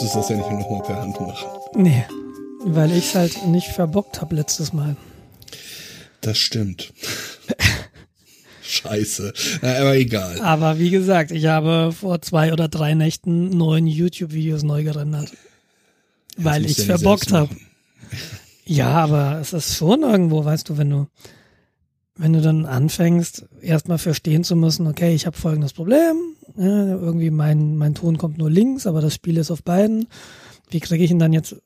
Musstest das ja nicht nochmal per Hand machen. Nee, weil ich es halt nicht verbockt habe letztes Mal. Das stimmt. Scheiße. Na, aber egal. Aber wie gesagt, ich habe vor zwei oder drei Nächten neun YouTube-Videos neu gerendert. weil ich es ja verbockt habe. Ja, aber es ist schon irgendwo, weißt du, wenn du, wenn du dann anfängst, erstmal verstehen zu müssen, okay, ich habe folgendes Problem, ja, irgendwie mein, mein Ton kommt nur links, aber das Spiel ist auf beiden. Wie kriege ich ihn dann jetzt?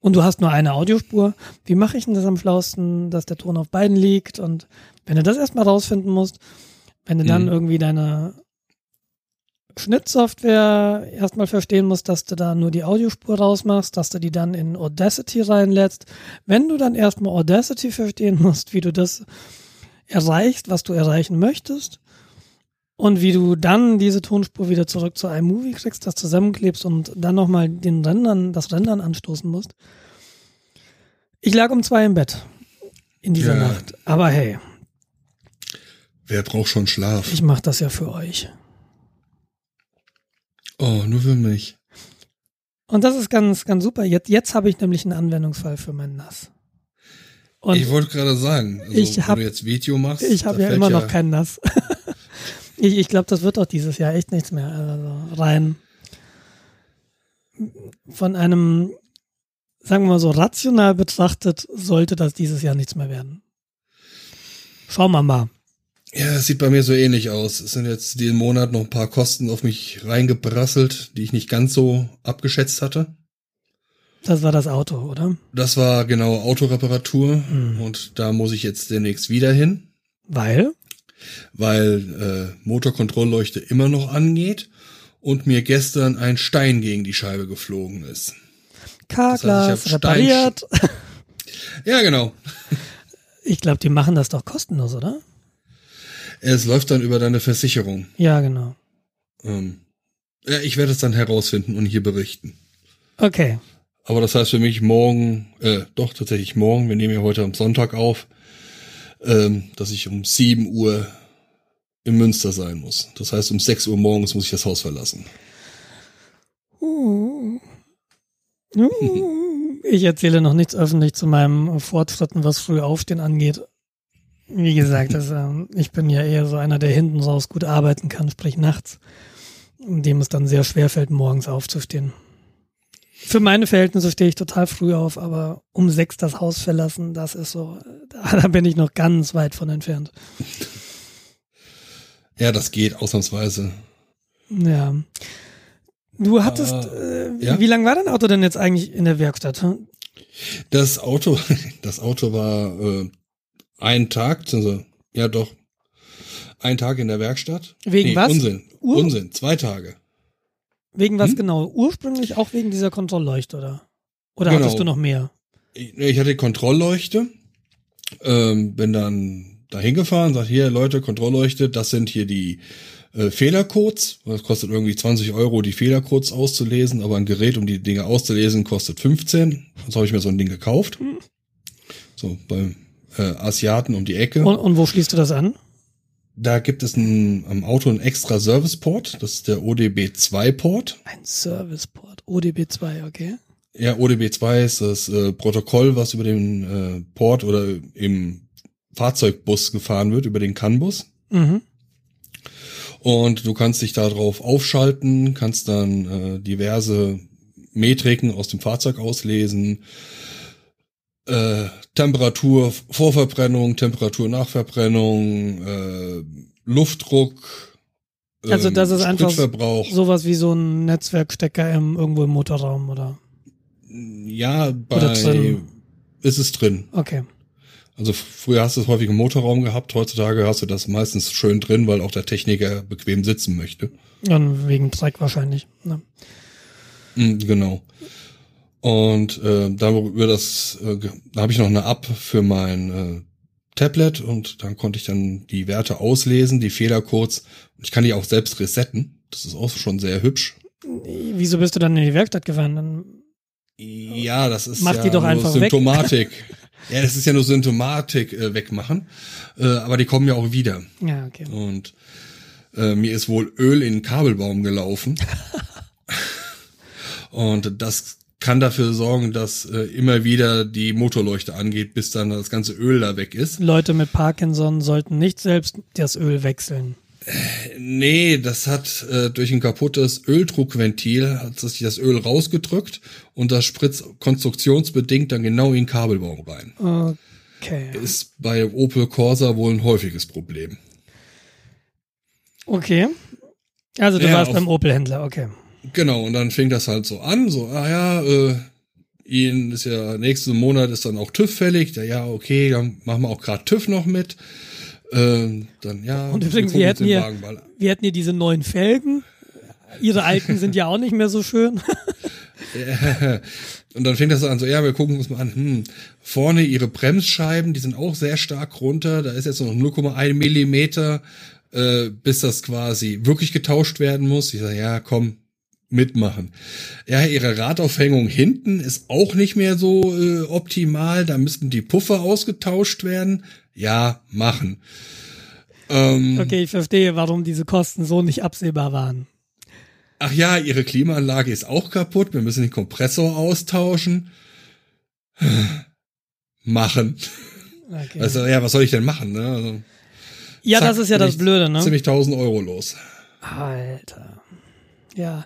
Und du hast nur eine Audiospur. Wie mache ich denn das am schlausten, dass der Ton auf beiden liegt? Und wenn du das erstmal rausfinden musst, wenn du dann Mhm. irgendwie deine Schnittsoftware erstmal verstehen musst, dass du da nur die Audiospur rausmachst, dass du die dann in Audacity reinlädst. Wenn du dann erstmal Audacity verstehen musst, wie du das erreichst, was du erreichen möchtest und wie du dann diese Tonspur wieder zurück zu iMovie kriegst, das zusammenklebst und dann nochmal den Rendern, das Rendern anstoßen musst. Ich lag um zwei im Bett in dieser Ja. Nacht. Aber hey, Wer braucht schon Schlaf? ich mache das ja für euch. Oh, nur für mich. Und das ist ganz, ganz super. Jetzt, jetzt habe ich nämlich einen Anwendungsfall für mein NAS. Und ich wollte gerade sagen, also, Ich wenn hab- du jetzt Video machst, ich habe ja immer noch kein NAS. ich ich glaube, das wird auch dieses Jahr echt nichts mehr. Also rein von einem, sagen wir mal so, rational betrachtet, sollte das dieses Jahr nichts mehr werden. Schauen wir mal. Ja, es sieht bei mir so ähnlich aus. Es sind jetzt diesen Monat noch ein paar Kosten auf mich reingebrasselt, die ich nicht ganz so abgeschätzt hatte. Das war das Auto, oder? Das war genau Autoreparatur Mhm. und da muss ich jetzt demnächst wieder hin, Weil? Weil äh, Motorkontrollleuchte immer noch angeht und mir gestern ein Stein gegen die Scheibe geflogen ist. K-Glas heißt, ich hab repariert. Ja, genau. Ich glaube, die machen das doch kostenlos, oder? Es läuft dann über deine Versicherung. Ja, genau. Ähm, ja, ich werde es dann herausfinden und hier berichten. Okay. Aber das heißt für mich morgen, äh, doch tatsächlich morgen, wir nehmen ja heute am Sonntag auf, ähm, dass ich um 7 Uhr in Münster sein muss. Das heißt, um 6 Uhr morgens muss ich das Haus verlassen. Uh. Uh. Ich erzähle noch nichts öffentlich zu meinem Fortschritten, was früh aufstehen angeht. Wie gesagt, das, ähm, ich bin ja eher so einer, der hinten raus gut arbeiten kann, sprich nachts, dem es dann sehr schwer fällt, morgens aufzustehen. Für meine Verhältnisse stehe ich total früh auf, aber um sechs das Haus verlassen, das ist so, da, da bin ich noch ganz weit von entfernt. Ja, das geht ausnahmsweise. Ja. Du hattest, Ah, äh, wie, ja? wie lange war dein Auto denn jetzt eigentlich in der Werkstatt? hm? Das Auto, das Auto war äh, ein Tag, also ja doch, ein Tag in der Werkstatt. Wegen was? Unsinn, Ur- Unsinn, zwei Tage. Wegen was Hm? genau? Ursprünglich auch wegen dieser Kontrollleuchte, oder? Oder Genau. hattest du noch mehr? Ich, ich hatte Kontrollleuchte, ähm, bin dann dahin gefahren, sagt hier Leute, Kontrollleuchte, das sind hier die äh, Fehlercodes. Das kostet irgendwie 20 Euro, die Fehlercodes auszulesen, aber ein Gerät, um die Dinge auszulesen, kostet 15. Also habe ich mir so ein Ding gekauft. Hm. So beim äh, Asiaten um die Ecke. Und, und wo schließt du das an? Da gibt es ein, am Auto einen extra Service-Port, das ist der ODB2-Port. Ein Serviceport. ODB2, okay. Ja, ODB2 ist das äh, Protokoll, was über den äh, Port oder im Fahrzeugbus gefahren wird, über den CAN-Bus. Mhm. Und du kannst dich darauf aufschalten, kannst dann äh, diverse Metriken aus dem Fahrzeug auslesen. Äh, Temperatur vor Verbrennung, Temperatur nach Verbrennung, äh, Luftdruck, Also ähm, das ist einfach. Sowas wie so ein Netzwerkstecker im, irgendwo im Motorraum, oder? Ja, Oder bei drin. ist es drin. Okay. Also früher hast du es häufig im Motorraum gehabt, heutzutage hast du das meistens schön drin, weil auch der Techniker bequem sitzen möchte. Und wegen Dreck wahrscheinlich. Ne? Mm, Genau. Und äh, darüber das, äh, da habe ich noch eine App für mein äh, Tablet und dann konnte ich dann die Werte auslesen, die Fehlercodes. Und ich kann die auch selbst resetten. Das ist auch schon sehr hübsch. Wieso bist du dann in die Werkstatt gefahren? Dann, Ja, das ist Mach ja die doch nur einfach. Symptomatik. ja, das ist ja nur Symptomatik äh, wegmachen. Äh, aber die kommen ja auch wieder. ja, okay. Und äh, mir ist wohl Öl in den Kabelbaum gelaufen. Und das kann dafür sorgen, dass äh, immer wieder die Motorleuchte angeht, bis dann das ganze Öl da weg ist. Leute mit Parkinson sollten nicht selbst das Öl wechseln. Nee, das hat äh, durch ein kaputtes Öldruckventil hat sich das Öl rausgedrückt und das spritzt konstruktionsbedingt dann genau in den Kabelbaum rein. Okay. Ist bei Opel Corsa wohl ein häufiges Problem. Okay. Also du Ja, warst beim Opel-Händler, okay. Genau, und dann fing das halt so an, so, ah ja, äh, Ihnen ist ja nächsten Monat ist dann auch TÜV fällig. Ja, ja, okay, dann machen wir auch gerade TÜV noch mit. Ähm, dann ja. Und übrigens, wir uns hätten hier- Wir hatten hier diese neuen Felgen. Ihre alten sind ja auch nicht mehr so schön. Und dann fing das an, so, ja, wir gucken uns mal an, hm, vorne ihre Bremsscheiben, die sind auch sehr stark runter, da ist jetzt noch 0,1 Millimeter, äh, bis das quasi wirklich getauscht werden muss. Ich sage, ja, komm, mitmachen. Ja, ihre Radaufhängung hinten ist auch nicht mehr so äh, optimal, da müssten die Puffer ausgetauscht werden. Ja, machen. Ähm, Okay, ich verstehe, warum diese Kosten so nicht absehbar waren. Ach ja, ihre Klimaanlage ist auch kaputt, wir müssen den Kompressor austauschen. Machen. Okay. Also, ja, was soll ich denn machen? Ne? Also, ja, zack, das ist ja das Blöde, ne? Ziemlich 1000 Euro los. Alter. Ja.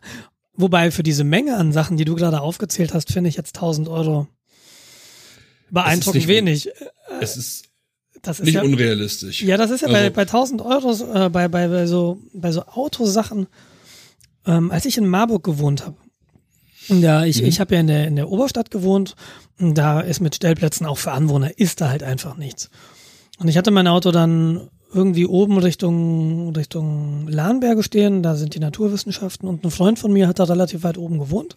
Wobei für diese Menge an Sachen, die du gerade aufgezählt hast, finde ich jetzt 1000 Euro beeindruckend wenig. Es ist Das ist nicht ja, unrealistisch. ja, das ist ja bei, Also- bei 1000 Euro, äh, bei, bei, bei so, bei so Autosachen, ähm, als ich in Marburg gewohnt habe. Ja, ich, Mhm. ich habe ja in der, in der Oberstadt gewohnt und da ist mit Stellplätzen auch für Anwohner, ist da halt einfach nichts. Und ich hatte mein Auto dann irgendwie oben Richtung, Richtung Lahnberge stehen, da sind die Naturwissenschaften und ein Freund von mir hat da relativ weit oben gewohnt.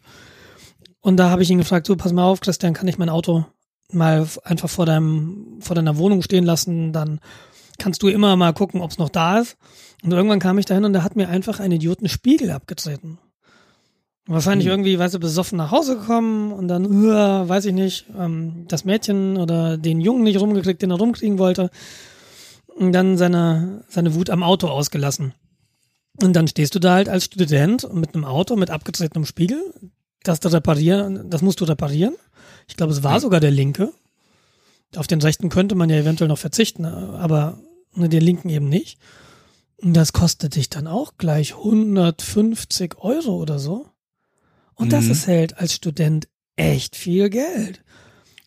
Und da habe ich ihn gefragt, so pass mal auf, Christian, kann ich mein Auto mal einfach vor deinem, vor deiner Wohnung stehen lassen, dann kannst du immer mal gucken, ob es noch da ist. Und irgendwann kam ich dahin und der hat mir einfach einen idioten Spiegel abgetreten. Wahrscheinlich Hm. irgendwie, weißt du, besoffen nach Hause gekommen und dann, uh, weiß ich nicht, ähm, das Mädchen oder den Jungen nicht rumgekriegt, den er rumkriegen wollte. Dann seine, seine Wut am Auto ausgelassen. Und dann stehst du da halt als Student mit einem Auto mit abgetretenem Spiegel. Das, du reparieren, das musst du reparieren. Ich glaube, es war sogar der linke. Auf den rechten könnte man ja eventuell noch verzichten, aber ne, den linken eben nicht. Und das kostet dich dann auch gleich 150 Euro oder so. Und das Mhm. ist halt als Student echt viel Geld.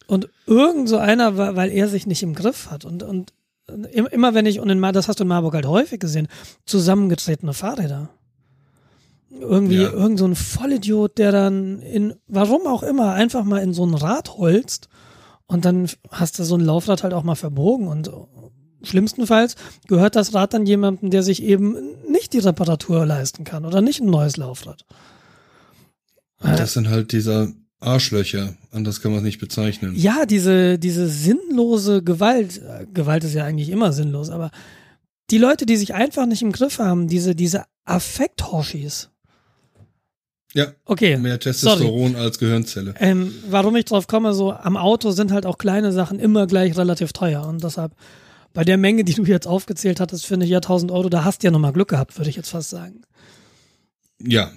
Und irgend so einer, weil er sich nicht im Griff hat und, und immer wenn ich, und in, Mar- das hast du in Marburg halt häufig gesehen, zusammengetretene Fahrräder. Irgendwie Ja. irgend so ein Vollidiot, der dann in, warum auch immer, einfach mal in so ein Rad holzt und dann hast du so ein Laufrad halt auch mal verbogen und schlimmstenfalls gehört das Rad dann jemandem, der sich eben nicht die Reparatur leisten kann oder nicht ein neues Laufrad. Und das sind halt diese Arschlöcher. Anders kann man es nicht bezeichnen. Ja, diese, diese sinnlose Gewalt, Gewalt ist ja eigentlich immer sinnlos, aber die Leute, die sich einfach nicht im Griff haben, diese, diese Affekt-Horschis. Ja, Okay. mehr Testosteron als Gehirnzelle. Ähm, warum ich drauf komme, so am Auto sind halt auch kleine Sachen immer gleich relativ teuer und deshalb bei der Menge, die du jetzt aufgezählt hattest, finde ich ja 1000 Euro, da hast du ja nochmal Glück gehabt, würde ich jetzt fast sagen. Ja,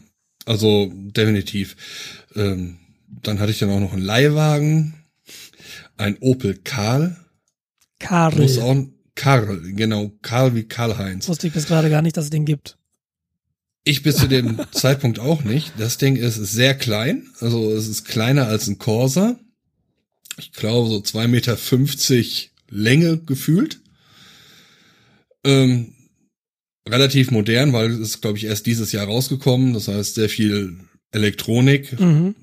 also definitiv. Ähm, dann hatte ich dann auch noch einen Leihwagen, ein Opel Karl. Karl. Muss auch Karl, genau, Karl wie Karl-Heinz. Wusste ich bis gerade gar nicht, dass es den gibt. Ich bis zu dem Zeitpunkt auch nicht. Das Ding ist sehr klein, also es ist kleiner als ein Corsa. Ich glaube so 2,50 Meter Länge gefühlt. Ähm, relativ modern, weil es ist, glaube ich, erst dieses Jahr rausgekommen. Das heißt, sehr viel Elektronik. Mhm.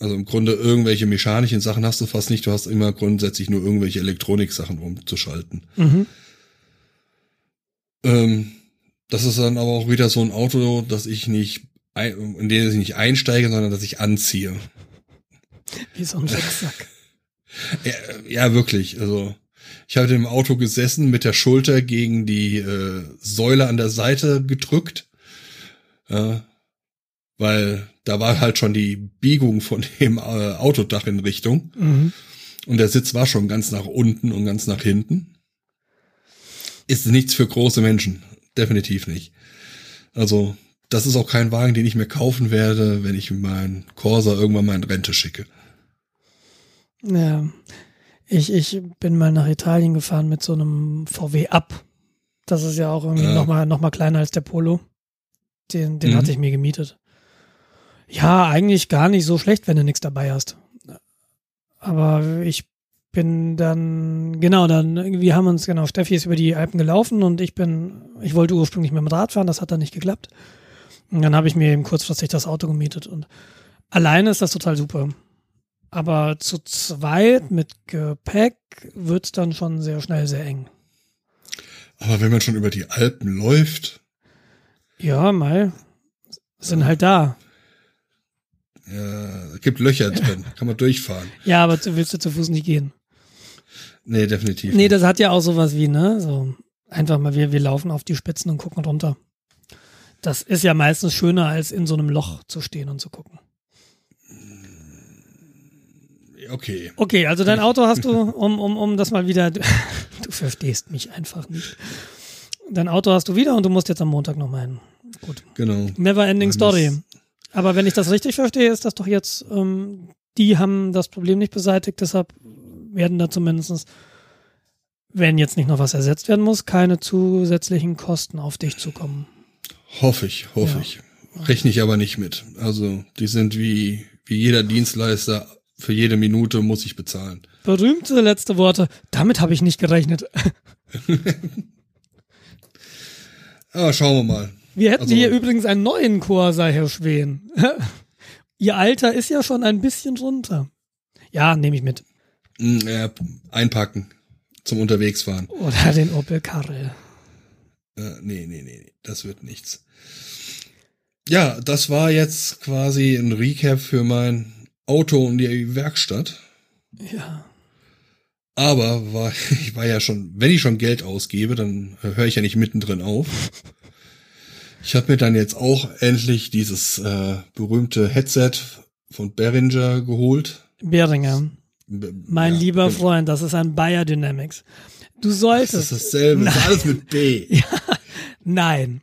Also im Grunde irgendwelche mechanischen Sachen hast du fast nicht. Du hast immer grundsätzlich nur irgendwelche Elektroniksachen umzuschalten. Mhm. Ähm, das ist dann aber auch wieder so ein Auto, dass ich nicht, ein- in den ich nicht einsteige, sondern dass ich anziehe. Wie so ein Rucksack. Ja, ja wirklich. Also ich habe im Auto gesessen, mit der Schulter gegen die äh, Säule an der Seite gedrückt, ja, weil da war halt schon die Biegung von dem äh, Autodach in Richtung Mhm. und der Sitz war schon ganz nach unten und ganz nach hinten. Ist nichts für große Menschen, definitiv nicht. Also das ist auch kein Wagen, den ich mir kaufen werde, wenn ich meinen Corsa irgendwann mal in Rente schicke. Ja, ich, ich bin mal nach Italien gefahren mit so einem VW Up. Das ist ja auch irgendwie Ja. nochmal noch mal kleiner als der Polo. Den, den Mhm. hatte ich mir gemietet. Ja, eigentlich gar nicht so schlecht, wenn du nichts dabei hast. Aber ich bin dann, genau, dann, wir haben uns, genau, Steffi ist über die Alpen gelaufen und ich bin, ich wollte ursprünglich mit dem Rad fahren, das hat dann nicht geklappt. Und dann habe ich mir eben kurzfristig das Auto gemietet und alleine ist das total super. Aber zu zweit mit Gepäck wird's dann schon sehr schnell sehr eng. Aber wenn man schon über die Alpen läuft, Ja, mal. Sind halt da. Ja, es gibt Löcher drin, kann man durchfahren. Ja, aber du willst du zu Fuß nicht gehen. Nee, definitiv. Nee, nicht. das hat ja auch sowas wie, ne? So einfach mal, wir, wir laufen auf die Spitzen und gucken runter. Das ist ja meistens schöner, als in so einem Loch zu stehen und zu gucken. Okay. Okay, also dein Auto hast du, um, um, um das mal wieder, du verstehst mich einfach nicht. Dein Auto hast du wieder und du musst jetzt am Montag nochmal hin. Gut. Genau. Never ending story. Aber wenn ich das richtig verstehe, ist das doch jetzt, ähm, die haben das Problem nicht beseitigt, deshalb werden da zumindestens, wenn jetzt nicht noch was ersetzt werden muss, keine zusätzlichen Kosten auf dich zukommen. Hoffe ich, hoffe Ja. ich. Rechne ich aber nicht mit. Also, die sind wie, wie jeder Dienstleister. Für jede Minute muss ich bezahlen. Berühmte letzte Worte. Damit habe ich nicht gerechnet. Aber schauen wir mal. Wir hätten Also- hier übrigens einen neuen Corsa, Herr Schwen. Ihr Alter ist ja schon ein bisschen runter. Ja, nehme ich mit. Ja, einpacken. Zum Unterwegsfahren. Oder den Opel Karel. Äh, nee, nee, nee, nee, das wird nichts. Ja, das war jetzt quasi ein Recap für mein Auto und die Werkstatt. Ja. Aber war, ich war ja schon, wenn ich schon Geld ausgebe, dann äh, höre ich ja nicht mittendrin auf. Ich habe mir dann jetzt auch endlich dieses äh, berühmte Headset von Behringer geholt. Beringer. B- Mein ja, lieber genau. Freund, das ist ein Bayer Dynamics. Du Das ist solltest. dasselbe, das ist alles mit B. Nein.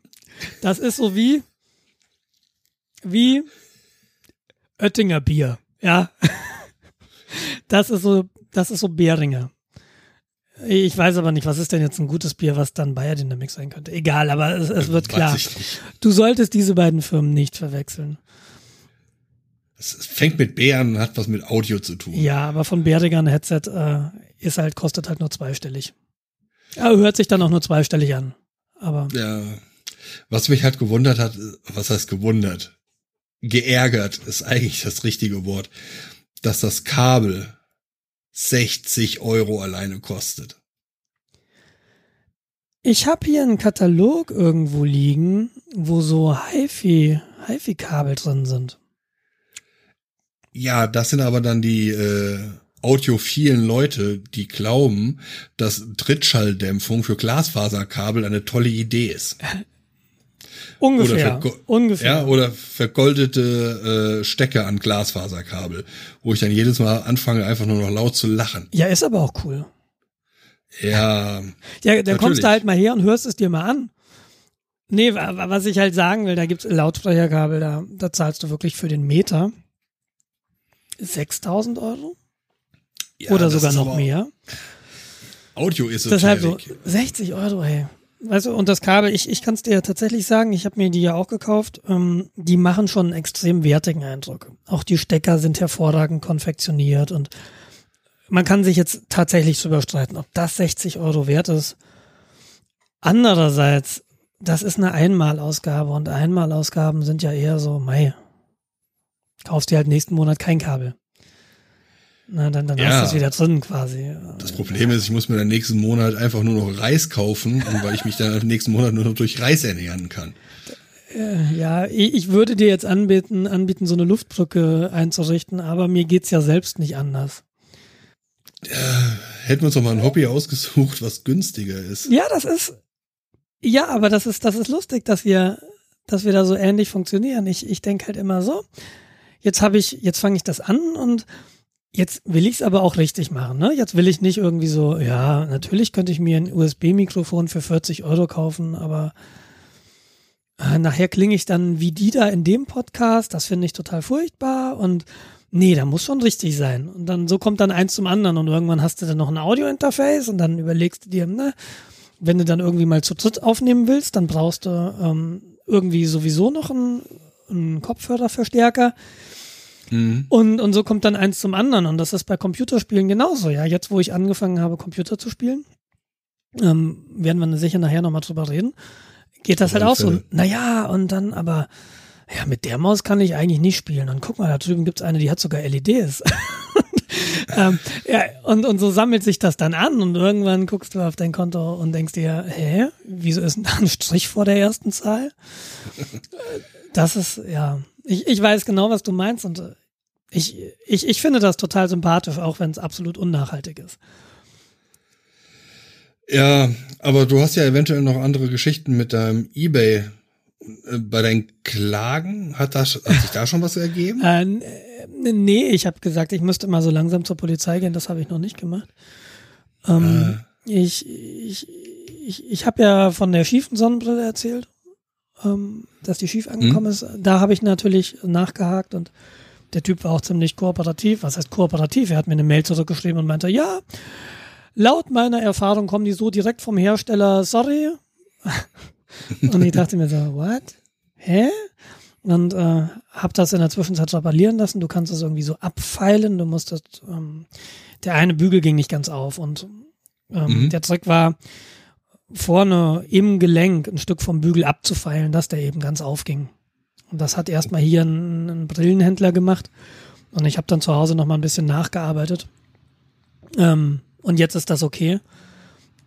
Das ist so wie, wie Oettinger Bier. Ja. Das ist so, das ist so Beringer. Ich weiß aber nicht, was ist denn jetzt ein gutes Bier, was dann Bayer Dynamics sein könnte. Egal, aber es, es wird klar. Du solltest diese beiden Firmen nicht verwechseln. Es fängt mit B an und hat was mit Audio zu tun. Ja, aber von Behringer ein Headset äh, ist halt, kostet halt nur zweistellig. Ja, hört sich dann auch nur zweistellig an. Aber Ja, was mich halt gewundert hat, was heißt gewundert? Geärgert ist eigentlich das richtige Wort, dass das Kabel 60 Euro alleine kostet. ich habe hier einen Katalog irgendwo liegen, wo so HiFi, HiFi-Kabel drin sind. Ja, das sind aber dann die äh, audiophilen Leute, die glauben, dass Trittschalldämpfung für Glasfaserkabel eine tolle Idee ist. Ungefähr. vergo- Ungefähr. Ja, oder vergoldete äh, Stecker an Glasfaserkabel, wo ich dann jedes Mal anfange, einfach nur noch laut zu lachen. ja, ist aber auch cool. Ja, Ja, dann kommst du Natürlich. halt mal her und hörst es dir mal an. Nee, wa- wa- was ich halt sagen will, da gibt's Lautsprecherkabel, da, da zahlst du wirklich für den Meter 6000 Euro ja oder sogar noch mehr. Audio ist Deshalb so 60 Euro, ey. Du, und das Kabel, ich, ich kann es dir tatsächlich sagen, ich habe mir die ja auch gekauft, ähm, die machen schon einen extrem wertigen Eindruck. Auch die Stecker sind hervorragend konfektioniert und man kann sich jetzt tatsächlich drüber streiten, ob das 60 Euro wert ist. Andererseits, das ist eine Einmalausgabe und Einmalausgaben sind ja eher so, mei, kaufst dir halt nächsten Monat kein Kabel. Na, dann, dann Ja. hast du es wieder drin quasi. Das Problem ist, ich muss mir dann nächsten Monat einfach nur noch Reis kaufen, weil ich mich dann im nächsten Monat nur noch durch Reis ernähren kann. Ja, ich würde dir jetzt anbieten, anbieten, so eine Luftbrücke einzurichten, aber mir geht's ja selbst nicht anders. Hätten wir uns doch mal ein Hobby ausgesucht, was günstiger ist. Ja, das ist, ja, aber das ist, das ist lustig, dass wir, dass wir da so ähnlich funktionieren. Ich, ich denke halt immer so, jetzt habe ich, jetzt fange ich das an und jetzt will ich es aber auch richtig machen. Ne? Jetzt will ich nicht irgendwie so, ja, natürlich könnte ich mir ein USB-Mikrofon für 40 Euro kaufen, aber äh, nachher klinge ich dann wie die da in dem Podcast, das finde ich total furchtbar und nee, da muss schon richtig sein. Und dann so kommt dann eins zum anderen und irgendwann hast du dann noch ein Audio-Interface und dann überlegst du dir, ne, wenn du dann irgendwie mal zu dritt aufnehmen willst, dann brauchst du ähm, irgendwie sowieso noch einen, einen Kopfhörerverstärker. Mhm. Und, und so kommt dann eins zum anderen. Und das ist bei Computerspielen genauso. Ja, jetzt, wo ich angefangen habe, Computer zu spielen, ähm, werden wir sicher nachher nochmal drüber reden, geht das Auf halt auch so. Naja, und dann aber, ja, mit der Maus kann ich eigentlich nicht spielen. Und guck mal, da drüben gibt's eine, die hat sogar LEDs. ähm, ja, und, und so sammelt sich das dann an und irgendwann guckst du auf dein Konto und denkst dir, hä, wieso ist denn da ein Strich vor der ersten Zahl? Das ist, ja, ich, ich weiß genau, was du meinst und äh, ich, ich, ich finde das total sympathisch, auch wenn es absolut unnachhaltig ist. Ja, aber du hast ja eventuell noch andere Geschichten mit deinem Ebay. Äh, Bei deinen Klagen hat, das, hat sich da schon was ergeben? Äh, äh, nee, ich habe gesagt, ich müsste mal so langsam zur Polizei gehen, das habe ich noch nicht gemacht. Ähm, Ich, ich, ich, ich habe ja von der schiefen Sonnenbrille erzählt, ähm, dass die schief angekommen ist. Da habe ich natürlich nachgehakt und der Typ war auch ziemlich kooperativ. Was heißt kooperativ? Er hat mir eine Mail zurückgeschrieben und meinte, ja, laut meiner Erfahrung kommen die so direkt vom Hersteller, sorry. und ich dachte mir so, what? Hä? Und äh, habe das in der Zwischenzeit reparieren lassen. Du kannst es irgendwie so abfeilen. Du musstest, ähm, der eine Bügel ging nicht ganz auf und ähm, Mhm. der Trick war, vorne im Gelenk ein Stück vom Bügel abzufeilen, dass der eben ganz aufging. Und das hat erstmal hier ein, ein Brillenhändler gemacht. Und ich habe dann zu Hause noch mal ein bisschen nachgearbeitet. Ähm, und jetzt ist das okay.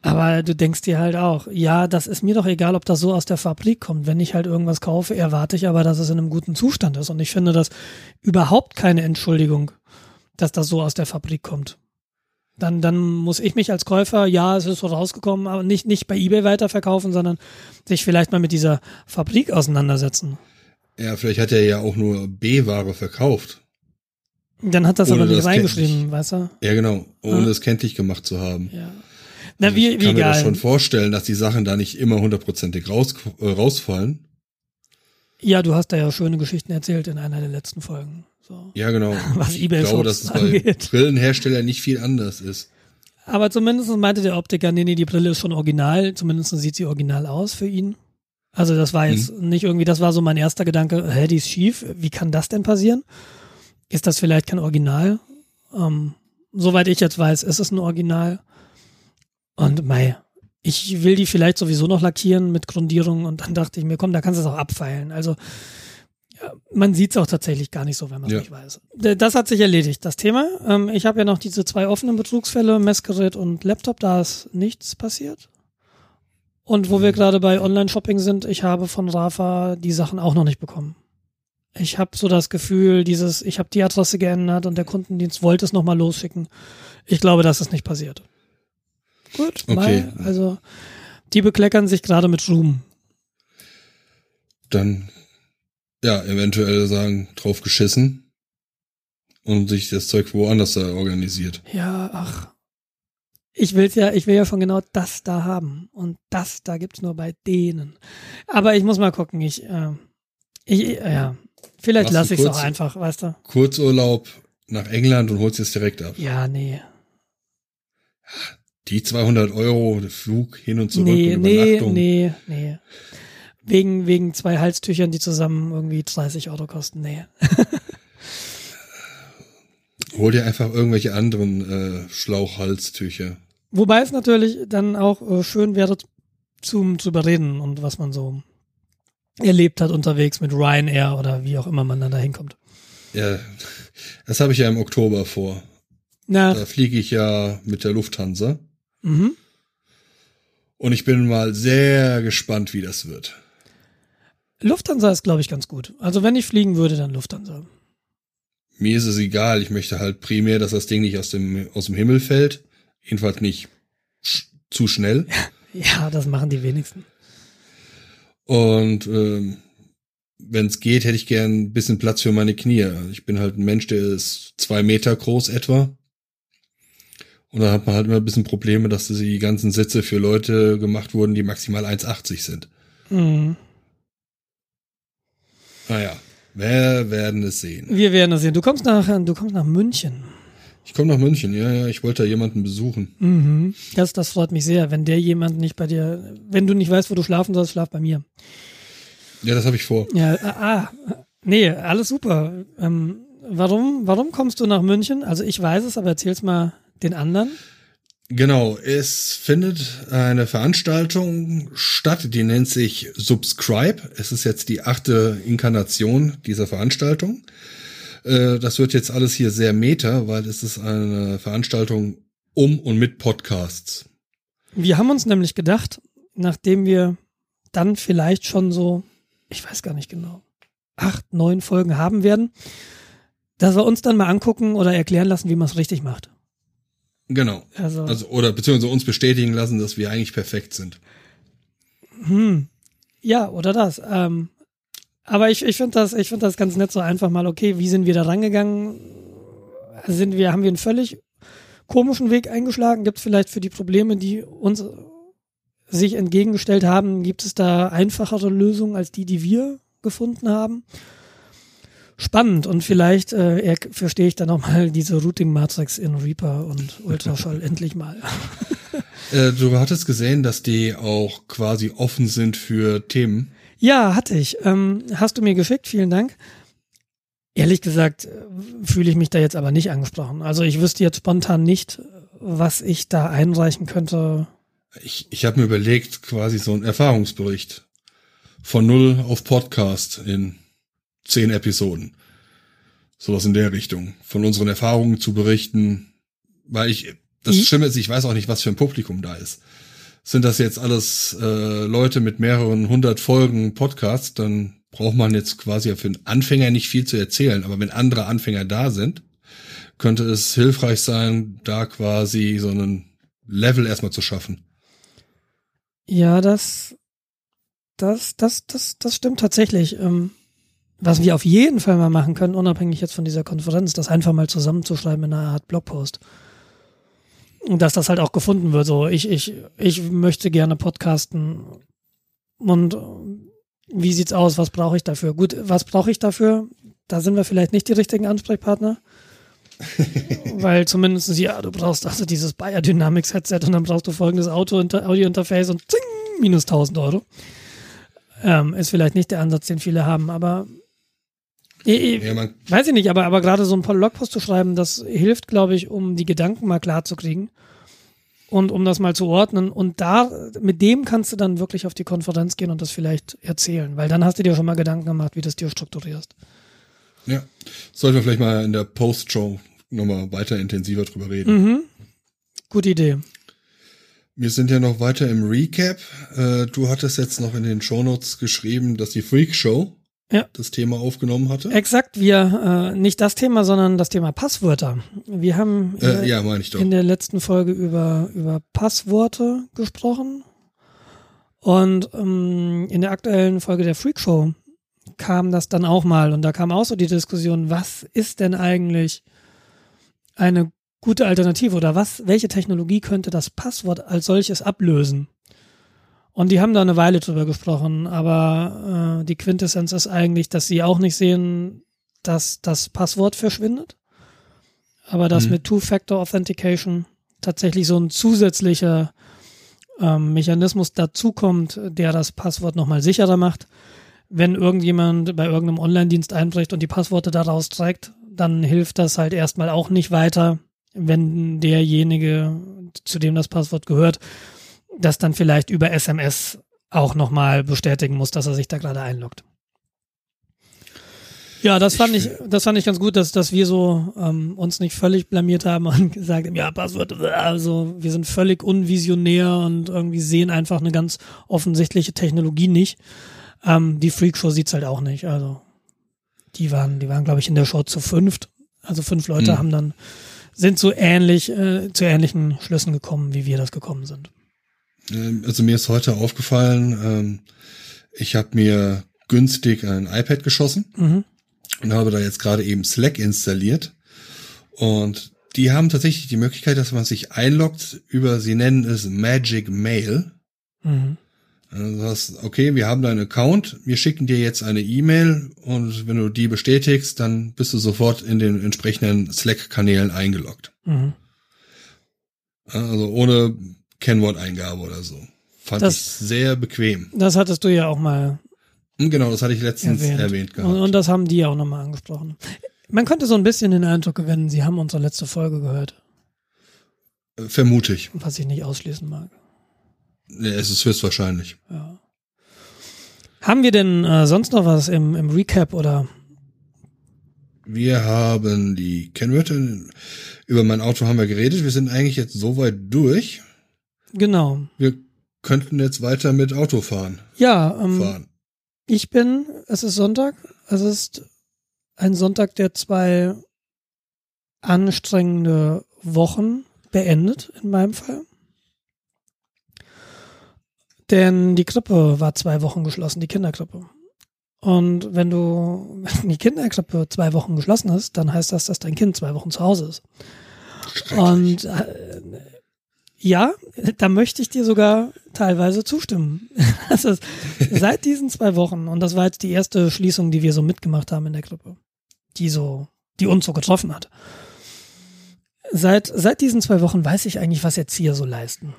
Aber du denkst dir halt auch, ja, das ist mir doch egal, ob das so aus der Fabrik kommt. Wenn ich halt irgendwas kaufe, erwarte ich aber, dass es in einem guten Zustand ist. Und ich finde das überhaupt keine Entschuldigung, dass das so aus der Fabrik kommt. Dann, dann muss ich mich als Käufer, ja, es ist so rausgekommen, aber nicht, nicht bei eBay weiterverkaufen, sondern sich vielleicht mal mit dieser Fabrik auseinandersetzen. Ja, vielleicht hat er ja auch nur B-Ware verkauft. Dann hat das Ohne aber nicht das reingeschrieben, kenntlich. weißt du? Ja, genau. Ohne Ah. es kenntlich gemacht zu haben. Ja. Na, Also wie, ich wie kann mir das egal. schon vorstellen, dass die Sachen da nicht immer hundertprozentig raus, äh, rausfallen. Ja, du hast da ja schöne Geschichten erzählt in einer der letzten Folgen. So. Ja, genau. Was ich eBay glaube, Shops dass es bei angeht. Brillenherstellern nicht viel anders ist. Aber zumindest meinte der Optiker, nee, nee, die Brille ist schon original. Zumindest sieht sie original aus für ihn. Also das war jetzt Mhm. nicht irgendwie, das war so mein erster Gedanke, hä, die ist schief. Wie kann das denn passieren? Ist das vielleicht kein Original? Ähm, soweit ich jetzt weiß, ist es ein Original. Und mei, ich will die vielleicht sowieso noch lackieren mit Grundierung und dann dachte ich mir, komm, da kannst du es auch abfeilen. Also man sieht es auch tatsächlich gar nicht so, wenn man es Ja. nicht weiß. Das hat sich erledigt, das Thema. Ähm, ich habe ja noch diese zwei offenen Betrugsfälle, Messgerät und Laptop, da ist nichts passiert. Und wo wir gerade bei Online-Shopping sind, ich habe von Rafa die Sachen auch noch nicht bekommen. Ich habe so das Gefühl, dieses, ich habe die Adresse geändert und der Kundendienst wollte es nochmal losschicken. Ich glaube, das ist nicht passiert. Gut, Okay. Mai, also die bekleckern sich gerade mit Ruhm. Dann, ja, eventuell sagen, drauf geschissen und sich das Zeug woanders da organisiert. Ja, ach. Ich will's ja, ich will ja schon genau das da haben. Und das da gibt's nur bei denen. Aber ich muss mal gucken, ich, äh, ich, äh, ja. Vielleicht lasse ich es auch einfach, weißt du? Kurzurlaub nach England und holst es direkt ab. Ja, nee. Die 200 Euro, Flug hin und zurück nee, und nee, Übernachtung. nee, nee. Wegen, wegen zwei Halstüchern, die zusammen irgendwie 30 Euro kosten. Nee. Hol dir einfach irgendwelche anderen äh, Schlauchhalstücher. Wobei es natürlich dann auch äh, schön wäre, zum zu überreden und was man so erlebt hat unterwegs mit Ryanair oder wie auch immer man dann da hinkommt. Ja, das habe ich ja im Oktober vor. Na, Da fliege ich ja mit der Lufthansa. Mhm. Und ich bin mal sehr gespannt, wie das wird. Lufthansa ist, glaube ich, ganz gut. Also wenn ich fliegen würde, dann Lufthansa. Mir ist es egal. Ich möchte halt primär, dass das Ding nicht aus dem, aus dem Himmel fällt. Jedenfalls nicht sch zu schnell. Ja, das machen die wenigsten. Und ähm, wenn es geht, hätte ich gern ein bisschen Platz für meine Knie. Ich bin halt ein Mensch, der ist zwei Meter groß etwa. Und da hat man halt immer ein bisschen Probleme, dass die ganzen Sitze für Leute gemacht wurden, die maximal 1,80 sind. Mhm. Naja, wir werden es sehen. Wir werden es sehen. Du kommst nach, du kommst nach München. Ich komme nach München, ja, ja, ich wollte da jemanden besuchen. Mhm. Das, das freut mich sehr, wenn der jemand nicht bei dir, wenn du nicht weißt, wo du schlafen sollst, schlaf bei mir. Ja, das habe ich vor. Ja, ah, ah, nee, alles super. Ähm, warum, warum kommst du nach München? Also ich weiß es, aber erzähl's mal den anderen. Genau, es findet eine Veranstaltung statt, die nennt sich Subscribe. Es ist jetzt die achte Inkarnation dieser Veranstaltung. Äh, das wird jetzt alles hier sehr meta, weil es ist eine Veranstaltung um und mit Podcasts. Wir haben uns nämlich gedacht, nachdem wir dann vielleicht schon so, ich weiß gar nicht genau, acht, neun Folgen haben werden, dass wir uns dann mal angucken oder erklären lassen, wie man es richtig macht. Genau. Also, Also, oder beziehungsweise uns bestätigen lassen, dass wir eigentlich perfekt sind. hm, ja, oder das. Ähm, aber ich, ich finde das, ich finde das ganz nett, so einfach mal, okay, wie sind wir da rangegangen? Sind wir, haben wir einen völlig komischen Weg eingeschlagen? Gibt es vielleicht für die Probleme, die uns sich entgegengestellt haben, gibt es da einfachere Lösungen als die, die wir gefunden haben? Spannend und vielleicht äh, er, verstehe ich dann nochmal diese Routing-Matrix in Reaper und Ultraschall endlich mal. Äh, du hattest gesehen, dass die auch quasi offen sind für Themen. Ja, hatte ich. Ähm, hast du mir geschickt, vielen Dank. Ehrlich gesagt äh, fühle ich mich da jetzt aber nicht angesprochen. Also ich wüsste jetzt spontan nicht, was ich da einreichen könnte. Ich, ich habe mir überlegt, quasi so ein Erfahrungsbericht von null auf Podcast in zehn Episoden. Sowas in der Richtung. Von unseren Erfahrungen zu berichten, weil ich, das I- Schlimme ist, ich weiß auch nicht, was für ein Publikum da ist. Sind das jetzt alles äh, Leute mit mehreren hundert Folgen Podcast, dann braucht man jetzt quasi für einen Anfänger nicht viel zu erzählen. Aber wenn andere Anfänger da sind, könnte es hilfreich sein, da quasi so einen Level erstmal zu schaffen. Ja, das, das, das, das, das stimmt tatsächlich. Ähm, was wir auf jeden Fall mal machen können, unabhängig jetzt von dieser Konferenz, das einfach mal zusammenzuschreiben in einer Art Blogpost. Und dass das halt auch gefunden wird. So, ich, ich, ich möchte gerne podcasten. Und äh, wie sieht's aus? Was brauche ich dafür? Gut, was brauche ich dafür? Da sind wir vielleicht nicht die richtigen Ansprechpartner. Weil zumindest, ja, du brauchst also dieses Bayer Dynamics Headset und dann brauchst du folgendes Auto Audio-Interface und zing, minus 1000 Euro. Ähm, ist vielleicht nicht der Ansatz, den viele haben, aber ich, Ja, weiß ich nicht, aber, aber gerade so ein paar Blogpost zu schreiben, das hilft, glaube ich, um die Gedanken mal klar zu kriegen und um das mal zu ordnen. Und da, mit dem kannst du dann wirklich auf die Konferenz gehen und das vielleicht erzählen, weil dann hast du dir schon mal Gedanken gemacht, wie du das dir strukturierst. ja, sollten wir vielleicht mal in der Post-Show nochmal weiter intensiver drüber reden. Mhm. Gute Idee. Wir sind ja noch weiter im Recap. Äh, du hattest jetzt noch in den Shownotes geschrieben, dass die Freak Show Ja. das Thema aufgenommen hatte. Exakt, wir, äh, nicht das Thema, sondern das Thema Passwörter. Wir haben in, Äh, der, ja, meine ich doch. in der letzten Folge über, über Passworte gesprochen. Und ähm, in der aktuellen Folge der Freak Show kam das dann auch mal. Und da kam auch so die Diskussion, was ist denn eigentlich eine gute Alternative oder was, welche Technologie könnte das Passwort als solches ablösen? Und die haben da eine Weile drüber gesprochen, aber äh, die Quintessenz ist eigentlich, dass sie auch nicht sehen, dass das Passwort verschwindet, aber dass Mhm. mit Two-Factor Authentication tatsächlich so ein zusätzlicher ähm, Mechanismus dazukommt, der das Passwort nochmal sicherer macht. Wenn irgendjemand bei irgendeinem Online-Dienst einbricht und die Passworte daraus trägt, dann hilft das halt erstmal auch nicht weiter, wenn derjenige, zu dem das Passwort gehört, das dann vielleicht über SMS auch nochmal bestätigen muss, dass er sich da gerade einloggt. Ja, das fand ich, das fand ich ganz gut, dass, dass wir so ähm, uns nicht völlig blamiert haben und gesagt haben, ja, Passwort, also wir sind völlig unvisionär und irgendwie sehen einfach eine ganz offensichtliche Technologie nicht. Ähm, die Freakshow sieht's halt auch nicht. Also die waren, die waren, glaube ich, in der Show zu fünft. Also fünf Leute Hm. haben dann, sind so ähnlich, äh, zu ähnlichen Schlüssen gekommen, wie wir das gekommen sind. Ähm, Also mir ist heute aufgefallen, ähm, ich habe mir günstig ein iPad geschossen Mhm. und habe da jetzt gerade eben Slack installiert. Und die haben tatsächlich die Möglichkeit, dass man sich einloggt über, sie nennen es Magic Mail. Mhm. Also sagst, okay, wir haben deinen Account, wir schicken dir jetzt eine E-Mail und wenn du die bestätigst, dann bist du sofort in den entsprechenden Slack-Kanälen eingeloggt. Mhm. Also ohne Kennworteingabe oder so. Fand Das- ich sehr bequem. Das hattest du ja auch mal Hm, Genau, das hatte ich letztens erwähnt. erwähnt, gehabt. und, und das haben die ja auch nochmal angesprochen. Man könnte so ein bisschen den Eindruck gewinnen, sie haben unsere letzte Folge gehört, Äh, Vermute ich. was ich nicht ausschließen mag. Ja, es ist höchstwahrscheinlich. Ja. Haben wir denn äh, sonst noch was im, im Recap oder? Wir haben die Kennwörter, über mein Auto haben wir geredet. Wir sind eigentlich jetzt so weit durch. Genau. Wir könnten jetzt weiter mit Auto fahren. Ja, ähm, fahren. ich bin, es ist Sonntag, es ist ein Sonntag, der zwei anstrengende Wochen beendet, in meinem Fall. Denn die Krippe war zwei Wochen geschlossen, die Kinderkrippe. Und wenn du, die Kinderkrippe zwei Wochen geschlossen ist, dann heißt das, dass dein Kind zwei Wochen zu Hause ist. Und äh, ja, da möchte ich dir sogar teilweise zustimmen. Ist seit diesen zwei Wochen, und das war jetzt die erste Schließung, die wir so mitgemacht haben in der Gruppe, die so, die uns so getroffen hat. Seit, seit diesen zwei Wochen weiß ich eigentlich, was Erzieher so leisten.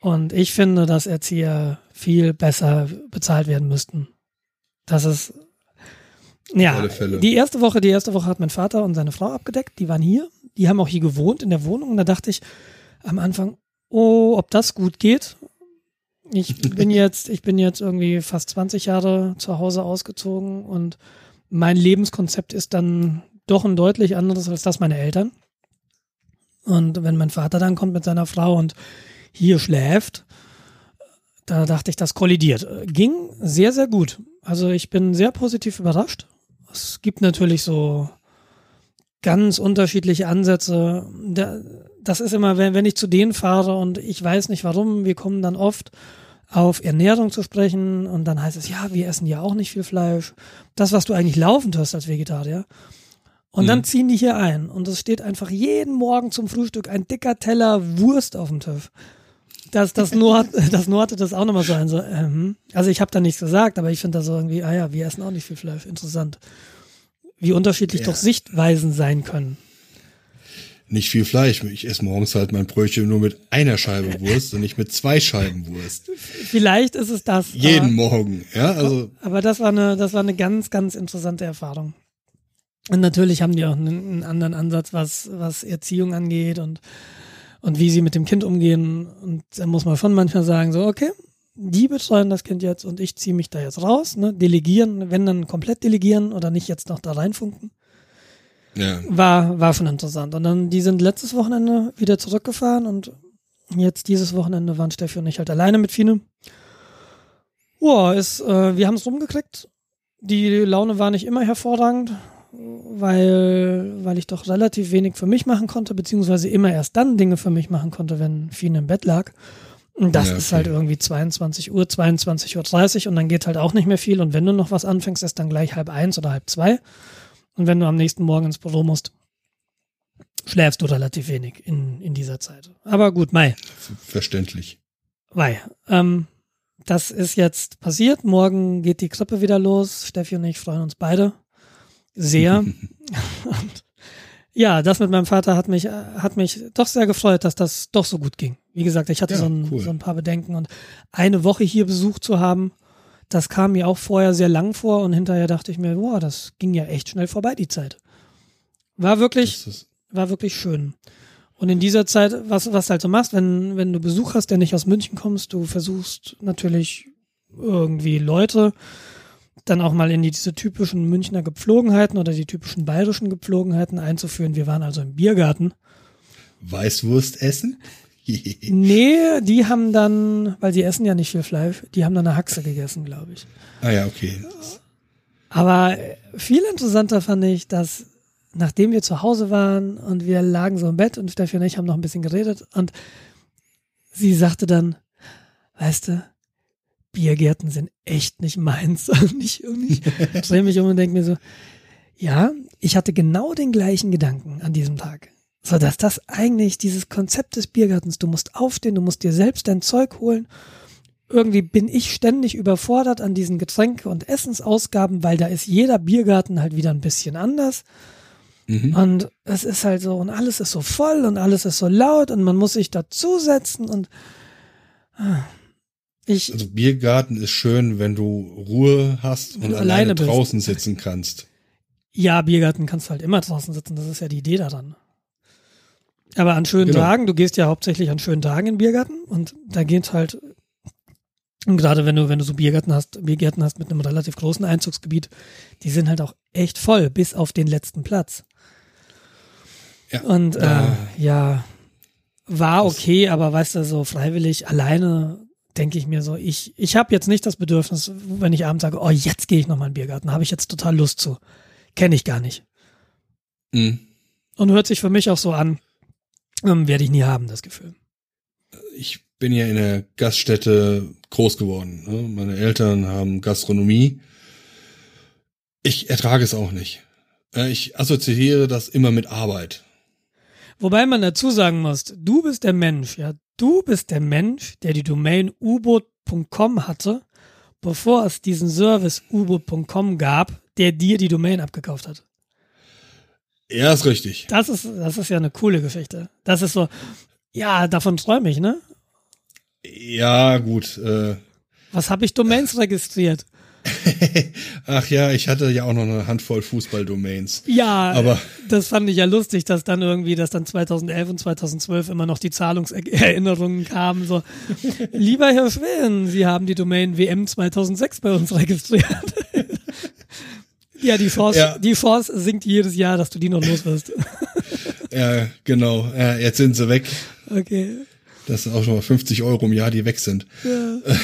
Und ich finde, dass Erzieher viel besser bezahlt werden müssten. Das ist, ja, die erste Woche, die erste Woche hat mein Vater und seine Frau abgedeckt, die waren hier, die haben auch hier gewohnt in der Wohnung und da dachte ich am Anfang, oh, ob das gut geht. Ich bin jetzt, ich bin jetzt irgendwie fast 20 Jahre zu Hause ausgezogen und mein Lebenskonzept ist dann doch ein deutlich anderes als das meiner Eltern. Und wenn mein Vater dann kommt mit seiner Frau und hier schläft, da dachte ich, das kollidiert. Ging sehr, sehr gut. Also ich bin sehr positiv überrascht. Es gibt natürlich so ganz unterschiedliche Ansätze. Da- Das ist immer, wenn, wenn ich zu denen fahre und ich weiß nicht warum, wir kommen dann oft auf Ernährung zu sprechen und dann heißt es, ja, wir essen ja auch nicht viel Fleisch. Das, was du eigentlich laufend hast als Vegetarier. Und dann Mhm. ziehen die hier ein und es steht einfach jeden Morgen zum Frühstück ein dicker Teller Wurst auf dem Tisch. Das, das, Nord, das Nord hatte das auch nochmal so ein, so, ähm, also ich habe da nichts gesagt, aber ich finde da so irgendwie, ah ja, wir essen auch nicht viel Fleisch. Interessant. Wie unterschiedlich Ja. doch Sichtweisen sein können. Nicht viel Fleisch. Ich esse morgens halt mein Brötchen nur mit einer Scheibe Wurst und nicht mit zwei Scheiben Wurst. Vielleicht ist es das. Jeden aber, Morgen. Ja, also aber das war eine, das war eine ganz, ganz interessante Erfahrung. Und natürlich haben die auch einen, einen anderen Ansatz, was, was Erziehung angeht und, und wie sie mit dem Kind umgehen. Und da muss man schon manchmal sagen, so, okay, die betreuen das Kind jetzt und ich ziehe mich da jetzt raus, ne? Delegieren, wenn dann komplett delegieren oder nicht jetzt noch da reinfunken. Ja. War, war schon interessant. Und dann, die sind letztes Wochenende wieder zurückgefahren und jetzt dieses Wochenende waren Steffi und ich halt alleine mit Fine. Boah, ist, äh, wir haben es rumgekriegt. Die Laune war nicht immer hervorragend, weil, weil ich doch relativ wenig für mich machen konnte, beziehungsweise immer erst dann Dinge für mich machen konnte, wenn Fine im Bett lag. Und das Ja, ist okay. halt irgendwie 22 Uhr, 22 Uhr 30 und dann geht halt auch nicht mehr viel. Und wenn du noch was anfängst, ist dann gleich halb eins oder halb zwei. Und wenn du am nächsten Morgen ins Büro musst, schläfst du relativ wenig in, in dieser Zeit. Aber gut, Mai. Verständlich. Mai. Ähm, das ist jetzt passiert. Morgen geht die Krippe wieder los. Steffi und ich freuen uns beide sehr. und ja, das mit meinem Vater hat mich, hat mich doch sehr gefreut, dass das doch so gut ging. Wie gesagt, ich hatte Ja, so, ein, cool. so ein paar Bedenken und eine Woche hier Besuch zu haben, das kam mir auch vorher sehr lang vor und hinterher dachte ich mir, boah, das ging ja echt schnell vorbei, die Zeit. War wirklich, war wirklich schön. Und in dieser Zeit, was, was du halt so machst, wenn, wenn du Besuch hast, der nicht aus München kommst, du versuchst natürlich irgendwie Leute dann auch mal in die, diese typischen Münchner Gepflogenheiten oder die typischen bayerischen Gepflogenheiten einzuführen. Wir waren also im Biergarten. Weißwurst essen? Nee, die haben dann, weil sie essen ja nicht viel Fleisch, die haben dann eine Haxe gegessen, glaube ich. ah ja, okay. Aber äh, viel interessanter fand ich, dass nachdem wir zu Hause waren und wir lagen so im Bett und Steffi und ich haben noch ein bisschen geredet und sie sagte dann, weißt du, Biergärten sind echt nicht meins. Und ich, und ich drehe mich um und denke mir so, ja, ich hatte genau den gleichen Gedanken an diesem Tag. So, dass das eigentlich dieses Konzept des Biergartens, du musst aufstehen, du musst dir selbst dein Zeug holen, irgendwie bin ich ständig überfordert an diesen Getränke- und Essensausgaben, weil da ist jeder Biergarten halt wieder ein bisschen anders. Mhm. Und es ist halt so, und alles ist so voll und alles ist so laut und man muss sich dazusetzen und ah, ich, Also Biergarten ist schön, wenn du Ruhe hast und alleine, alleine draußen sitzen kannst. ja, Biergarten kannst du halt immer draußen sitzen, das ist ja die Idee daran. Aber an schönen Genau. Tagen, du gehst ja hauptsächlich an schönen Tagen in den Biergarten und da geht halt, und gerade wenn du, wenn du so Biergärten hast, Biergärten hast mit einem relativ großen Einzugsgebiet, die sind halt auch echt voll, bis auf den letzten Platz. Ja, Und äh, da- ja, war okay, aber weißt du, so freiwillig alleine denke ich mir so, ich, ich habe jetzt nicht das Bedürfnis, wenn ich abends sage, oh, jetzt gehe ich nochmal in den Biergarten, habe ich jetzt total Lust zu. Kenne ich gar nicht. Mhm. Und hört sich für mich auch so an, ähm, werde ich nie haben, das Gefühl. Ich bin ja in der Gaststätte groß geworden. Ne? Meine Eltern haben Gastronomie. Ich ertrage es auch nicht. Äh, Ich assoziiere das immer mit Arbeit. Wobei man dazu sagen muss, du bist der Mensch, ja, du bist der Mensch, der die Domain u-boot.com hatte, bevor es diesen Service u-boot.com gab, der dir die Domain abgekauft hat. Ja, ist richtig. Das ist, das ist ja eine coole Geschichte. Das ist so, ja, davon träume ich, ne? Ja, gut. Äh, Was habe ich Domains registriert? ach ja, ich hatte ja auch noch eine Handvoll Fußball-Domains. Ja, Aber- das fand ich ja lustig, dass dann irgendwie, dass dann 2011 und 2012 immer noch die Zahlungserinnerungen kamen. So, lieber Herr Schwillen, Sie haben die Domain WM 2006 bei uns registriert. ja, die Chance, Ja. die Chance sinkt jedes Jahr, dass du die noch los wirst. Ja, genau. Ja, jetzt sind sie weg. okay. Das sind auch schon mal 50 Euro im Jahr, die weg sind. Ja.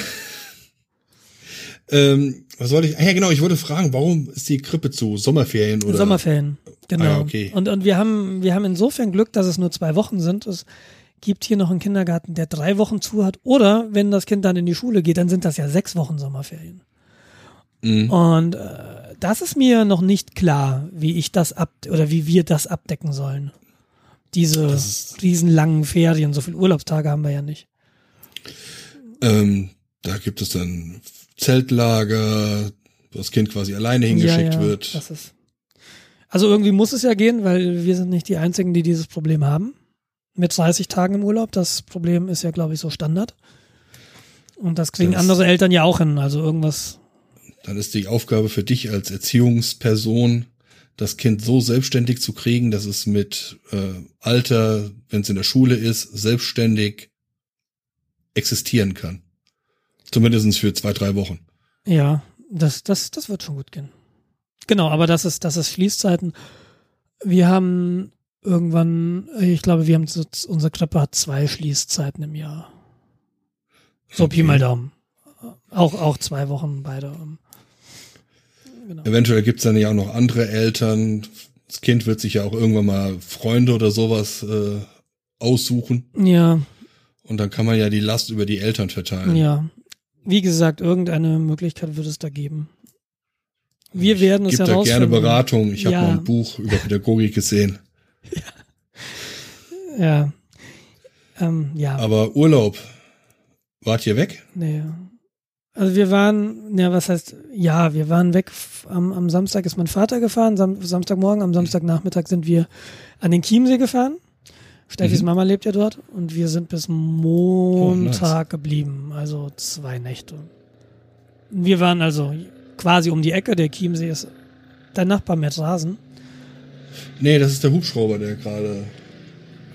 Ähm, was wollte ich? Ah, ja, genau. Ich wollte fragen, warum ist die Krippe zu? Sommerferien oder? Sommerferien, genau. Ah, okay. Und, und wir haben, wir haben insofern Glück, dass es nur zwei Wochen sind. Es gibt hier noch einen Kindergarten, der drei Wochen zu hat. Oder wenn das Kind dann in die Schule geht, dann sind das ja sechs Wochen Sommerferien. Mhm. Und äh, das ist mir noch nicht klar, wie ich das ab oder wie wir das abdecken sollen. Diese riesenlangen Ferien, so viele Urlaubstage haben wir ja nicht. Ähm, da gibt es dann Zeltlager, wo das Kind quasi alleine hingeschickt ja, ja, wird. Das ist. Also irgendwie muss es ja gehen, weil wir sind nicht die einzigen, die dieses Problem haben. Mit 30 Tagen im Urlaub. Das Problem ist ja, glaube ich, so Standard. Und das kriegen Das- andere Eltern ja auch hin. Also irgendwas. Dann ist die Aufgabe für dich als Erziehungsperson, das Kind so selbstständig zu kriegen, dass es mit äh, Alter, wenn es in der Schule ist, selbstständig existieren kann. Zumindest für zwei, drei Wochen. Ja, das, das, das wird schon gut gehen. Genau, aber das ist, das ist Schließzeiten. Wir haben irgendwann, ich glaube, wir haben so, unsere Krippe hat zwei Schließzeiten im Jahr. So Pi Okay. mal Daumen. Auch, auch zwei Wochen beide. Genau. Eventuell gibt's dann ja auch noch andere Eltern. Das Kind wird sich ja auch irgendwann mal Freunde oder sowas äh, aussuchen. Ja, Und dann kann man ja die Last über die Eltern verteilen. ja. Wie gesagt, irgendeine Möglichkeit wird es da geben. Wir werden es Gibt da herausfinden. gerne Beratung. Ich habe Ja. mal ein Buch über Pädagogik gesehen. Ja. Ähm, ja. Aber Urlaub, wart ihr weg? Nee. Also wir waren, ja, was heißt, ja, wir waren weg. Am, am Samstag ist mein Vater gefahren, Sam, Samstagmorgen, am Samstagnachmittag sind wir an den Chiemsee gefahren. Steffis Mhm. Mama lebt ja dort und wir sind bis Montag geblieben, also zwei Nächte. Wir waren also quasi um die Ecke, der Chiemsee ist dein Nachbar mit Rasen, Nee, das ist der Hubschrauber, der gerade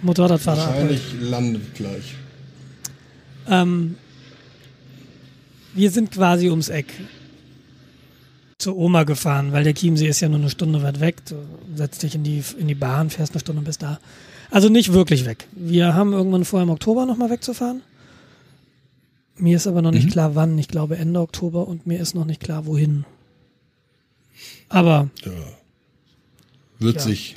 Motorradfahrer. abholt. wahrscheinlich landet gleich. Ähm, wir sind quasi ums Eck zur Oma gefahren, weil der Chiemsee ist ja nur eine Stunde weit weg. Du setzt dich in die, in die Bahn, fährst eine Stunde bis da. Also nicht wirklich weg. Wir haben irgendwann vor, im Oktober nochmal wegzufahren. Mir ist aber noch nicht Mhm. klar, wann. Ich glaube Ende Oktober und mir ist noch nicht klar, wohin. Aber Ja. Wird Ja. sich.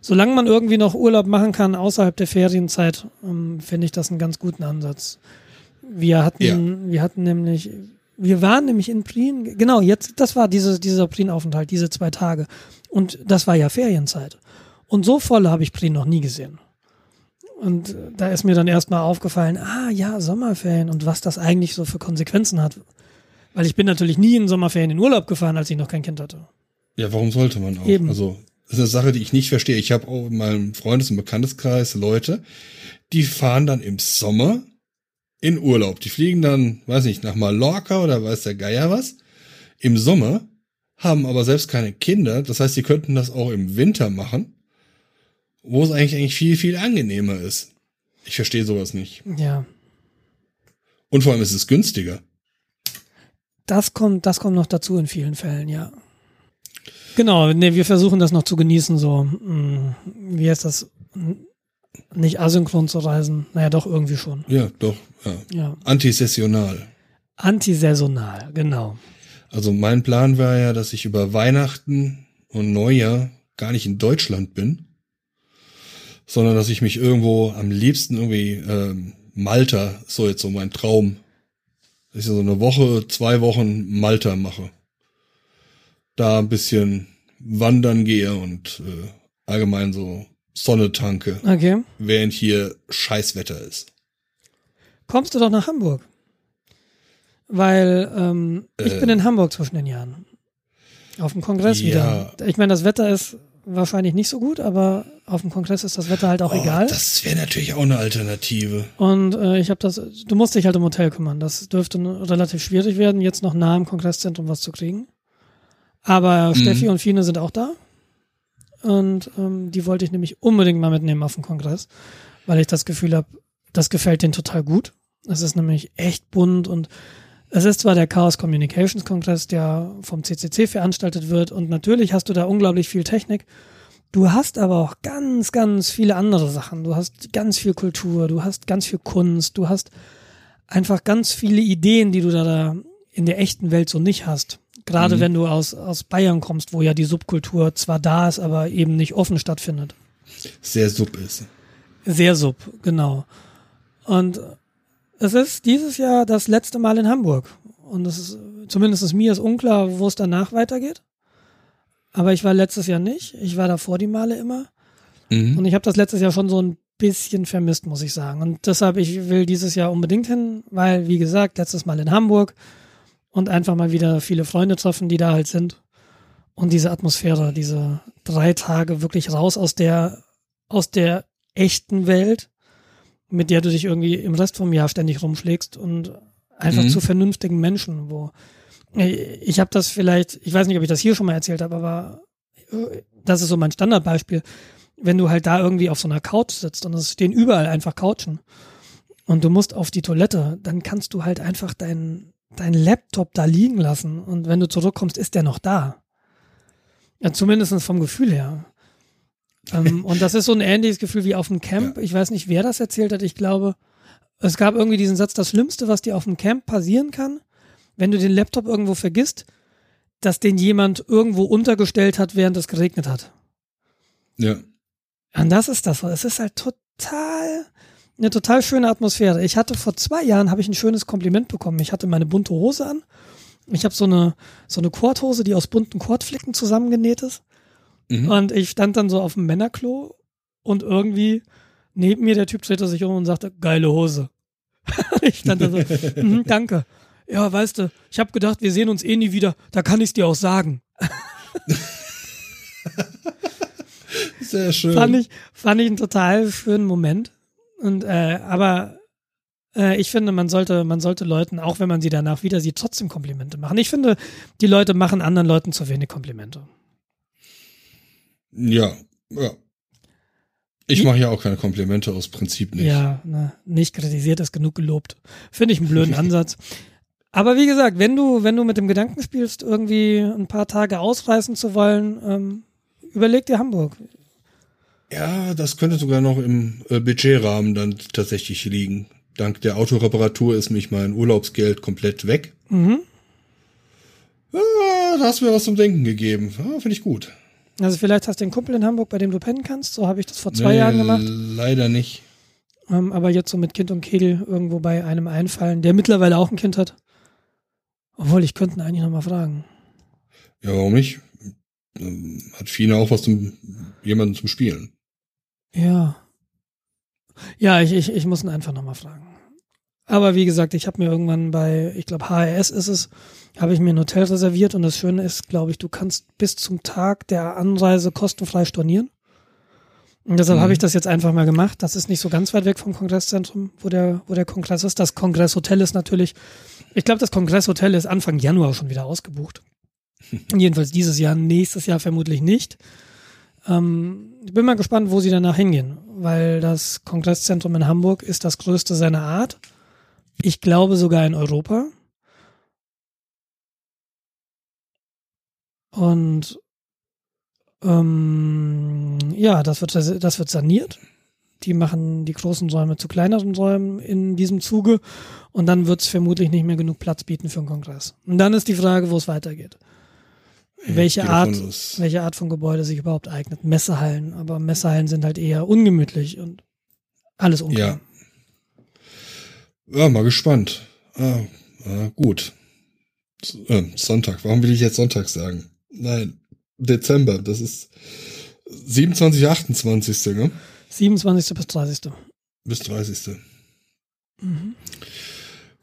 solange man irgendwie noch Urlaub machen kann außerhalb der Ferienzeit, ähm, finde ich das einen ganz guten Ansatz. Wir hatten, Ja. wir hatten nämlich, wir waren nämlich in Prien, genau, jetzt, das war diese, dieser Prien-Aufenthalt, diese zwei Tage. Und das war ja Ferienzeit. Und so voll habe ich Prien noch nie gesehen. Und da ist mir dann erstmal aufgefallen, ah ja, Sommerferien und was das eigentlich so für Konsequenzen hat. Weil ich bin natürlich nie in Sommerferien in Urlaub gefahren, als ich noch kein Kind hatte. Ja, warum sollte man auch? Eben. Also, das ist eine Sache, die ich nicht verstehe. Ich habe auch in meinem Freundes- und Bekannteskreis Leute, die fahren dann im Sommer in Urlaub. Die fliegen dann, weiß nicht, nach Mallorca oder weiß der Geier was, im Sommer, haben aber selbst keine Kinder. Das heißt, sie könnten das auch im Winter machen, wo es eigentlich, eigentlich viel, viel angenehmer ist. Ich verstehe sowas nicht. Ja, Und vor allem ist es günstiger. das kommt, das kommt noch dazu in vielen Fällen, ja. Genau, nee, wir versuchen das noch zu genießen, so, mh, wie heißt das, nicht asynchron zu reisen. Naja, doch irgendwie schon. Ja, doch. Ja. Ja. Antisessional. Antisaisonal, genau. Also mein Plan war ja, dass ich über Weihnachten und Neujahr gar nicht in Deutschland bin, sondern dass ich mich irgendwo am liebsten irgendwie ähm, Malta, so jetzt so mein Traum, dass ich so eine Woche, zwei Wochen Malta mache. Da ein bisschen wandern gehe und äh, allgemein so Sonne tanke, Okay. während hier Scheißwetter ist. Kommst du doch nach Hamburg? Weil ähm, ich Äh. bin in Hamburg zwischen den Jahren. Auf dem Kongress Ja. wieder. Ich meine, das Wetter ist wahrscheinlich nicht so gut, aber auf dem Kongress ist das Wetter halt auch Oh, egal. Das wäre natürlich auch eine Alternative. Und äh, ich habe das, du musst dich halt um Hotel kümmern. Das dürfte relativ schwierig werden, jetzt noch nah am Kongresszentrum was zu kriegen. Aber Steffi und Fine sind auch da. Und ähm, die wollte ich nämlich unbedingt mal mitnehmen auf den Kongress, weil ich das Gefühl habe, das gefällt denen total gut. Es ist nämlich echt bunt und es ist zwar der Chaos Communications Kongress, der vom CCC veranstaltet wird und natürlich hast du da unglaublich viel Technik. Du hast aber auch ganz, ganz viele andere Sachen. Du hast ganz viel Kultur, du hast ganz viel Kunst, du hast einfach ganz viele Ideen, die du da, da in der echten Welt so nicht hast. Gerade Mhm. wenn du aus, aus Bayern kommst, wo ja die Subkultur zwar da ist, aber eben nicht offen stattfindet. Sehr sub ist. Sehr sub, genau. Und es ist dieses Jahr das letzte Mal in Hamburg. Und es ist, zumindest ist mir ist unklar, wo es danach weitergeht. Aber ich war letztes Jahr nicht. Ich war davor die Male immer. Mhm. Und ich habe das letztes Jahr schon so ein bisschen vermisst, muss ich sagen. Und deshalb, ich will dieses Jahr unbedingt hin, weil, wie gesagt, letztes Mal in Hamburg und einfach mal wieder viele Freunde treffen, die da halt sind. Und diese Atmosphäre, diese drei Tage wirklich raus aus der, aus der echten Welt, mit der du dich irgendwie im Rest vom Jahr ständig rumschlägst und einfach Mhm. zu vernünftigen Menschen, wo ich habe das vielleicht, ich weiß nicht, ob ich das hier schon mal erzählt habe, aber äh, das ist so mein Standardbeispiel wenn du halt da irgendwie auf so einer Couch sitzt und es stehen überall einfach Couchen und du musst auf die Toilette, dann kannst du halt einfach deinen dein Laptop da liegen lassen und wenn du zurückkommst, ist der noch da. Ja, zumindest vom Gefühl her. ähm, und das ist so ein ähnliches Gefühl wie auf dem Camp. Ich weiß nicht, wer das erzählt hat. Ich glaube, es gab irgendwie diesen Satz, das Schlimmste, was dir auf dem Camp passieren kann, wenn du den Laptop irgendwo vergisst, dass den jemand irgendwo untergestellt hat, während es geregnet hat. Ja. Und das ist das. Es ist halt total, eine total schöne Atmosphäre. Ich hatte vor zwei Jahren, habe ich ein schönes Kompliment bekommen. Ich hatte meine bunte Hose an. Ich habe so eine, so eine Korthose, die aus bunten Kordflicken zusammengenäht ist. Mhm. Und ich stand dann so auf dem Männerklo und irgendwie neben mir der Typ drehte sich um und sagte, geile Hose. ich stand da so, mhm, danke. Ja, weißt du, ich habe gedacht, wir sehen uns eh nie wieder. Da kann ich dir auch sagen. Sehr schön. fand ich, fand ich einen total schönen Moment. Und äh, aber äh, ich finde, man sollte, man sollte Leuten, auch wenn man sie danach wieder sieht, trotzdem Komplimente machen. Ich finde, die Leute machen anderen Leuten zu wenig Komplimente. Ja, ja. Ich mache ja auch keine Komplimente aus Prinzip nicht. Ja, ne, nicht kritisiert ist genug gelobt. Finde ich einen blöden Ansatz. Aber wie gesagt, wenn du, wenn du mit dem Gedanken spielst, irgendwie ein paar Tage ausreißen zu wollen, ähm, überleg dir Hamburg. Ja, das könnte sogar noch im äh, Budgetrahmen dann tatsächlich liegen. Dank der Autoreparatur ist mich mein Urlaubsgeld komplett weg. Mhm. Ja, da hast du mir was zum Denken gegeben. Ja, Finde ich gut. Also vielleicht hast du einen Kumpel in Hamburg, bei dem du pennen kannst. So habe ich das vor zwei Nee, Jahren gemacht. Leider nicht. Ähm, aber jetzt so mit Kind und Kegel irgendwo bei einem einfallen, der mittlerweile auch ein Kind hat. Obwohl, ich könnte ihn eigentlich nochmal fragen. Ja, warum nicht? Ähm, Hat Fina auch was zum jemanden zum Spielen. Ja. Ja, ich, ich, ich muss ihn einfach nochmal fragen. Aber wie gesagt, ich habe mir irgendwann bei, ich glaube HRS ist es, habe ich mir ein Hotel reserviert und das Schöne ist, glaube ich, du kannst bis zum Tag der Anreise kostenfrei stornieren. Und deshalb Mhm. habe ich das jetzt einfach mal gemacht. Das ist nicht so ganz weit weg vom Kongresszentrum, wo der, wo der Kongress ist. Das Kongresshotel ist natürlich, ich glaube, das Kongresshotel ist Anfang Januar schon wieder ausgebucht. Jedenfalls dieses Jahr, nächstes Jahr vermutlich nicht. Ähm, ich bin mal gespannt, wo sie danach hingehen, weil das Kongresszentrum in Hamburg ist das größte seiner Art. Ich glaube sogar in Europa. Und ähm, ja, das wird, das wird saniert. Die machen die großen Räume zu kleineren Räumen in diesem Zuge und dann wird es vermutlich nicht mehr genug Platz bieten für einen Kongress. Und dann ist die Frage, wo es weitergeht. Welche gehe Art, welche Art von Gebäude sich überhaupt eignet. Messehallen, aber Messehallen sind halt eher ungemütlich und alles unklar. Ja. Ja, mal gespannt. Ah, ah, gut. S- äh, Sonntag. Warum will ich jetzt Sonntag sagen? Nein, Dezember. Das ist 27, 28. Ne? 27. bis 30. Bis 30. Mhm.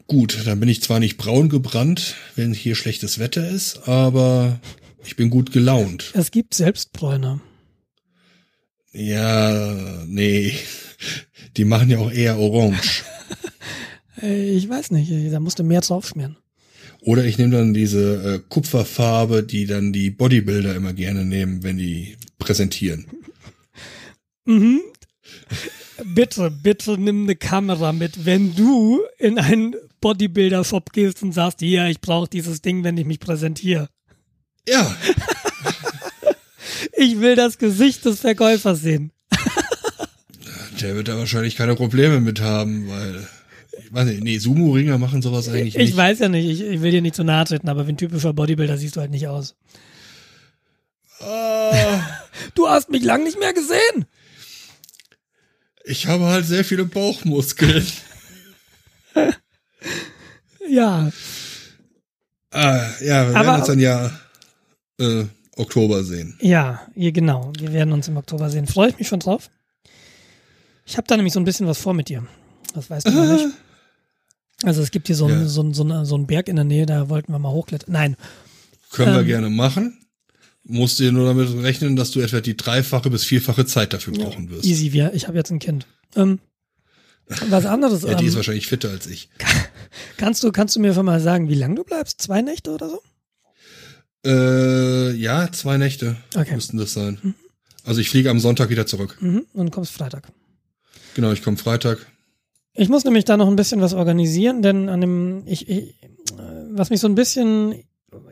Gut, dann bin ich zwar nicht braun gebrannt, wenn hier schlechtes Wetter ist, aber ich bin gut gelaunt. Es gibt Selbstbräuner. Ja, nee. Die machen ja auch eher orange. Äh, Ich weiß nicht, da musst du mehr draufschmieren. Oder ich nehme dann diese äh, Kupferfarbe, die dann die Bodybuilder immer gerne nehmen, wenn die präsentieren. Mhm. Bitte, bitte nimm eine Kamera mit, wenn du in einen Bodybuilder-Shop gehst und sagst, hier, ich brauche dieses Ding, wenn ich mich präsentiere. Ja, Ich will das Gesicht des Verkäufers sehen. der wird da wahrscheinlich keine Probleme mit haben, weil ich weiß nicht, nee, Sumo-Ringer machen sowas eigentlich Ich nicht. weiß ja nicht, ich, ich will dir nicht zu nahe treten, aber wie ein typischer Bodybuilder siehst du halt nicht aus. Ah, Du hast mich lang nicht mehr gesehen. ich habe halt sehr viele Bauchmuskeln. Ja, Ah, ja, wir Aber- werden uns dann ja äh, Oktober sehen. ja, ja, genau. Wir werden uns im Oktober sehen. Freue ich mich schon drauf. Ich habe da nämlich so ein bisschen was vor mit dir. Das weißt du noch nicht. Also es gibt hier so einen, Ja. so, einen, so, einen, so einen Berg in der Nähe, da wollten wir mal hochklettern. Nein, Können wir Ähm. gerne machen. Musst dir nur damit rechnen, dass du etwa die dreifache bis vierfache Zeit dafür brauchen wirst. easy, wir, ich habe jetzt ein Kind. Ähm, was anderes. Ja, die ist ähm, wahrscheinlich fitter als ich. kannst, du, kannst du mir schon mal sagen, wie lange du bleibst? Zwei Nächte oder so? Äh, ja, zwei Nächte Okay. müssten das sein. Also ich fliege am Sonntag wieder zurück. Mhm. Und kommst Freitag. Genau, ich komme Freitag. Ich muss nämlich da noch ein bisschen was organisieren, denn an dem, ich, ich, was mich so ein bisschen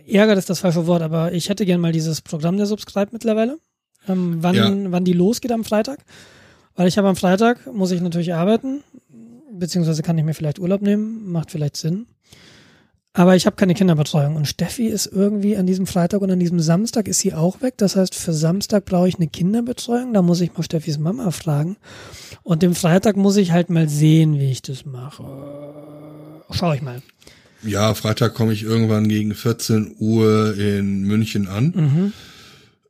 ärgert, ist das falsche Wort, aber ich hätte gern mal dieses Programm der Subscribe mittlerweile. Ähm, wann, Ja. wann die losgeht am Freitag. Weil ich habe am Freitag, muss ich natürlich arbeiten, beziehungsweise kann ich mir vielleicht Urlaub nehmen, macht vielleicht Sinn. Aber ich habe keine Kinderbetreuung und Steffi ist irgendwie an diesem Freitag und an diesem Samstag ist sie auch weg. Das heißt, für Samstag brauche ich eine Kinderbetreuung. Da muss ich mal Steffis Mama fragen. Und dem Freitag muss ich halt mal sehen, wie ich das mache. Schau ich mal. Ja, Freitag komme ich irgendwann gegen 14 Uhr in München an.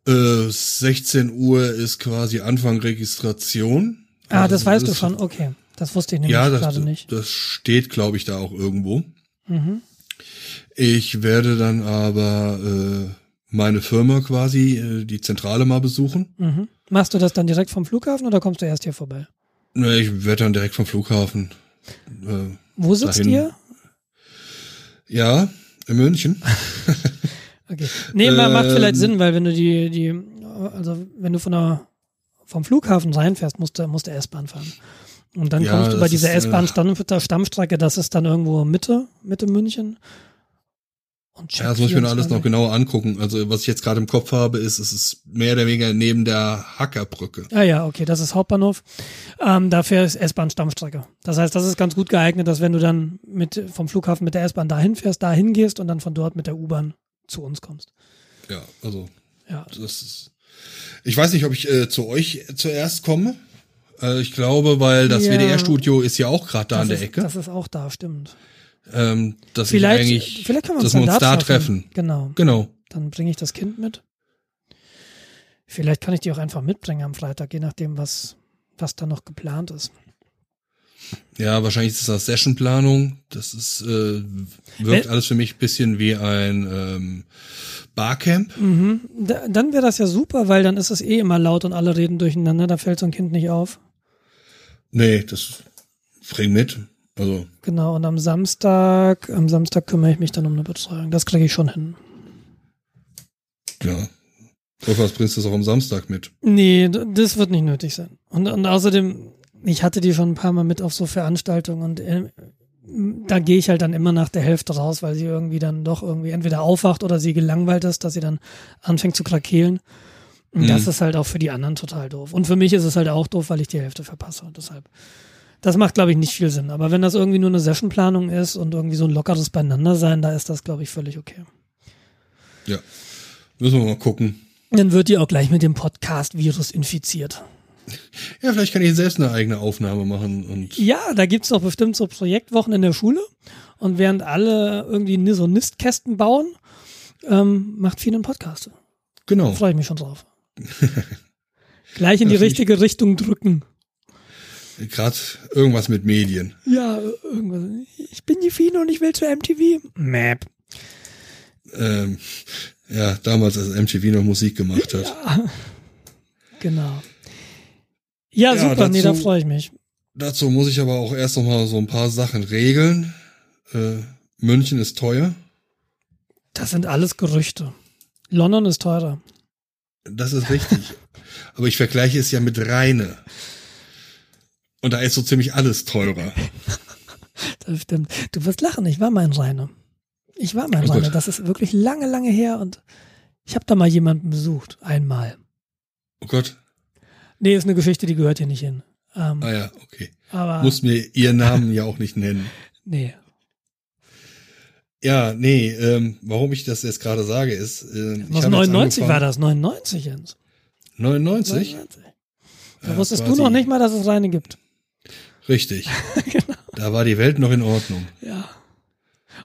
Mhm. Äh, 16 Uhr ist quasi Anfang Registration. Ah, Also das weißt du schon. Okay. Das wusste ich nämlich Ja, das, gerade nicht. das steht, glaube ich, da auch irgendwo. Mhm. Ich werde dann aber äh, meine Firma quasi, äh, die Zentrale mal besuchen. Mhm. Machst du das dann direkt vom Flughafen oder kommst du erst hier vorbei? Ne, Ich werde dann direkt vom Flughafen. Äh, Wo sitzt Dahin. ihr? ja, in München. Okay. Nee, ma- macht Ähm. vielleicht Sinn, weil wenn du die, die, also wenn du von der, vom Flughafen reinfährst, musst du, musst du S-Bahn fahren. Und dann Ja, kommst du bei dieser ist, äh, S-Bahn-Stammstrecke, das ist dann irgendwo Mitte, Mitte München. Und Ja, das muss ich mir noch alles noch 24. genauer angucken. Also was ich jetzt gerade im Kopf habe, ist, es ist mehr oder weniger neben der Hackerbrücke. Ah ja, okay, das ist Hauptbahnhof. Ähm, dafür ist S-Bahn Stammstrecke. Das heißt, das ist ganz gut geeignet, dass wenn du dann mit vom Flughafen mit der S-Bahn dahin fährst, dahin gehst und dann von dort mit der U-Bahn zu uns kommst. Ja, also Ja. das ist. Ich weiß nicht, ob ich äh, zu euch zuerst komme. Äh, ich glaube, weil das Ja. WDR-Studio ist ja auch gerade da an der ist, Ecke. Das ist auch da, stimmt. Ähm, dass Vielleicht, ich eigentlich, vielleicht können wir uns, dass wir uns da treffen. treffen. Genau. Genau. Dann bringe ich das Kind mit. Vielleicht kann ich die auch einfach mitbringen am Freitag, je nachdem, was, was da noch geplant ist. Ja, wahrscheinlich ist das Sessionplanung. Das ist äh, wirkt Wel- alles für mich ein bisschen wie ein ähm, Barcamp. Mhm. Da, dann wäre das ja super, weil dann ist es eh immer laut und alle reden durcheinander, da fällt so ein Kind nicht auf. Nee, das bring mit. Also, Genau, und am Samstag, am Samstag kümmere ich mich dann um eine Betreuung. Das kriege ich schon hin. ja. Und was bringst du das auch am Samstag mit? Nee, das wird nicht nötig sein. Und, und außerdem, ich hatte die schon ein paar Mal mit auf so Veranstaltungen und äh, da gehe ich halt dann immer nach der Hälfte raus, weil sie irgendwie dann doch irgendwie entweder aufwacht oder sie gelangweilt ist, dass sie dann anfängt zu krakeelen. Und das Mhm. ist halt auch für die anderen total doof. Und für mich ist es halt auch doof, weil ich die Hälfte verpasse. Und deshalb, das macht, glaube ich, nicht viel Sinn. Aber wenn das irgendwie nur eine Sessionplanung ist und irgendwie so ein lockeres Beieinander-Sein, da ist das, glaube ich, völlig okay. Ja. Müssen wir mal gucken. Dann wird die auch gleich mit dem Podcast-Virus infiziert. Ja, vielleicht kann ich selbst eine eigene Aufnahme machen und Ja, da gibt's doch bestimmt so Projektwochen in der Schule. Und während alle irgendwie so Nistkästen bauen, ähm, macht viel einen Podcast. genau. Freue ich mich schon drauf. Gleich in die richtige Richtung drücken. Gerade irgendwas mit Medien. Ja, irgendwas. Ich bin die Fine und ich will zu MTV. Map. Ähm, ja, damals, als MTV noch Musik gemacht hat. Genau. Ja, Ja, super. nee, da dazu- freue ich mich. Dazu muss ich aber auch erst noch mal so ein paar Sachen regeln. Äh, München ist teuer. Das sind alles Gerüchte. London ist teurer. Das ist richtig. aber ich vergleiche es ja mit Rheine. Und da ist so ziemlich alles teurer. Das stimmt. Du wirst lachen, ich war mal in Rheine. Ich war mal in Oh Rheine. Das ist wirklich lange, lange her und ich habe da mal jemanden besucht. Einmal. Oh Gott. Nee, ist eine Geschichte, die gehört hier nicht hin. Ähm, Ah ja, okay. aber Muss mir ihren Namen ja auch nicht nennen. nee. Ja, nee, ähm, warum ich das jetzt gerade sage, ist, äh, Was habe jetzt 99 war das? 99, Jens. 99? 99. Da Ja, wusstest du noch nicht mal, dass es Rheine gibt. Richtig. Genau. Da war die Welt noch in Ordnung. Ja.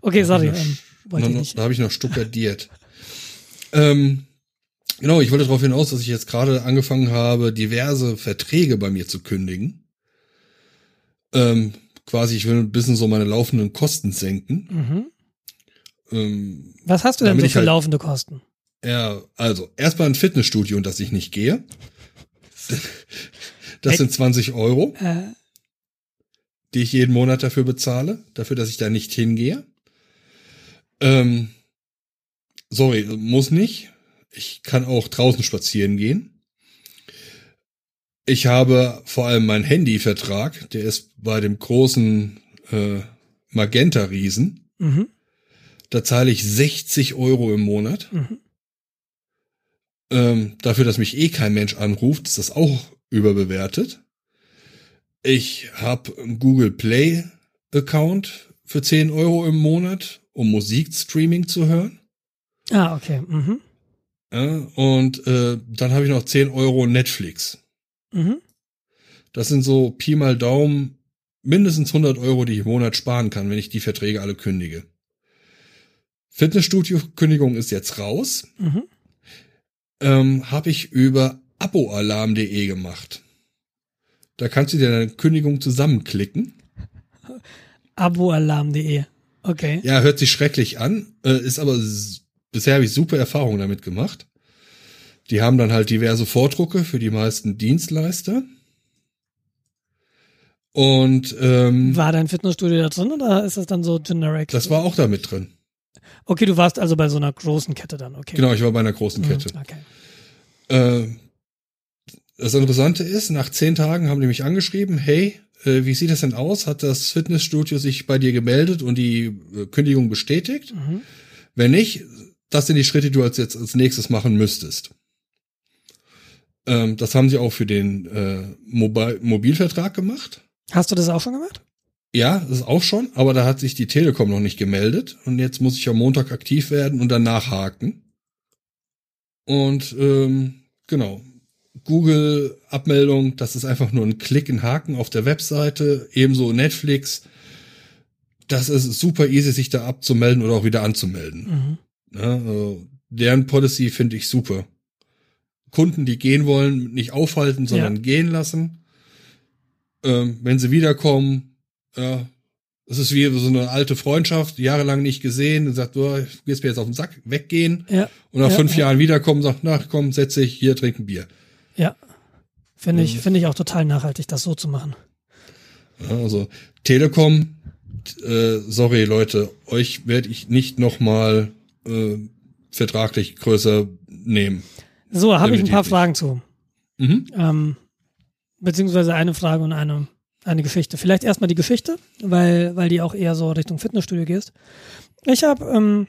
Okay, sorry. Ähm, wollte Noch, ich da habe ich noch stuckadiert. ähm, genau, ich wollte darauf hinaus, dass ich jetzt gerade angefangen habe, diverse Verträge bei mir zu kündigen. Ähm, quasi, ich will ein bisschen so meine laufenden Kosten senken. Mhm. Ähm, Was hast du denn so für halt- laufende Kosten? ja, also erstmal ein Fitnessstudio, in das ich nicht gehe. Das sind 20 Euro, Äh, die ich jeden Monat dafür bezahle, dafür, dass ich da nicht hingehe. Ähm, sorry, muss nicht. Ich kann auch draußen spazieren gehen. Ich habe vor allem meinen Handyvertrag, der ist bei dem großen äh, Magenta-Riesen. mhm. Da zahle ich 60 Euro im Monat. Mhm. Ähm, dafür, dass mich eh kein Mensch anruft, ist das auch überbewertet. Ich habe einen Google Play Account für 10 Euro im Monat, um Musikstreaming zu hören. Ah, okay. Mhm. Ja, und äh, dann habe ich noch 10 Euro Netflix. Mhm. Das sind so Pi mal Daumen mindestens 100 Euro, die ich im Monat sparen kann, wenn ich die Verträge alle kündige. Fitnessstudio-Kündigung ist jetzt raus. Mhm. ähm, habe ich über aboalarm.de gemacht. Da kannst du dir deine Kündigung zusammenklicken. Aboalarm.de. Okay. Ja, hört sich schrecklich an, äh, ist aber bisher habe ich super Erfahrungen damit gemacht. Die haben dann halt diverse Vordrucke für die meisten Dienstleister. Und ähm, War dein Fitnessstudio da drin oder ist das dann so generic? das war auch da mit drin. Okay, du warst also bei so einer großen Kette dann, okay. Genau, ich war bei einer großen Mhm, Kette. Okay. Äh, das Interessante ist, nach zehn Tagen haben die mich angeschrieben, hey, äh, wie sieht das denn aus? Hat das Fitnessstudio sich bei dir gemeldet und die äh, Kündigung bestätigt? Mhm. Wenn nicht, das sind die Schritte, die du als jetzt als nächstes machen müsstest. Ähm, das haben sie auch für den äh, Mobil Mobilvertrag gemacht. Hast du das auch schon gemacht? Ja, das ist auch schon, aber da hat sich die Telekom noch nicht gemeldet und jetzt muss ich am Montag aktiv werden und dann nachhaken. Und ähm, genau, Google-Abmeldung, das ist einfach nur ein Klick, ein Haken auf der Webseite, ebenso Netflix. Das ist super easy, sich da abzumelden oder auch wieder anzumelden. Mhm. Ja, also deren Policy finde ich super. Kunden, die gehen wollen, nicht aufhalten, sondern Ja. gehen lassen. Ähm, wenn sie wiederkommen, Ja. Es ist wie so eine alte Freundschaft, jahrelang nicht gesehen, und sagt, du gehst mir jetzt auf den Sack, weggehen. Ja. Und nach ja, fünf ja. Jahren wiederkommen, sagt, na komm, setz dich, hier, trink ein Bier. Ja. Finde ich, finde ich auch total nachhaltig, das so zu machen. Also Telekom, äh, sorry Leute, euch werde ich nicht nochmal äh, vertraglich größer nehmen. So, habe ich ein paar nicht. Fragen zu. Mhm. Ähm, beziehungsweise eine Frage und eine, eine Geschichte. Vielleicht erstmal die Geschichte, weil, weil die auch eher so Richtung Fitnessstudio gehst. Ich habe ähm,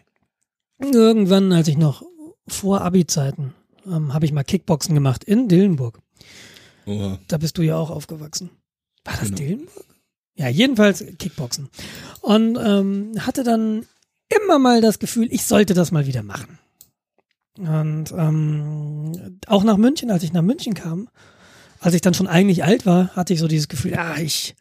irgendwann, als ich noch vor Abi-Zeiten, ähm, habe ich mal Kickboxen gemacht in Dillenburg. Oha. Da bist du ja auch aufgewachsen. War das Genau. Dillenburg? Ja, jedenfalls Kickboxen. Und ähm, hatte dann immer mal das Gefühl, ich sollte das mal wieder machen. Und ähm, auch nach München, als ich nach München kam, als ich dann schon eigentlich alt war, hatte ich so dieses Gefühl, ah, ich,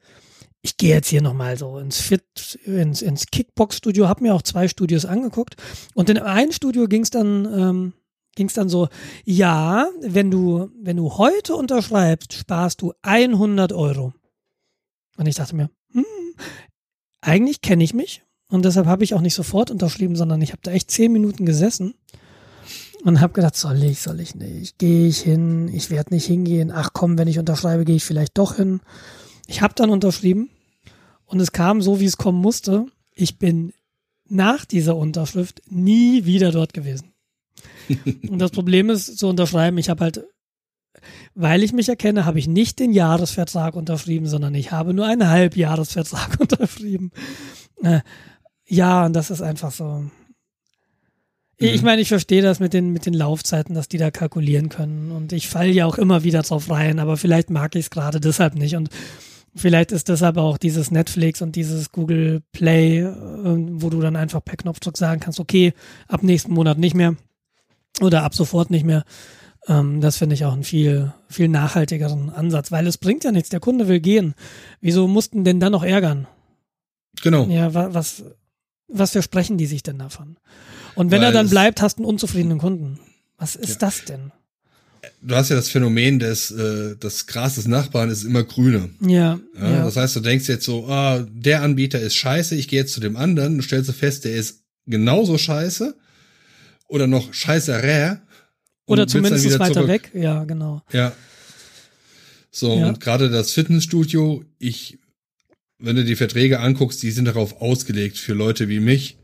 ich gehe jetzt hier nochmal so ins Fit, ins, ins Kickbox-Studio, habe mir auch zwei Studios angeguckt. Und in einem Studio ging es dann, ähm, ging's dann so, ja, wenn du, wenn du heute unterschreibst, sparst du 100 Euro. Und ich dachte mir, hm, eigentlich kenne ich mich. Und deshalb habe ich auch nicht sofort unterschrieben, sondern ich habe da echt zehn Minuten gesessen und habe gedacht, soll ich, soll ich nicht, gehe ich hin, ich werde nicht hingehen, ach komm, wenn ich unterschreibe, gehe ich vielleicht doch hin. Ich habe dann unterschrieben und es kam so, wie es kommen musste. Ich bin nach dieser Unterschrift nie wieder dort gewesen. und das Problem ist, zu unterschreiben, ich habe halt, weil ich mich erkenne, habe ich nicht den Jahresvertrag unterschrieben, sondern ich habe nur einen Halbjahresvertrag unterschrieben. Äh, ja, und das ist einfach so. Ich Mhm. meine, ich verstehe das mit den, mit den Laufzeiten, dass die da kalkulieren können. Und ich falle ja auch immer wieder drauf rein, aber vielleicht mag ich es gerade deshalb nicht. Und vielleicht ist deshalb auch dieses Netflix und dieses Google Play, äh, wo du dann einfach per Knopfdruck sagen kannst, okay, ab nächsten Monat nicht mehr oder ab sofort nicht mehr. Ähm, das finde ich auch einen viel, viel nachhaltigeren Ansatz, weil es bringt ja nichts. Der Kunde will gehen. Wieso mussten denn dann noch ärgern? Genau. Ja, wa was, was versprechen die sich denn davon? Und wenn Weil er dann bleibt, hast du einen unzufriedenen Kunden. Was ist Ja. das denn? Du hast ja das Phänomen des, äh, das Gras des Nachbarn ist immer grüner. Ja, Ja, ja, Das heißt, du denkst jetzt so, ah, der Anbieter ist scheiße, ich gehe jetzt zu dem anderen, du stellst du fest, der ist genauso scheiße oder noch scheißerer. und oder zumindest weiter zurück. weg. Ja, genau. Ja. So, Ja. und gerade das Fitnessstudio, ich, wenn du die Verträge anguckst, die sind darauf ausgelegt für Leute wie mich,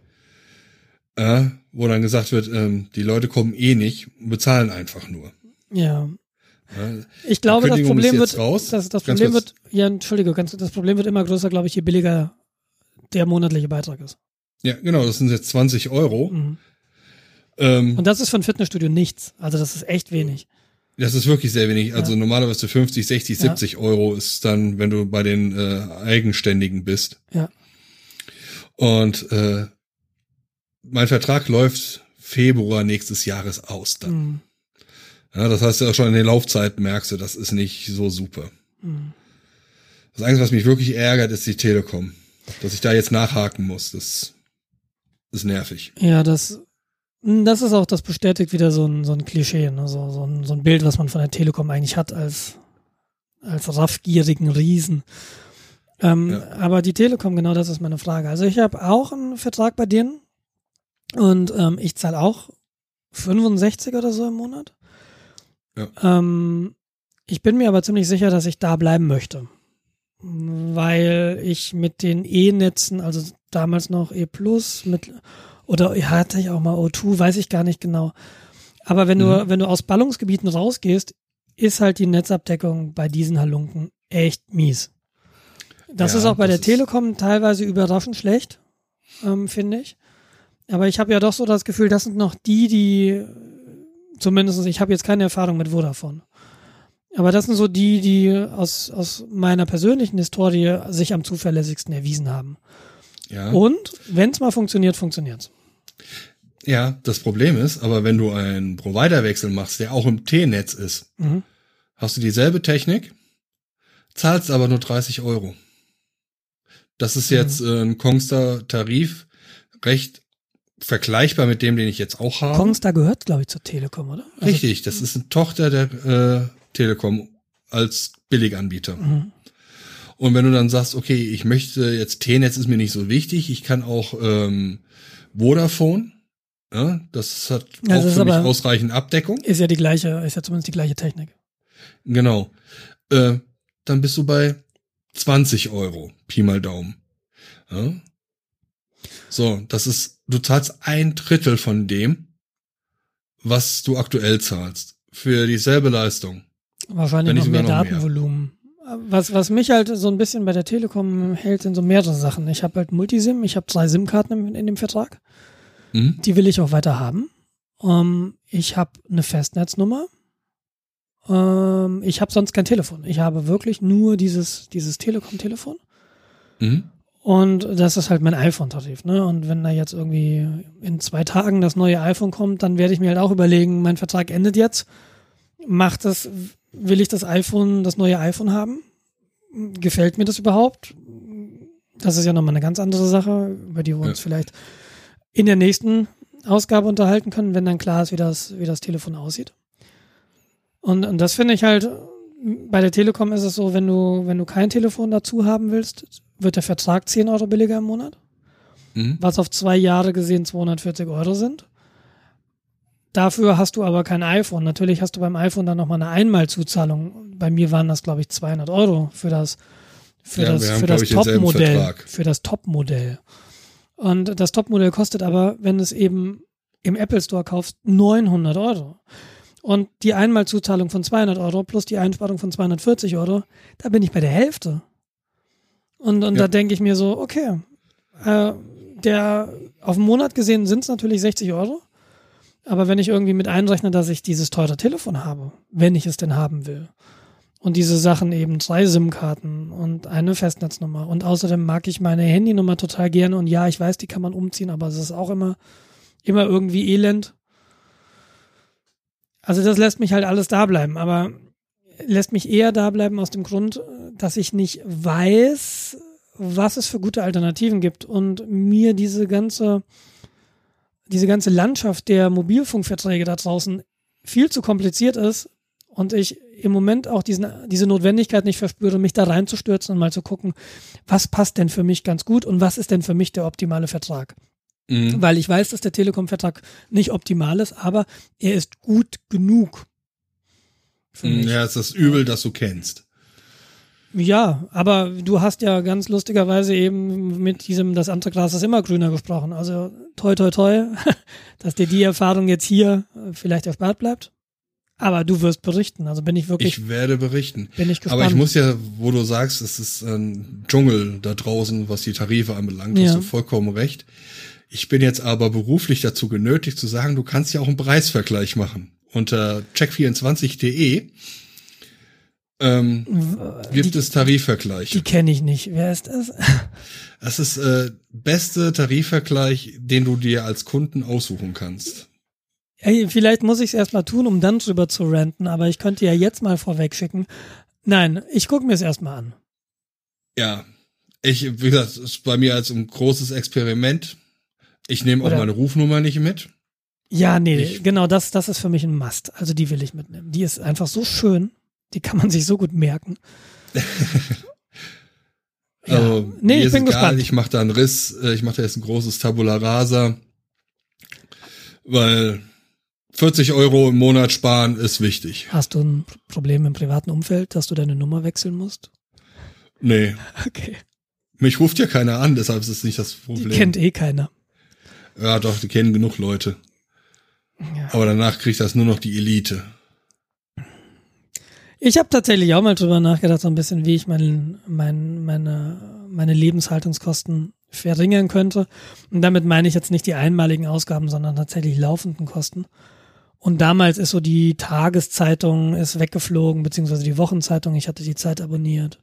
äh, wo dann gesagt wird, ähm, die Leute kommen eh nicht und bezahlen einfach nur. Ja. Ja, Ich glaube, das Problem wird, raus. das, das Problem wird, ja, entschuldige, ganz, das Problem wird immer größer, glaube ich, je billiger der monatliche Beitrag ist. ja, genau, das sind jetzt 20 Euro. Mhm. Ähm, Und das ist für ein Fitnessstudio nichts. Also das ist echt wenig. Das ist wirklich sehr wenig. Also Ja. normalerweise 50, 60, Ja. 70 Euro ist dann, wenn du bei den äh, Eigenständigen bist. Ja. Und äh, mein Vertrag läuft Februar nächstes Jahres aus dann. Mhm. Ja, das heißt ja schon in den Laufzeiten merkst du, das ist nicht so super. Mhm. Das Einzige, was mich wirklich ärgert, ist die Telekom. Dass ich da jetzt nachhaken muss. Das ist nervig. Ja, das, das ist auch, das bestätigt wieder so ein, so ein Klischee, ne? so, so, ein, so ein Bild, was man von der Telekom eigentlich hat als, als raffgierigen Riesen. Ähm, Ja. Aber die Telekom, genau das ist meine Frage. Also ich habe auch einen Vertrag bei denen und ähm, ich zahle auch 65 oder so im Monat. Ja. Ähm, ich bin mir aber ziemlich sicher, dass ich da bleiben möchte. Weil ich mit den E-Netzen, also damals noch E Plus, mit oder ja, hatte ich auch mal O2, weiß ich gar nicht genau. Aber wenn du, Mhm. wenn du aus Ballungsgebieten rausgehst, ist halt die Netzabdeckung bei diesen Halunken echt mies. Das Ja, ist auch bei der Telekom teilweise überraschend schlecht, ähm, finde ich. Aber ich habe ja doch so das Gefühl, das sind noch die, die zumindest, ich habe jetzt keine Erfahrung mit Vodafone. Aber das sind so die, die aus, aus meiner persönlichen Historie sich am zuverlässigsten erwiesen haben. Ja. Und wenn es mal funktioniert, funktioniert's. Ja, das Problem ist, aber wenn du einen Providerwechsel machst, der auch im T-Netz ist, Mhm. hast du dieselbe Technik, zahlst aber nur 30 Euro. Das ist jetzt äh, ein Kongstar-Tarif, recht vergleichbar mit dem, den ich jetzt auch habe. Kongstar gehört, glaube ich, zur Telekom, oder? Also, Richtig, das ist eine Tochter der äh, Telekom als Billiganbieter. Mhm. Und wenn du dann sagst, okay, ich möchte jetzt T-Netz ist mir nicht so wichtig, ich kann auch ähm, Vodafone, ja, das hat Ja, auch für mich ausreichend Abdeckung. Ist ja die gleiche, ist ja zumindest die gleiche Technik. Genau. Äh, dann bist du bei 20 Euro, Pi mal Daumen. Ja? So, das ist, du zahlst ein Drittel von dem, was du aktuell zahlst. Für dieselbe Leistung. Wahrscheinlich noch nicht mehr noch mehr. Was, was mich halt so ein bisschen bei der Telekom hält, sind so mehrere Sachen. Ich habe halt Multisim, ich habe drei SIM-Karten in, in dem Vertrag. Hm? Die will ich auch weiter haben. Ähm, ich habe eine Festnetznummer. Ähm, ich habe sonst kein Telefon. Ich habe wirklich nur dieses, dieses Telekom-Telefon. Hm? Und das ist halt mein iPhone-Tarif, ne? Und wenn da jetzt irgendwie in zwei Tagen das neue iPhone kommt, dann werde ich mir halt auch überlegen, mein Vertrag endet jetzt. Macht das, will ich das iPhone, das neue iPhone haben? Gefällt mir das überhaupt? Das ist ja nochmal eine ganz andere Sache, über die wir uns Ja. vielleicht in der nächsten Ausgabe unterhalten können, wenn dann klar ist, wie das, wie das Telefon aussieht. Und, und das finde ich halt, bei der Telekom ist es so, wenn du, wenn du kein Telefon dazu haben willst, wird der Vertrag 10 Euro billiger im Monat, Hm? was auf zwei Jahre gesehen 240 Euro sind. Dafür hast du aber kein iPhone. Natürlich hast du beim iPhone dann nochmal eine Einmalzuzahlung. Bei mir waren das, glaube ich, 200 Euro für das, für Ja, das, haben, für das Top-Modell. Für das Top-Modell. Und das Top-Modell kostet aber, wenn du es eben im Apple Store kaufst, 900 Euro. Und die Einmalzuzahlung von 200 Euro plus die Einsparung von 240 Euro, da bin ich bei der Hälfte. Und, und Ja. da denke ich mir so, okay, äh, der auf den Monat gesehen sind es natürlich 60 Euro. Aber wenn ich irgendwie mit einrechne, dass ich dieses teure Telefon habe, wenn ich es denn haben will, und diese Sachen eben drei SIM-Karten und eine Festnetznummer und außerdem mag ich meine Handynummer total gerne und ja, ich weiß, die kann man umziehen, aber es ist auch immer, immer irgendwie elend. Also das lässt mich halt alles da bleiben, aber lässt mich eher da bleiben aus dem Grund, dass ich nicht weiß, was es für gute Alternativen gibt und mir diese ganze, diese ganze Landschaft der Mobilfunkverträge da draußen viel zu kompliziert ist und ich im Moment auch diesen, diese Notwendigkeit nicht verspüre, mich da reinzustürzen und mal zu gucken, was passt denn für mich ganz gut und was ist denn für mich der optimale Vertrag. Mhm. Weil ich weiß, dass der Telekom-Vertrag nicht optimal ist, aber er ist gut genug. Mich. Ja, es ist das Übel, das du kennst. Ja, aber du hast ja ganz lustigerweise eben mit diesem Das andere Gras ist immer grüner gesprochen. Also toi toi toi, dass dir die Erfahrung jetzt hier äh, vielleicht erspart bleibt. Aber du wirst berichten. Also bin ich wirklich, Ich werde berichten. bin ich gespannt. Aber ich muss ja, wo du sagst, es ist ein Dschungel da draußen, was die Tarife anbelangt, Ja. hast du vollkommen recht. Ich bin jetzt aber beruflich dazu genötigt zu sagen, du kannst ja auch einen Preisvergleich machen. Unter check24.de ähm, gibt die, es Tarifvergleiche. die kenne ich nicht. Wer ist das? Das ist äh, beste Tarifvergleich, den du dir als Kunden aussuchen kannst. Ey, vielleicht muss ich es erst mal tun, um dann drüber zu ranten, aber ich könnte ja jetzt mal vorweg schicken. Nein, ich gucke mir es erst mal an. Ja, ich, wie gesagt, es ist bei mir als ein großes Experiment. Ich nehme auch Oder- meine Rufnummer nicht mit. Ja, nee, Ich- genau, das, das ist für mich ein Must. Also die will ich mitnehmen. Die ist einfach so schön. Die kann man sich so gut merken. Ja. Also, nee, ich bin egal, gespannt. Ich mache da einen Riss, äh, ich mache da jetzt ein großes Tabula Rasa, weil 40 Euro im Monat sparen ist wichtig. Hast du ein Problem im privaten Umfeld, dass du deine Nummer wechseln musst? Nee, Okay. mich ruft ja keiner an, deshalb ist es nicht das Die Problem. kennt eh keiner. ja, doch, die kennen genug Leute. Ja. Aber danach kriegt das nur noch die Elite. Ich habe tatsächlich auch mal drüber nachgedacht, so ein bisschen, wie ich mein, mein, meine, meine Lebenshaltungskosten verringern könnte. Und damit meine ich jetzt nicht die einmaligen Ausgaben, sondern tatsächlich laufenden Kosten. Und damals ist so die Tageszeitung ist weggeflogen, beziehungsweise die Wochenzeitung, ich hatte die Zeit abonniert.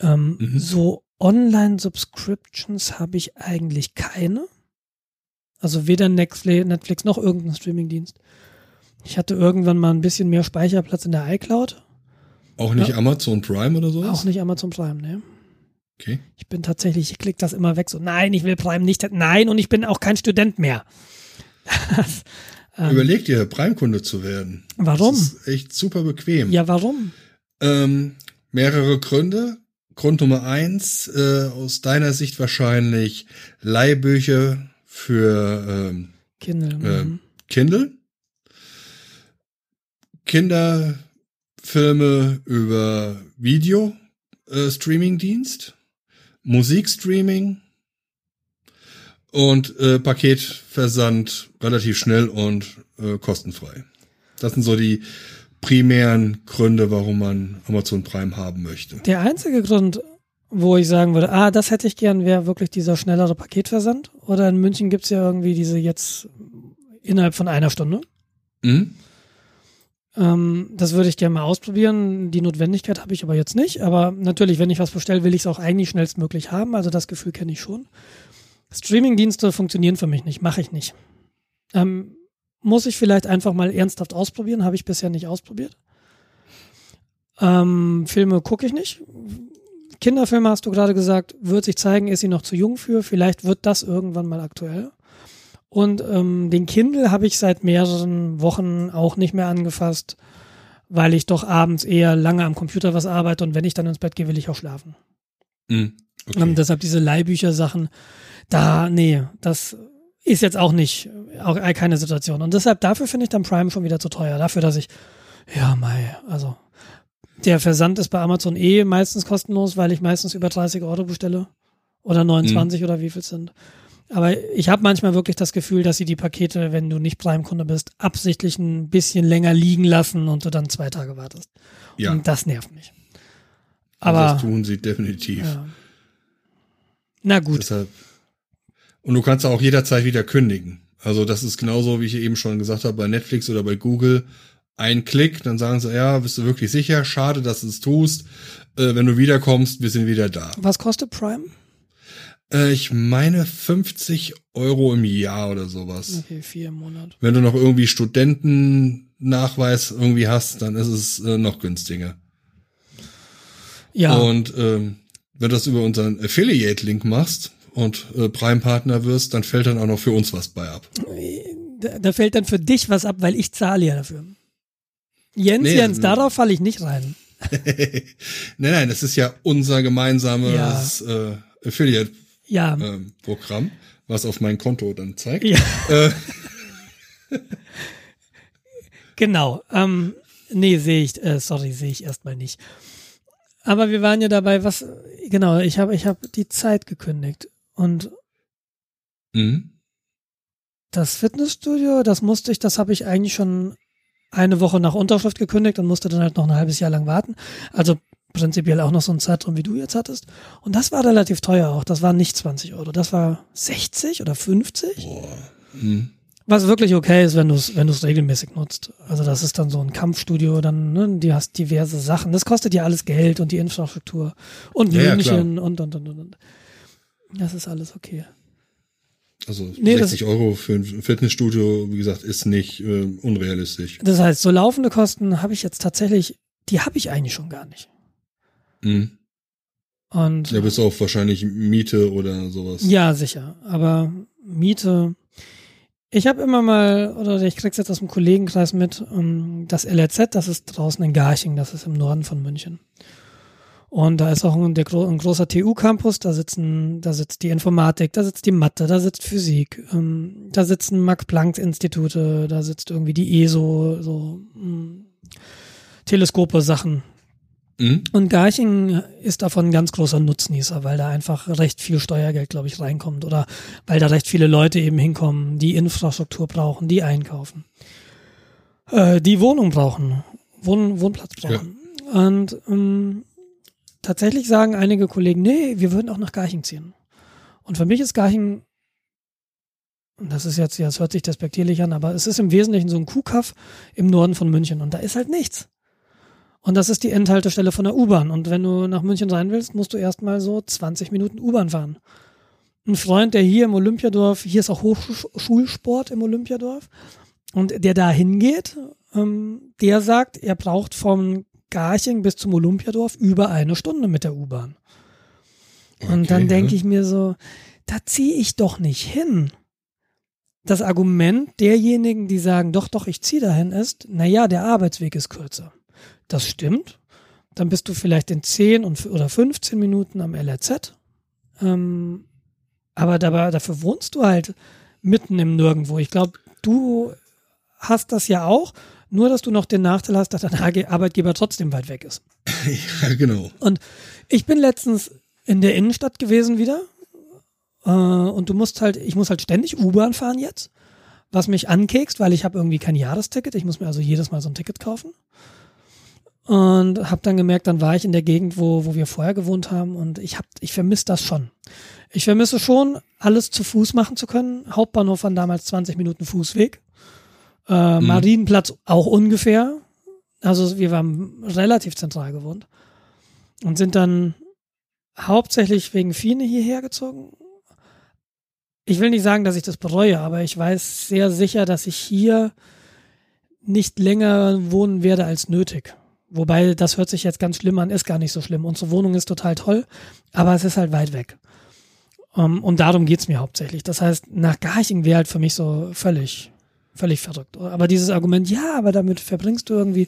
Ähm, Mhm. So Online-Subscriptions habe ich eigentlich keine. Also weder Netflix, Netflix noch irgendein Streamingdienst. Ich hatte irgendwann mal ein bisschen mehr Speicherplatz in der iCloud. Auch nicht Ja. Amazon Prime oder sowas? Auch nicht Amazon Prime, ne? Okay. Ich bin tatsächlich, ich klick das immer weg. So, nein, ich will Prime nicht. Nein, und ich bin auch kein Student mehr. Das, ähm, Überleg dir, Prime-Kunde zu werden. warum? Das ist echt super bequem. Ja, warum? Ähm, mehrere Gründe. Grund Nummer eins, äh, aus deiner Sicht wahrscheinlich Leihbücher für ähm, Kindle. äh, mhm. Kindle. Kinderfilme über Video äh, Streamingdienst, Musikstreaming und äh, Paketversand relativ schnell und äh, kostenfrei. Das sind so die primären Gründe, warum man Amazon Prime haben möchte. Der einzige Grund, wo ich sagen würde, ah, das hätte ich gern, wäre wirklich dieser schnellere Paketversand. Oder in München gibt's ja irgendwie diese jetzt innerhalb von einer Stunde. Mhm. Ähm, das würde ich gerne mal ausprobieren. Die Notwendigkeit habe ich aber jetzt nicht. Aber natürlich, wenn ich was bestelle, will ich es auch eigentlich schnellstmöglich haben. Also das Gefühl kenne ich schon. Streamingdienste funktionieren für mich nicht, mache ich nicht. Ähm, muss ich vielleicht einfach mal ernsthaft ausprobieren, habe ich bisher nicht ausprobiert. Ähm, Filme gucke ich nicht. Kinderfilme hast du gerade gesagt, wird sich zeigen, ist sie noch zu jung für. Vielleicht wird das irgendwann mal aktuell. Und ähm, den Kindle habe ich seit mehreren Wochen auch nicht mehr angefasst, weil ich doch abends eher lange am Computer was arbeite und wenn ich dann ins Bett gehe, will ich auch schlafen. Ähm, Okay. deshalb diese Leihbücher-Sachen, da, nee, das ist jetzt auch nicht, auch keine Situation. Und deshalb, dafür finde ich dann Prime schon wieder zu teuer. Dafür, dass ich, ja, mei, also, der Versand ist bei Amazon eh meistens kostenlos, weil ich meistens über 30 Euro bestelle. Oder 29 oder wie viel sind. Aber ich habe manchmal wirklich das Gefühl, dass sie die Pakete, wenn du nicht Prime-Kunde bist, absichtlich ein bisschen länger liegen lassen und du dann zwei Tage wartest. ja, Und das nervt mich. also Aber, das tun sie definitiv. ja. Na gut. Deshalb. Und du kannst auch jederzeit wieder kündigen. Also das ist genauso, wie ich eben schon gesagt habe, bei Netflix oder bei Google. Ein Klick, dann sagen sie, ja, bist du wirklich sicher? Schade, dass du es tust. Äh, wenn du wiederkommst, wir sind wieder da. Was kostet Prime? Äh, ich meine 50 Euro im Jahr oder sowas. Okay, vier im Monat. Wenn du noch irgendwie Studentennachweis irgendwie hast, dann ist es äh, noch günstiger. Ja, Und ähm, wenn du das über unseren Affiliate-Link machst und äh, Prime-Partner wirst, dann fällt dann auch noch für uns was bei ab. da, da fällt dann für dich was ab, weil ich zahle ja dafür. Jens, Nee, Jens, darauf falle ich nicht rein. nein, nein, das ist ja unser gemeinsames äh, Ja, Affiliate-Programm, was auf mein Konto dann zeigt. ja. Äh, genau. Ähm, nee, sehe ich, äh, sorry, sehe ich erstmal nicht. Aber wir waren ja dabei, was, genau, ich habe ich hab die Zeit gekündigt. Und mhm. das Fitnessstudio, das musste ich, das habe ich eigentlich schon eine Woche nach Unterschrift gekündigt und musste dann halt noch ein halbes Jahr lang warten. Also prinzipiell auch noch so ein Zeitraum, wie du jetzt hattest. Und das war relativ teuer auch. Das waren nicht 20 Euro. Das war 60 oder 50. Boah. Mhm. Was wirklich okay ist, wenn du es wenn du's regelmäßig nutzt. Also das ist dann so ein Kampfstudio, dann, ne, die hast diverse Sachen. Das kostet ja alles Geld und die Infrastruktur und Ja, ja, München und, und, und, und, und. Das ist alles okay. Also Nee, das- 60 Euro für ein Fitnessstudio, wie gesagt, ist nicht äh, unrealistisch. Das heißt, so laufende Kosten habe ich jetzt tatsächlich, die habe ich eigentlich schon gar nicht. Mhm. Und Ja, bis auf wahrscheinlich Miete oder sowas. Ja, sicher. Aber Miete. Ich habe immer mal, oder ich krieg's jetzt aus dem Kollegenkreis mit, ähm, das LRZ, das ist draußen in Garching, das ist im Norden von München. Und da ist auch ein, der, ein großer TU-Campus, da sitzen, da sitzt die Informatik, da sitzt die Mathe, da sitzt Physik, ähm, da sitzen Max-Planck-Institute, da sitzt irgendwie die ESO, so mh, Teleskope, Sachen. Mhm. Und Garching ist davon ein ganz großer Nutznießer, weil da einfach recht viel Steuergeld, glaube ich, reinkommt oder weil da recht viele Leute eben hinkommen, die Infrastruktur brauchen, die einkaufen, äh, die Wohnung brauchen, Wohn Wohnplatz brauchen. Und ähm, tatsächlich sagen einige Kollegen, nee, wir würden auch nach Garching ziehen. Und für mich ist Garching, das ist jetzt, ja, das hört sich despektierlich an, aber es ist im Wesentlichen so ein Kuhkaff im Norden von München und da ist halt nichts. Und das ist die Endhaltestelle von der U-Bahn. Und wenn du nach München rein willst, musst du erstmal so 20 Minuten U-Bahn fahren. Ein Freund, der hier im Olympiadorf, hier ist auch Hochschulsport im Olympiadorf, und der da hingeht, ähm, der sagt, er braucht vom Garching bis zum Olympiadorf über eine Stunde mit der U-Bahn. Und Okay, dann denke ja. ich mir so, da ziehe ich doch nicht hin. Das Argument derjenigen, die sagen, doch, doch, ich ziehe dahin, ist, naja, der Arbeitsweg ist kürzer. Das stimmt. dann bist du vielleicht in 10 und, oder 15 Minuten am LRZ. Ähm, aber dabei, dafür wohnst du halt mitten im Nirgendwo. Ich glaube, du hast das ja auch, nur dass du noch den Nachteil hast, dass dein Arbeitgeber trotzdem weit weg ist. ja, genau. Und ich bin letztens in der Innenstadt gewesen wieder. Äh, und du musst halt, ich muss halt ständig U-Bahn fahren jetzt, was mich ankekst, weil ich habe irgendwie kein Jahresticket. Ich muss mir also jedes Mal so ein Ticket kaufen. Und habe dann gemerkt, dann war ich in der Gegend, wo, wo wir vorher gewohnt haben und ich hab, ich vermisse das schon. Ich vermisse schon, alles zu Fuß machen zu können. Hauptbahnhof waren damals 20 Minuten Fußweg. Äh, mhm. Marienplatz auch ungefähr. Also wir waren relativ zentral gewohnt und sind dann hauptsächlich wegen Fiene hierher gezogen. Ich will nicht sagen, dass ich das bereue, aber ich weiß sehr sicher, dass ich hier nicht länger wohnen werde als nötig. Wobei, das hört sich jetzt ganz schlimm an, ist gar nicht so schlimm. Unsere Wohnung ist total toll, aber es ist halt weit weg. Um, ähm, und darum geht's mir hauptsächlich. Das heißt, nach Garching wäre halt für mich so völlig, völlig verrückt. Aber dieses Argument, ja, aber damit verbringst du irgendwie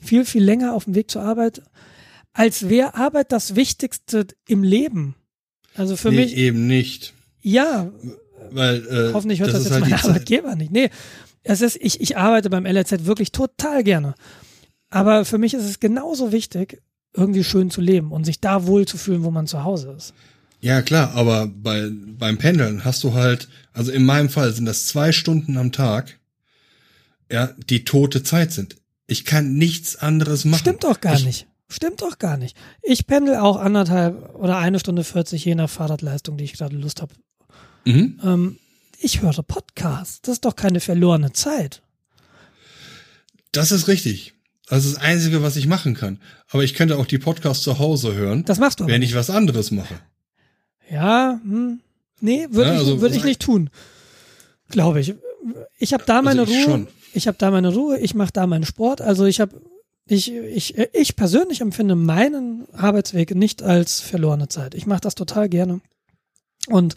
viel, viel länger auf dem Weg zur Arbeit, als wäre Arbeit das Wichtigste im Leben. Also für nee, mich. eben nicht. Ja. Weil, äh, hoffentlich hört das, das jetzt halt mein Arbeitgeber nicht. Nee. Es ist, ich, ich arbeite beim LRZ wirklich total gerne. Aber für mich ist es genauso wichtig, irgendwie schön zu leben und sich da wohl zu fühlen, wo man zu Hause ist. Ja, klar, aber bei, beim Pendeln hast du halt, also in meinem Fall sind das zwei Stunden am Tag, ja, die tote Zeit sind. Ich kann nichts anderes machen. Stimmt doch gar ich, nicht. Stimmt doch gar nicht. Ich pendel auch anderthalb oder eine Stunde 40, je nach Fahrradleistung, die ich gerade Lust habe. Mhm. Ähm, ich höre Podcasts. Das ist doch keine verlorene Zeit. Das ist richtig. Das ist das Einzige, was ich machen kann. Aber ich könnte auch die Podcasts zu Hause hören. Das machst du. Wenn ich was anderes mache. Ja, hm. nee, würde ja, also, ich, würd ich nicht tun. Glaube ich. Ich habe da also meine also ich Ruhe. Schon. Ich habe da meine Ruhe. Ich mache da meinen Sport. Also ich habe ich, ich, ich persönlich empfinde meinen Arbeitsweg nicht als verlorene Zeit. Ich mache das total gerne. Und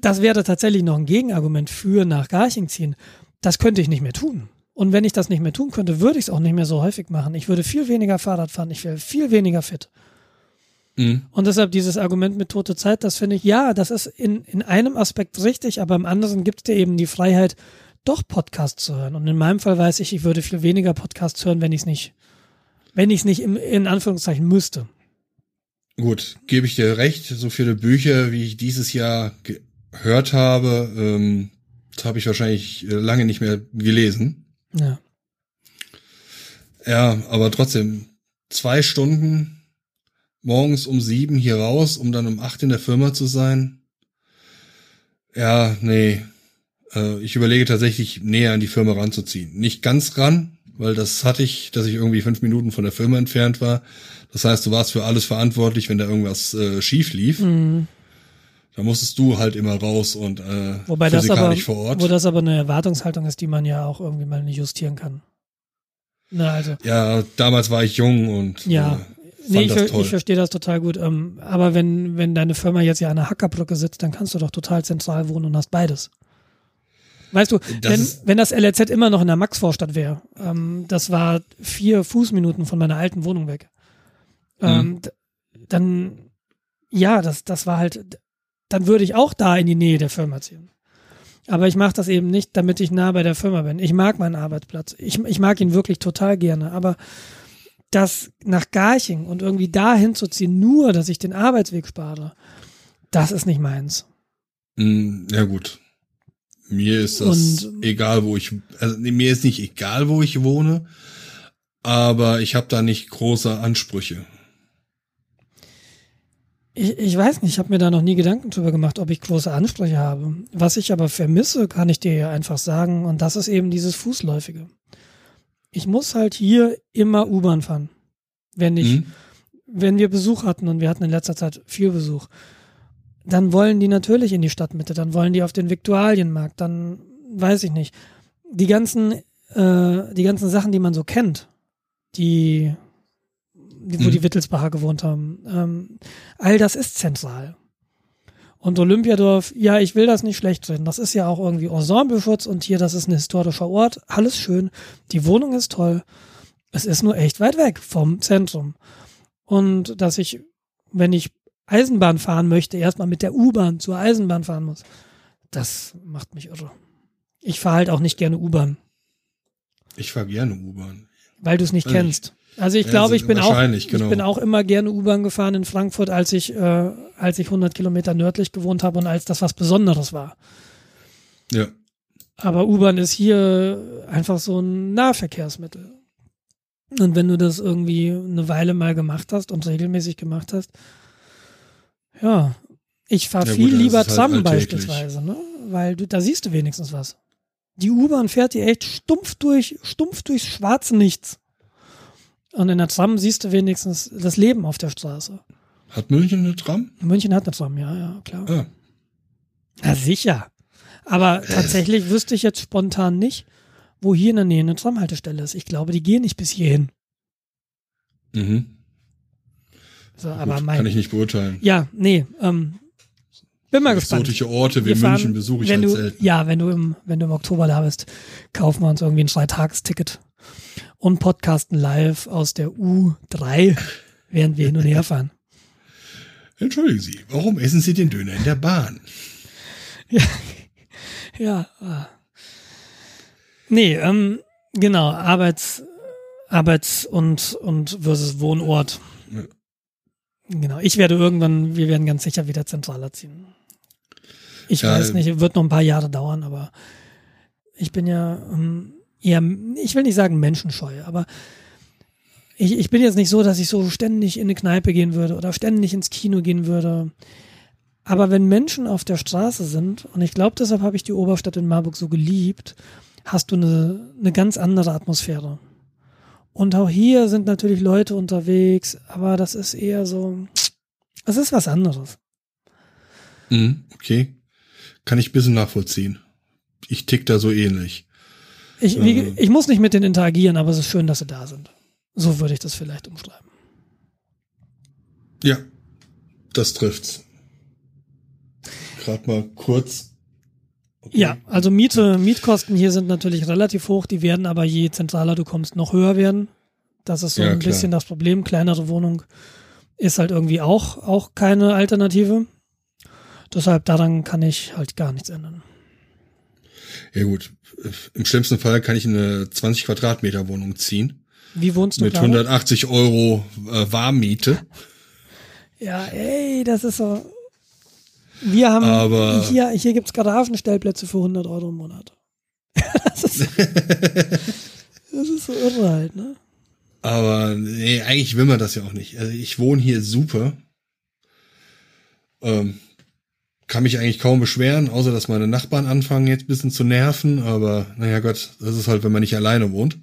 das wäre tatsächlich noch ein Gegenargument für nach Garching ziehen. Das könnte ich nicht mehr tun. Und wenn ich das nicht mehr tun könnte, würde ich es auch nicht mehr so häufig machen. Ich würde viel weniger Fahrrad fahren, ich wäre viel weniger fit. Mhm. Und deshalb dieses Argument mit tote Zeit, das finde ich, ja, das ist in, in einem Aspekt richtig, aber im anderen gibt es dir eben die Freiheit, doch Podcasts zu hören. Und in meinem Fall weiß ich, ich würde viel weniger Podcasts hören, wenn ich es nicht, wenn ich es nicht im, in Anführungszeichen müsste. Gut, gebe ich dir recht. So viele Bücher, wie ich dieses Jahr gehört habe, ähm, habe ich wahrscheinlich äh, lange nicht mehr gelesen. Ja. Ja, aber trotzdem, zwei Stunden morgens um sieben hier raus, um dann um acht in der Firma zu sein. Ja, nee, äh, ich überlege tatsächlich näher an die Firma ranzuziehen. Nicht ganz ran, weil das hatte ich, dass ich irgendwie fünf Minuten von der Firma entfernt war. Das heißt, du warst für alles verantwortlich, wenn da irgendwas äh, schief lief. Mhm. Da musstest du halt immer raus und äh, Wobei das aber, vor Ort. Wo das aber eine Erwartungshaltung ist, die man ja auch irgendwie mal nicht justieren kann. Na, also. Ja, damals war ich jung und ja. Äh, nee, ich, ich verstehe das total gut. Ähm, aber wenn, wenn deine Firma jetzt ja an der Hackerbrücke sitzt, dann kannst du doch total zentral wohnen und hast beides. Weißt du, das wenn, wenn das LRZ immer noch in der Maxvorstadt wäre, ähm, das war vier Fußminuten von meiner alten Wohnung weg, ähm, mhm. dann, ja, das, das war halt, dann würde ich auch da in die Nähe der Firma ziehen. Aber ich mache das eben nicht, damit ich nah bei der Firma bin. Ich mag meinen Arbeitsplatz. Ich, ich mag ihn wirklich total gerne. Aber das nach Garching und irgendwie da hinzuziehen, nur, dass ich den Arbeitsweg spare, das ist nicht meins. Mm, ja, gut. Mir ist das und, egal, wo ich, also mir ist nicht egal, wo ich wohne, aber ich habe da nicht große Ansprüche. Ich, ich weiß nicht, ich habe mir da noch nie Gedanken drüber gemacht, ob ich große Ansprüche habe. Was ich aber vermisse, kann ich dir ja einfach sagen, und das ist eben dieses Fußläufige. Ich muss halt hier immer U-Bahn fahren. Wenn ich, mhm. wenn wir Besuch hatten und wir hatten in letzter Zeit viel Besuch, dann wollen die natürlich in die Stadtmitte, dann wollen die auf den Viktualienmarkt, dann weiß ich nicht. Die ganzen, äh, die ganzen Sachen, die man so kennt, die, die wo mhm. die Wittelsbacher gewohnt haben, ähm, all das ist zentral. Und Olympiadorf, ja, ich will das nicht schlecht reden. Das ist ja auch irgendwie Ensembleschutz und hier, das ist ein historischer Ort. Alles schön. Die Wohnung ist toll. Es ist nur echt weit weg vom Zentrum. Und dass ich, wenn ich Eisenbahn fahren möchte, erstmal mit der U-Bahn zur Eisenbahn fahren muss, das macht mich irre. Ich fahre halt auch nicht gerne U-Bahn. Ich fahre gerne U-Bahn. Weil du es nicht Also kennst. Also ich Ja, glaube, ich bin auch, genau. ich bin auch immer gerne U-Bahn gefahren in Frankfurt, als ich, äh, als ich 100 Kilometer nördlich gewohnt habe und als das was Besonderes war. Ja. Aber U-Bahn ist hier einfach so ein Nahverkehrsmittel. Und wenn du das irgendwie eine Weile mal gemacht hast und regelmäßig gemacht hast, ja, ich fahre Ja gut, viel ist lieber halt Tram alltäglich. beispielsweise, ne? Weil du, da siehst du wenigstens was. Die U-Bahn fährt dir echt stumpf durch, stumpf durchs schwarze Nichts. Und in der Tram siehst du wenigstens das Leben auf der Straße. Hat München eine Tram? München hat eine Tram, ja, ja, klar. Ah. Na sicher. Aber tatsächlich wüsste ich jetzt spontan nicht, wo hier in der Nähe eine Tramhaltestelle ist. Ich glaube, die gehen nicht bis hierhin. Mhm. So, Gut, aber kann mein. ich nicht beurteilen. Ja, nee. Ähm, bin mal gespannt. Exotische Orte wie fahren- München besuche ich wenn halt du, selten. Ja, wenn du im, wenn du im Oktober da bist, kaufen wir uns irgendwie ein Dreitagesticket und podcasten live aus der U3, während wir hin und her fahren. Entschuldigen Sie, warum essen Sie den Döner in der Bahn? Ja. ah. Nee, ähm, genau, Arbeits, Arbeits- und, und versus Wohnort. Ja. Genau, ich werde irgendwann, wir werden ganz sicher wieder zentraler ziehen. Ich Ja, weiß nicht, wird noch ein paar Jahre dauern, aber ich bin ja ähm, eher, ich will nicht sagen menschenscheu, aber ich, ich bin jetzt nicht so, dass ich so ständig in eine Kneipe gehen würde oder ständig ins Kino gehen würde. Aber wenn Menschen auf der Straße sind, und ich glaube, deshalb habe ich die Oberstadt in Marburg so geliebt, hast du eine, eine ganz andere Atmosphäre. Und auch hier sind natürlich Leute unterwegs, aber das ist eher so, es ist was anderes. Mhm, okay. Kann ich ein bisschen nachvollziehen. Ich tick da so ähnlich. Ich, wie, Mhm. ich muss nicht mit denen interagieren, aber es ist schön, dass sie da sind. So würde ich das vielleicht umschreiben. Ja, das trifft's. Gerade mal kurz. Okay. Ja, also Miete, Mietkosten hier sind natürlich relativ hoch, die werden aber je zentraler du kommst, noch höher werden. Das ist so Ja, ein klar. bisschen das Problem. Kleinere Wohnung ist halt irgendwie auch, auch keine Alternative. Deshalb daran kann ich halt gar nichts ändern. Ja gut, im schlimmsten Fall kann ich eine 20 Quadratmeter Wohnung ziehen. Wie wohnst du Mit Clara? 180 Euro äh, Warmmiete. Ja, ey, das ist so. Wir haben Aber- hier, hier gibt's Garagenstellplätze für 100 Euro im Monat. das, ist, das ist so irre halt, ne? Aber nee, eigentlich will man das ja auch nicht. Also ich wohne hier super. Ähm, kann mich eigentlich kaum beschweren, außer dass meine Nachbarn anfangen jetzt ein bisschen zu nerven. Aber naja Gott, das ist halt, wenn man nicht alleine wohnt.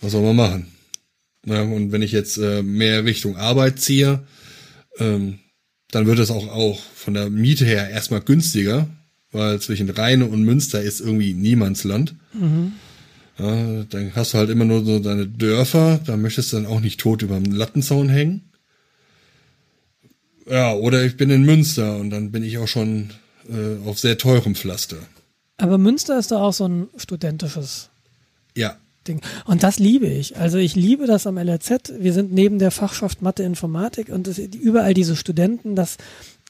Was soll man machen? Na, und wenn ich jetzt äh, mehr Richtung Arbeit ziehe, ähm, dann wird es auch, auch von der Miete her erstmal günstiger, weil zwischen Rheine und Münster ist irgendwie Niemandsland. Ja, dann hast du halt immer nur so deine Dörfer, da möchtest du dann auch nicht tot über dem Lattenzaun hängen. Ja, oder ich bin in Münster und dann bin ich auch schon äh, auf sehr teurem Pflaster. Aber Münster ist da auch so ein studentisches Ja, Ding. Und das liebe ich. Also ich liebe das am LRZ. Wir sind neben der Fachschaft Mathe Informatik und es, überall diese Studenten. Das,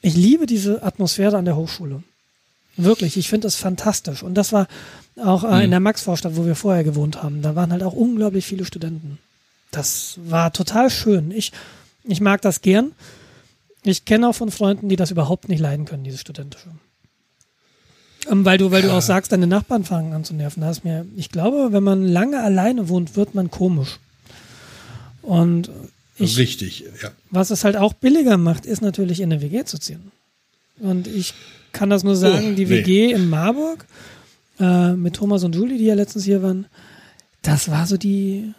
ich liebe diese Atmosphäre an der Hochschule. Wirklich, ich finde das fantastisch. Und das war auch äh, in der Maxvorstadt, wo wir vorher gewohnt haben. Da waren halt auch unglaublich viele Studenten. Das war total schön. Ich, ich mag das gern. Ich kenne auch von Freunden, die das überhaupt nicht leiden können, diese studentische. Ähm, weil du, weil du auch sagst, deine Nachbarn fangen an zu nerven. Da ist mir, ich glaube, wenn man lange alleine wohnt, wird man komisch. Und ich, richtig, ja. was es halt auch billiger macht, ist natürlich in eine WG zu ziehen. Und ich kann das nur sagen, Oh, die nee. WG in Marburg äh, mit Thomas und Julie, die ja letztens hier waren, das war so die,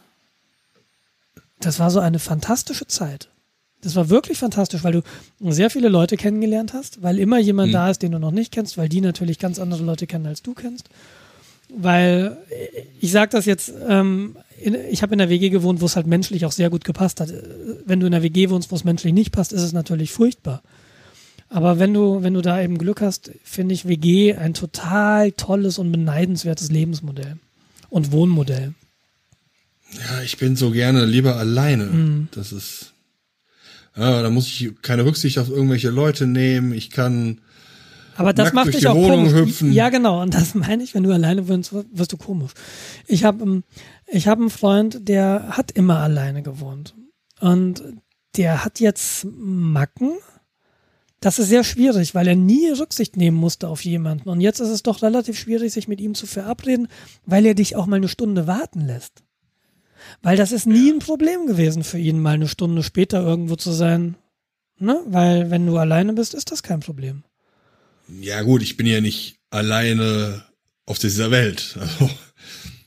das war so eine fantastische Zeit. Das war wirklich fantastisch, weil du sehr viele Leute kennengelernt hast, weil immer jemand Mhm. da ist, den du noch nicht kennst, weil die natürlich ganz andere Leute kennen, als du kennst. Weil äh, ich sage das jetzt, ähm, in, ich habe in der WG gewohnt, wo es halt menschlich auch sehr gut gepasst hat. Äh, Wenn du in der WG wohnst, wo es menschlich nicht passt, ist es natürlich furchtbar. Aber wenn du, wenn du da eben Glück hast, finde ich WG ein total tolles und beneidenswertes Lebensmodell und Wohnmodell. Ja, ich bin so gerne lieber alleine. Mhm. Das ist. Ja, da muss ich keine Rücksicht auf irgendwelche Leute nehmen. Ich kann. Aber das Nackt macht durch dich die auch Wohnung komisch. hüpfen. Ja, genau. Und das meine ich, wenn du alleine wohnst, wirst du komisch. Ich habe ähm, ich hab einen Freund, der hat immer alleine gewohnt. Und der hat jetzt Macken. Das ist sehr schwierig, weil er nie Rücksicht nehmen musste auf jemanden. Und jetzt ist es doch relativ schwierig, sich mit ihm zu verabreden, weil er dich auch mal eine Stunde warten lässt. Weil das ist nie ein Problem gewesen für ihn, mal eine Stunde später irgendwo zu sein. Ne? Weil wenn du alleine bist, ist das kein Problem. Ja gut, ich bin ja nicht alleine auf dieser Welt. Also,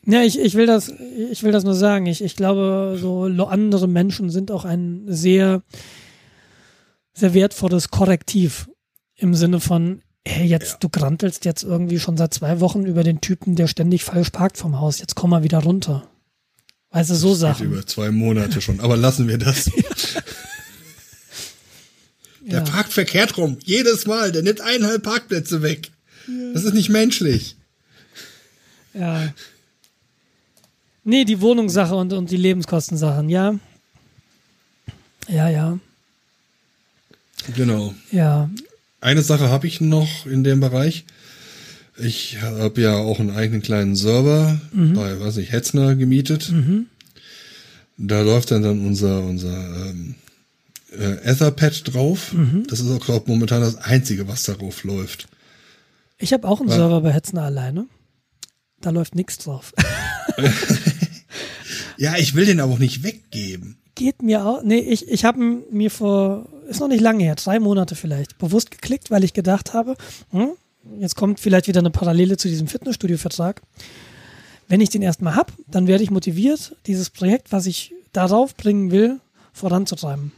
Ja, ich, ich will das, ich will das nur sagen. Ich, ich glaube, so andere Menschen sind auch ein sehr, sehr wertvolles Korrektiv im Sinne von, hey, jetzt, Ja. du grantelst jetzt irgendwie schon seit zwei Wochen über den Typen, der ständig falsch parkt vom Haus. Jetzt komm mal wieder runter. Du, so Sachen. über zwei Monate schon. Aber lassen wir das. Der Ja. parkt verkehrt rum. Jedes Mal. Der nimmt eineinhalb Parkplätze weg. Das ist nicht menschlich. Ja. Nee, die Wohnungssache und, und die Lebenskostensachen, ja. Ja, ja. Genau. Ja. Eine Sache habe ich noch in dem Bereich. Ich habe ja auch einen eigenen kleinen Server bei, weiß ich, Hetzner gemietet. Da läuft dann dann unser unser ähm, äh, Etherpad drauf. Das ist auch glaube momentan das einzige, was darauf läuft. Ich habe auch einen Ja. Server bei Hetzner alleine. Da läuft nichts drauf. Ja, ich will den aber auch nicht weggeben. Geht mir auch. Nee, ich, ich habe mir vor, ist noch nicht lange her, drei Monate vielleicht, bewusst geklickt, weil ich gedacht habe, hm, jetzt kommt vielleicht wieder eine Parallele zu diesem Fitnessstudio-Vertrag. Wenn ich den erstmal hab, dann werde ich motiviert, dieses Projekt, was ich darauf bringen will, voranzutreiben.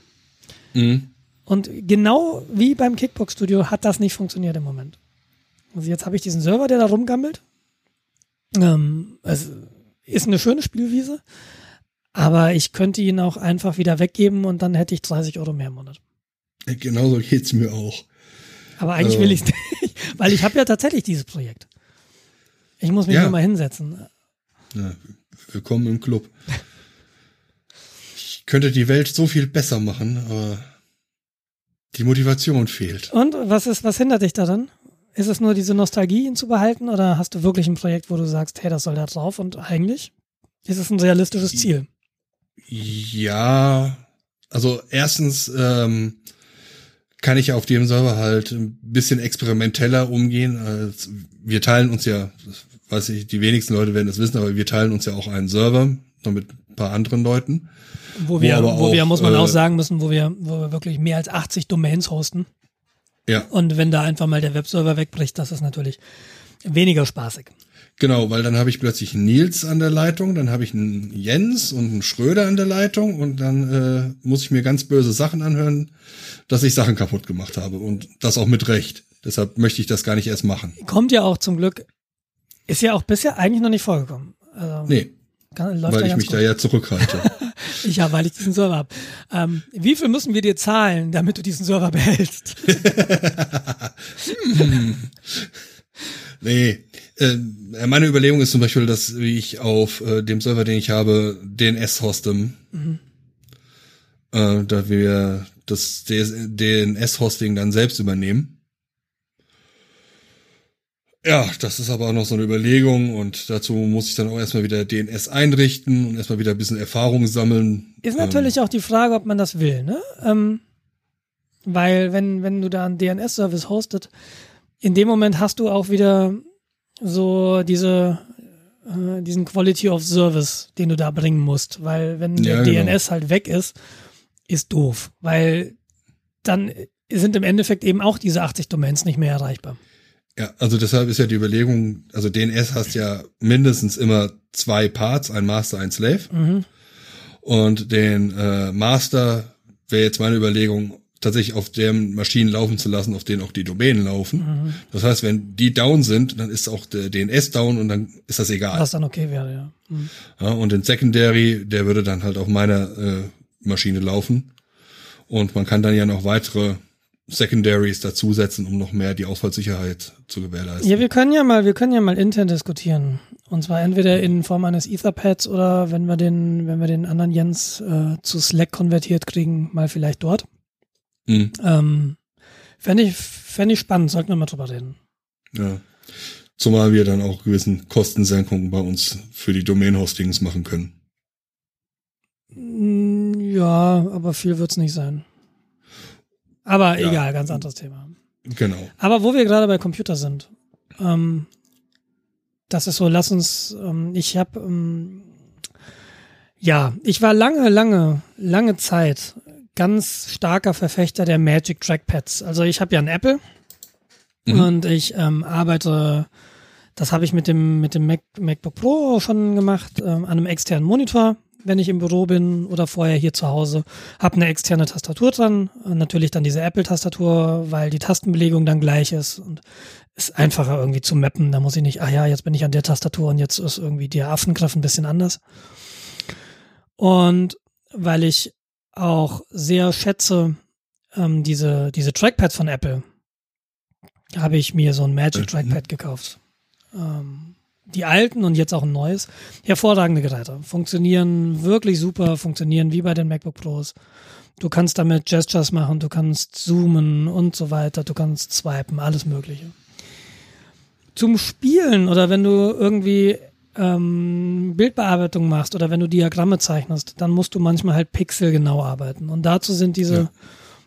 Mhm. Und genau wie beim Kickbox-Studio hat das nicht funktioniert im Moment. Also jetzt habe ich diesen Server, der da rumgammelt. Ähm, es ist eine schöne Spielwiese, aber ich könnte ihn auch einfach wieder weggeben und dann hätte ich 30 Euro mehr im Monat. Genauso geht's mir auch. Aber eigentlich Also- will ich es nicht, weil ich habe ja tatsächlich dieses Projekt. Ich muss mich Ja. nur mal hinsetzen. Ja, willkommen im Club. Ich könnte die Welt so viel besser machen, aber die Motivation fehlt. Und was ist, was hindert dich daran? Ist es nur diese Nostalgie, ihn zu behalten, oder hast du wirklich ein Projekt, wo du sagst, hey, das soll da drauf und eigentlich ist es ein realistisches Ziel? Ja, also erstens ähm, kann ich auf dem Server halt ein bisschen experimenteller umgehen. Als wir teilen uns ja, das weiß ich, die wenigsten Leute werden es wissen, aber wir teilen uns ja auch einen Server noch mit ein paar anderen Leuten. Wo wir, wo wir, auch, muss man äh, auch sagen müssen, wo wir, wo wir wirklich mehr als 80 Domains hosten. Ja, Und wenn da einfach mal der Webserver wegbricht, das ist natürlich weniger spaßig. Genau, weil dann habe ich plötzlich einen Nils an der Leitung, dann habe ich einen Jens und einen Schröder an der Leitung und dann äh, muss ich mir ganz böse Sachen anhören, dass ich Sachen kaputt gemacht habe und das auch mit Recht. Deshalb möchte ich das gar nicht erst machen. Kommt ja auch zum Glück, ist ja auch bisher eigentlich noch nicht vorgekommen. Also, Nee, kann, weil ich mich gut. da ja zurückhalte. Ich ja, weil ich diesen Server habe. Ähm, wie viel müssen wir dir zahlen, damit du diesen Server behältst? Nee, äh, meine Überlegung ist zum Beispiel, dass ich auf äh, dem Server, den ich habe, DNS hoste. Äh, da wir das DNS-Hosting dann selbst übernehmen. Ja, das ist aber auch noch so eine Überlegung und dazu muss ich dann auch erstmal wieder DNS einrichten und erstmal wieder ein bisschen Erfahrung sammeln. Ist natürlich auch die Frage, ob man das will, ne? Ähm, weil wenn, wenn du da einen DNS-Service hostet, in dem Moment hast du auch wieder so diese, äh, diesen Quality of Service, den du da bringen musst. Weil wenn der Ja, genau. DNS halt weg ist, ist doof. Weil dann sind im Endeffekt eben auch diese 80 Domains nicht mehr erreichbar. Ja, also deshalb ist ja die Überlegung, also DNS hast ja mindestens immer zwei Parts, ein Master, ein Slave. Mhm. Und den äh, Master wäre jetzt meine Überlegung, tatsächlich auf den Maschinen laufen zu lassen, auf denen auch die Domänen laufen. Mhm. Das heißt, wenn die down sind, dann ist auch der DNS down und dann ist das egal. Was dann okay wäre, ja. Mhm. Ja, und den Secondary, der würde dann halt auf meiner äh, Maschine laufen. Und man kann dann ja noch weitere Secondaries dazusetzen, um noch mehr die Ausfallsicherheit zu gewährleisten. Ja, wir können ja mal, wir können ja mal intern diskutieren. Und zwar entweder in Form eines Etherpads oder wenn wir den, wenn wir den anderen Jens äh, zu Slack konvertiert kriegen, mal vielleicht dort. Mhm. Ähm, Fände ich, fänd ich spannend, sollten wir mal drüber reden. Ja. Zumal wir dann auch gewissen Kostensenkungen bei uns für die Domain-Hostings machen können. Mm, ja, aber viel wird's nicht sein. Aber ja. egal, ganz anderes Thema. Genau. Aber wo wir gerade bei Computer sind, ähm, das ist so, lass uns, ähm, ich habe, ähm, ja, ich war lange, lange, lange Zeit ganz starker Verfechter der Magic Trackpads. Also ich habe ja ein Apple mhm. und ich ähm, arbeite, das habe ich mit dem mit dem Mac, MacBook Pro schon gemacht, ähm, an einem externen Monitor, wenn ich im Büro bin oder vorher hier zu Hause. Habe eine externe Tastatur dran, natürlich dann diese Apple-Tastatur, weil die Tastenbelegung dann gleich ist und ist einfacher irgendwie zu mappen. Da muss ich nicht, ah ja, jetzt bin ich an der Tastatur und jetzt ist irgendwie der Affengriff ein bisschen anders. Und weil ich auch sehr schätze, ähm, diese, diese Trackpads von Apple, habe ich mir so ein Magic mhm. Trackpad gekauft. Ähm, die alten und jetzt auch ein neues. Hervorragende Geräte. Funktionieren wirklich super, funktionieren wie bei den MacBook Pros. Du kannst damit Gestures machen, du kannst zoomen und so weiter, du kannst swipen, alles Mögliche. Zum Spielen oder wenn du irgendwie ähm, Bildbearbeitung machst oder wenn du Diagramme zeichnest, dann musst du manchmal halt pixelgenau arbeiten. Und dazu sind diese, ja.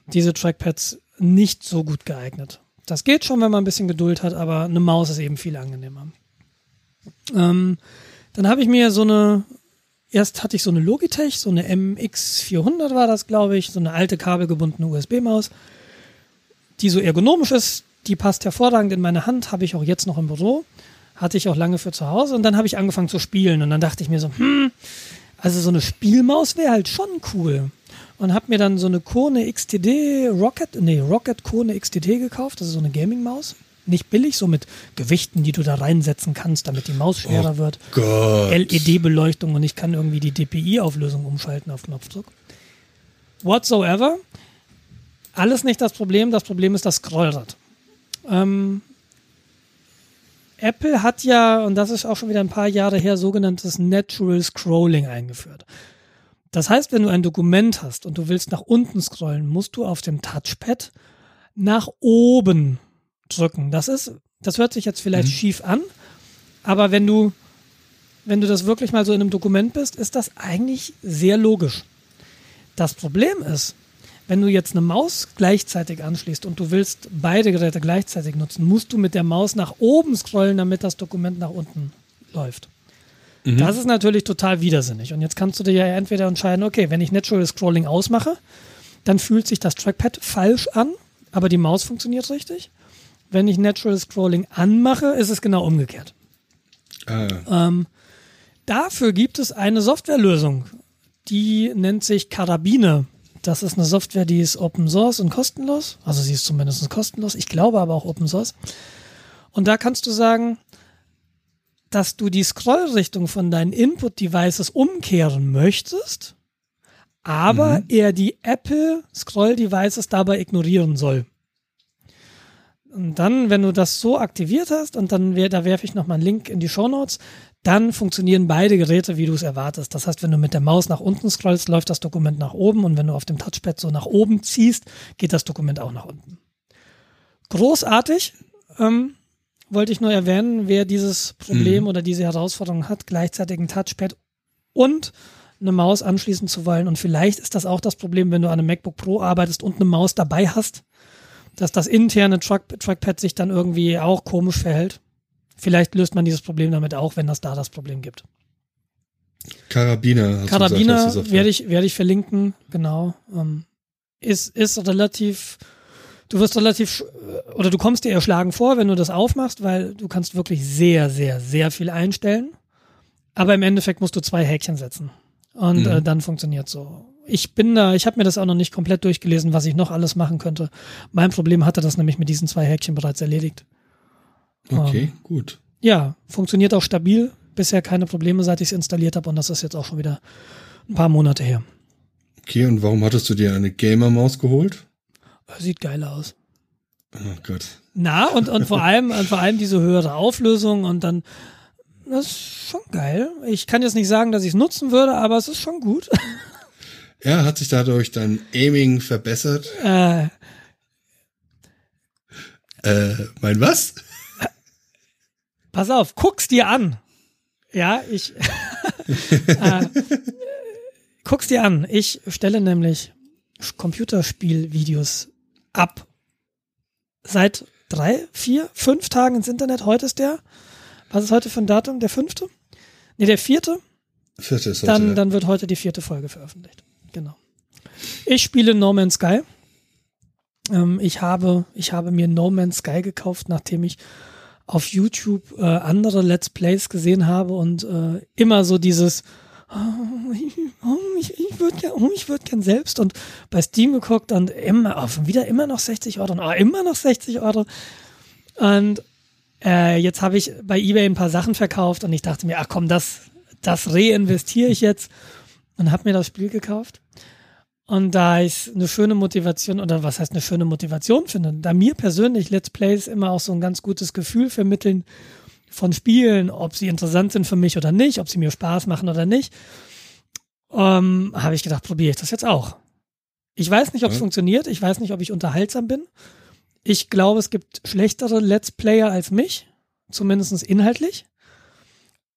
diese Trackpads nicht so gut geeignet. Das geht schon, wenn man ein bisschen Geduld hat, aber eine Maus ist eben viel angenehmer. Ähm, dann habe ich mir so eine, erst hatte ich so eine Logitech, so eine MX400 war das, glaube ich, so eine alte kabelgebundene USB-Maus, die so ergonomisch ist, die passt hervorragend in meine Hand, habe ich auch jetzt noch im Büro hatte ich auch lange für zu Hause und dann habe ich angefangen zu spielen und dann dachte ich mir so, hm, also so eine Spielmaus wäre halt schon cool. Und habe mir dann so eine Kone XTD Rocket, nee, Rocket Kone XTD gekauft, das ist so eine Gaming-Maus. Nicht billig, so mit Gewichten, die du da reinsetzen kannst, damit die Maus schwerer oh wird. LED-Beleuchtung und ich kann irgendwie die DPI-Auflösung umschalten auf Knopfdruck. Whatsoever. Alles nicht das Problem, das Problem ist das Scrollrad. Ähm, Apple hat ja, und das ist auch schon wieder ein paar Jahre her, sogenanntes Natural Scrolling eingeführt. Das heißt, wenn du ein Dokument hast und du willst nach unten scrollen, musst du auf dem Touchpad nach oben drücken. Das ist, das hört sich jetzt vielleicht mhm. schief an, aber wenn du, wenn du das wirklich mal so in einem Dokument bist, ist das eigentlich sehr logisch. Das Problem ist, wenn du jetzt eine Maus gleichzeitig anschließt und du willst beide Geräte gleichzeitig nutzen, musst du mit der Maus nach oben scrollen, damit das Dokument nach unten läuft. Mhm. Das ist natürlich total widersinnig. Und jetzt kannst du dir ja entweder entscheiden, okay, wenn ich Natural Scrolling ausmache, dann fühlt sich das Trackpad falsch an, aber die Maus funktioniert richtig. Wenn ich Natural Scrolling anmache, ist es genau umgekehrt. Ah. Ähm, dafür gibt es eine Softwarelösung, die nennt sich Karabine. Das ist eine Software, die ist Open Source und kostenlos. Also sie ist zumindest kostenlos. Ich glaube aber auch Open Source. Und da kannst du sagen, dass du die Scrollrichtung von deinen Input-Devices umkehren möchtest, aber mhm. er die Apple Scroll-Devices dabei ignorieren soll. Und dann, wenn du das so aktiviert hast, und dann, da werfe ich nochmal einen Link in die Show Notes, dann funktionieren beide Geräte, wie du es erwartest. Das heißt, wenn du mit der Maus nach unten scrollst, läuft das Dokument nach oben und wenn du auf dem Touchpad so nach oben ziehst, geht das Dokument auch nach unten. Großartig. Ähm, wollte ich nur erwähnen, wer dieses Problem mhm. oder diese Herausforderung hat, gleichzeitig ein Touchpad und eine Maus anschließen zu wollen. Und vielleicht ist das auch das Problem, wenn du an einem MacBook Pro arbeitest und eine Maus dabei hast, dass das interne Track Trackpad sich dann irgendwie auch komisch verhält. Vielleicht löst man dieses Problem damit auch, wenn das da das Problem gibt. Karabiner. Karabiner werde ich, werde ich verlinken, genau. Ähm, ist, ist relativ, du wirst relativ, oder du kommst dir erschlagen vor, wenn du das aufmachst, weil du kannst wirklich sehr, sehr, sehr viel einstellen. Aber im Endeffekt musst du zwei Häkchen setzen. Und mhm. äh, dann funktioniert so. Ich bin da, ich habe mir das auch noch nicht komplett durchgelesen, was ich noch alles machen könnte. Mein Problem hatte das nämlich mit diesen zwei Häkchen bereits erledigt. Okay, ähm, gut. Ja, funktioniert auch stabil. Bisher keine Probleme, seit ich es installiert habe und das ist jetzt auch schon wieder ein paar Monate her. Okay, und warum hattest du dir eine Gamer-Maus geholt? Sieht geil aus. Oh Gott. Na, und, und vor allem, und vor allem diese höhere Auflösung und dann, das ist schon geil. Ich kann jetzt nicht sagen, dass ich es nutzen würde, aber es ist schon gut. Ja, hat sich dadurch dein Aiming verbessert? Äh, Äh, mein was? Pass auf, guck's dir an. Ja, ich äh, guck's dir an. Ich stelle nämlich Computerspielvideos ab. Seit drei, vier, fünf Tagen ins Internet. Heute ist der. Was ist heute für ein Datum? Der fünfte? Nee, der vierte. Vierte ist heute. Dann, ja. dann wird heute die vierte Folge veröffentlicht. Genau. Ich spiele No Man's Sky. Ähm, ich habe, ich habe mir No Man's Sky gekauft, nachdem ich auf YouTube äh, andere Let's Plays gesehen habe und äh, immer so dieses oh, ich, oh, ich, ich würde gern, oh, ich würde gern selbst und bei Steam geguckt und immer, oh, wieder immer noch 60 Euro und oh, immer noch 60 Euro und äh, jetzt habe ich bei eBay ein paar Sachen verkauft und ich dachte mir, ach komm, das, das reinvestiere ich jetzt und habe mir das Spiel gekauft. Und da ich eine schöne Motivation, oder was heißt eine schöne Motivation finde, da mir persönlich Let's Plays immer auch so ein ganz gutes Gefühl vermitteln von Spielen, ob sie interessant sind für mich oder nicht, ob sie mir Spaß machen oder nicht, ähm, habe ich gedacht, probiere ich das jetzt auch. Ich weiß nicht, ob es Ja. funktioniert, ich weiß nicht, ob ich unterhaltsam bin. Ich glaube, es gibt schlechtere Let's Player als mich, zumindest inhaltlich.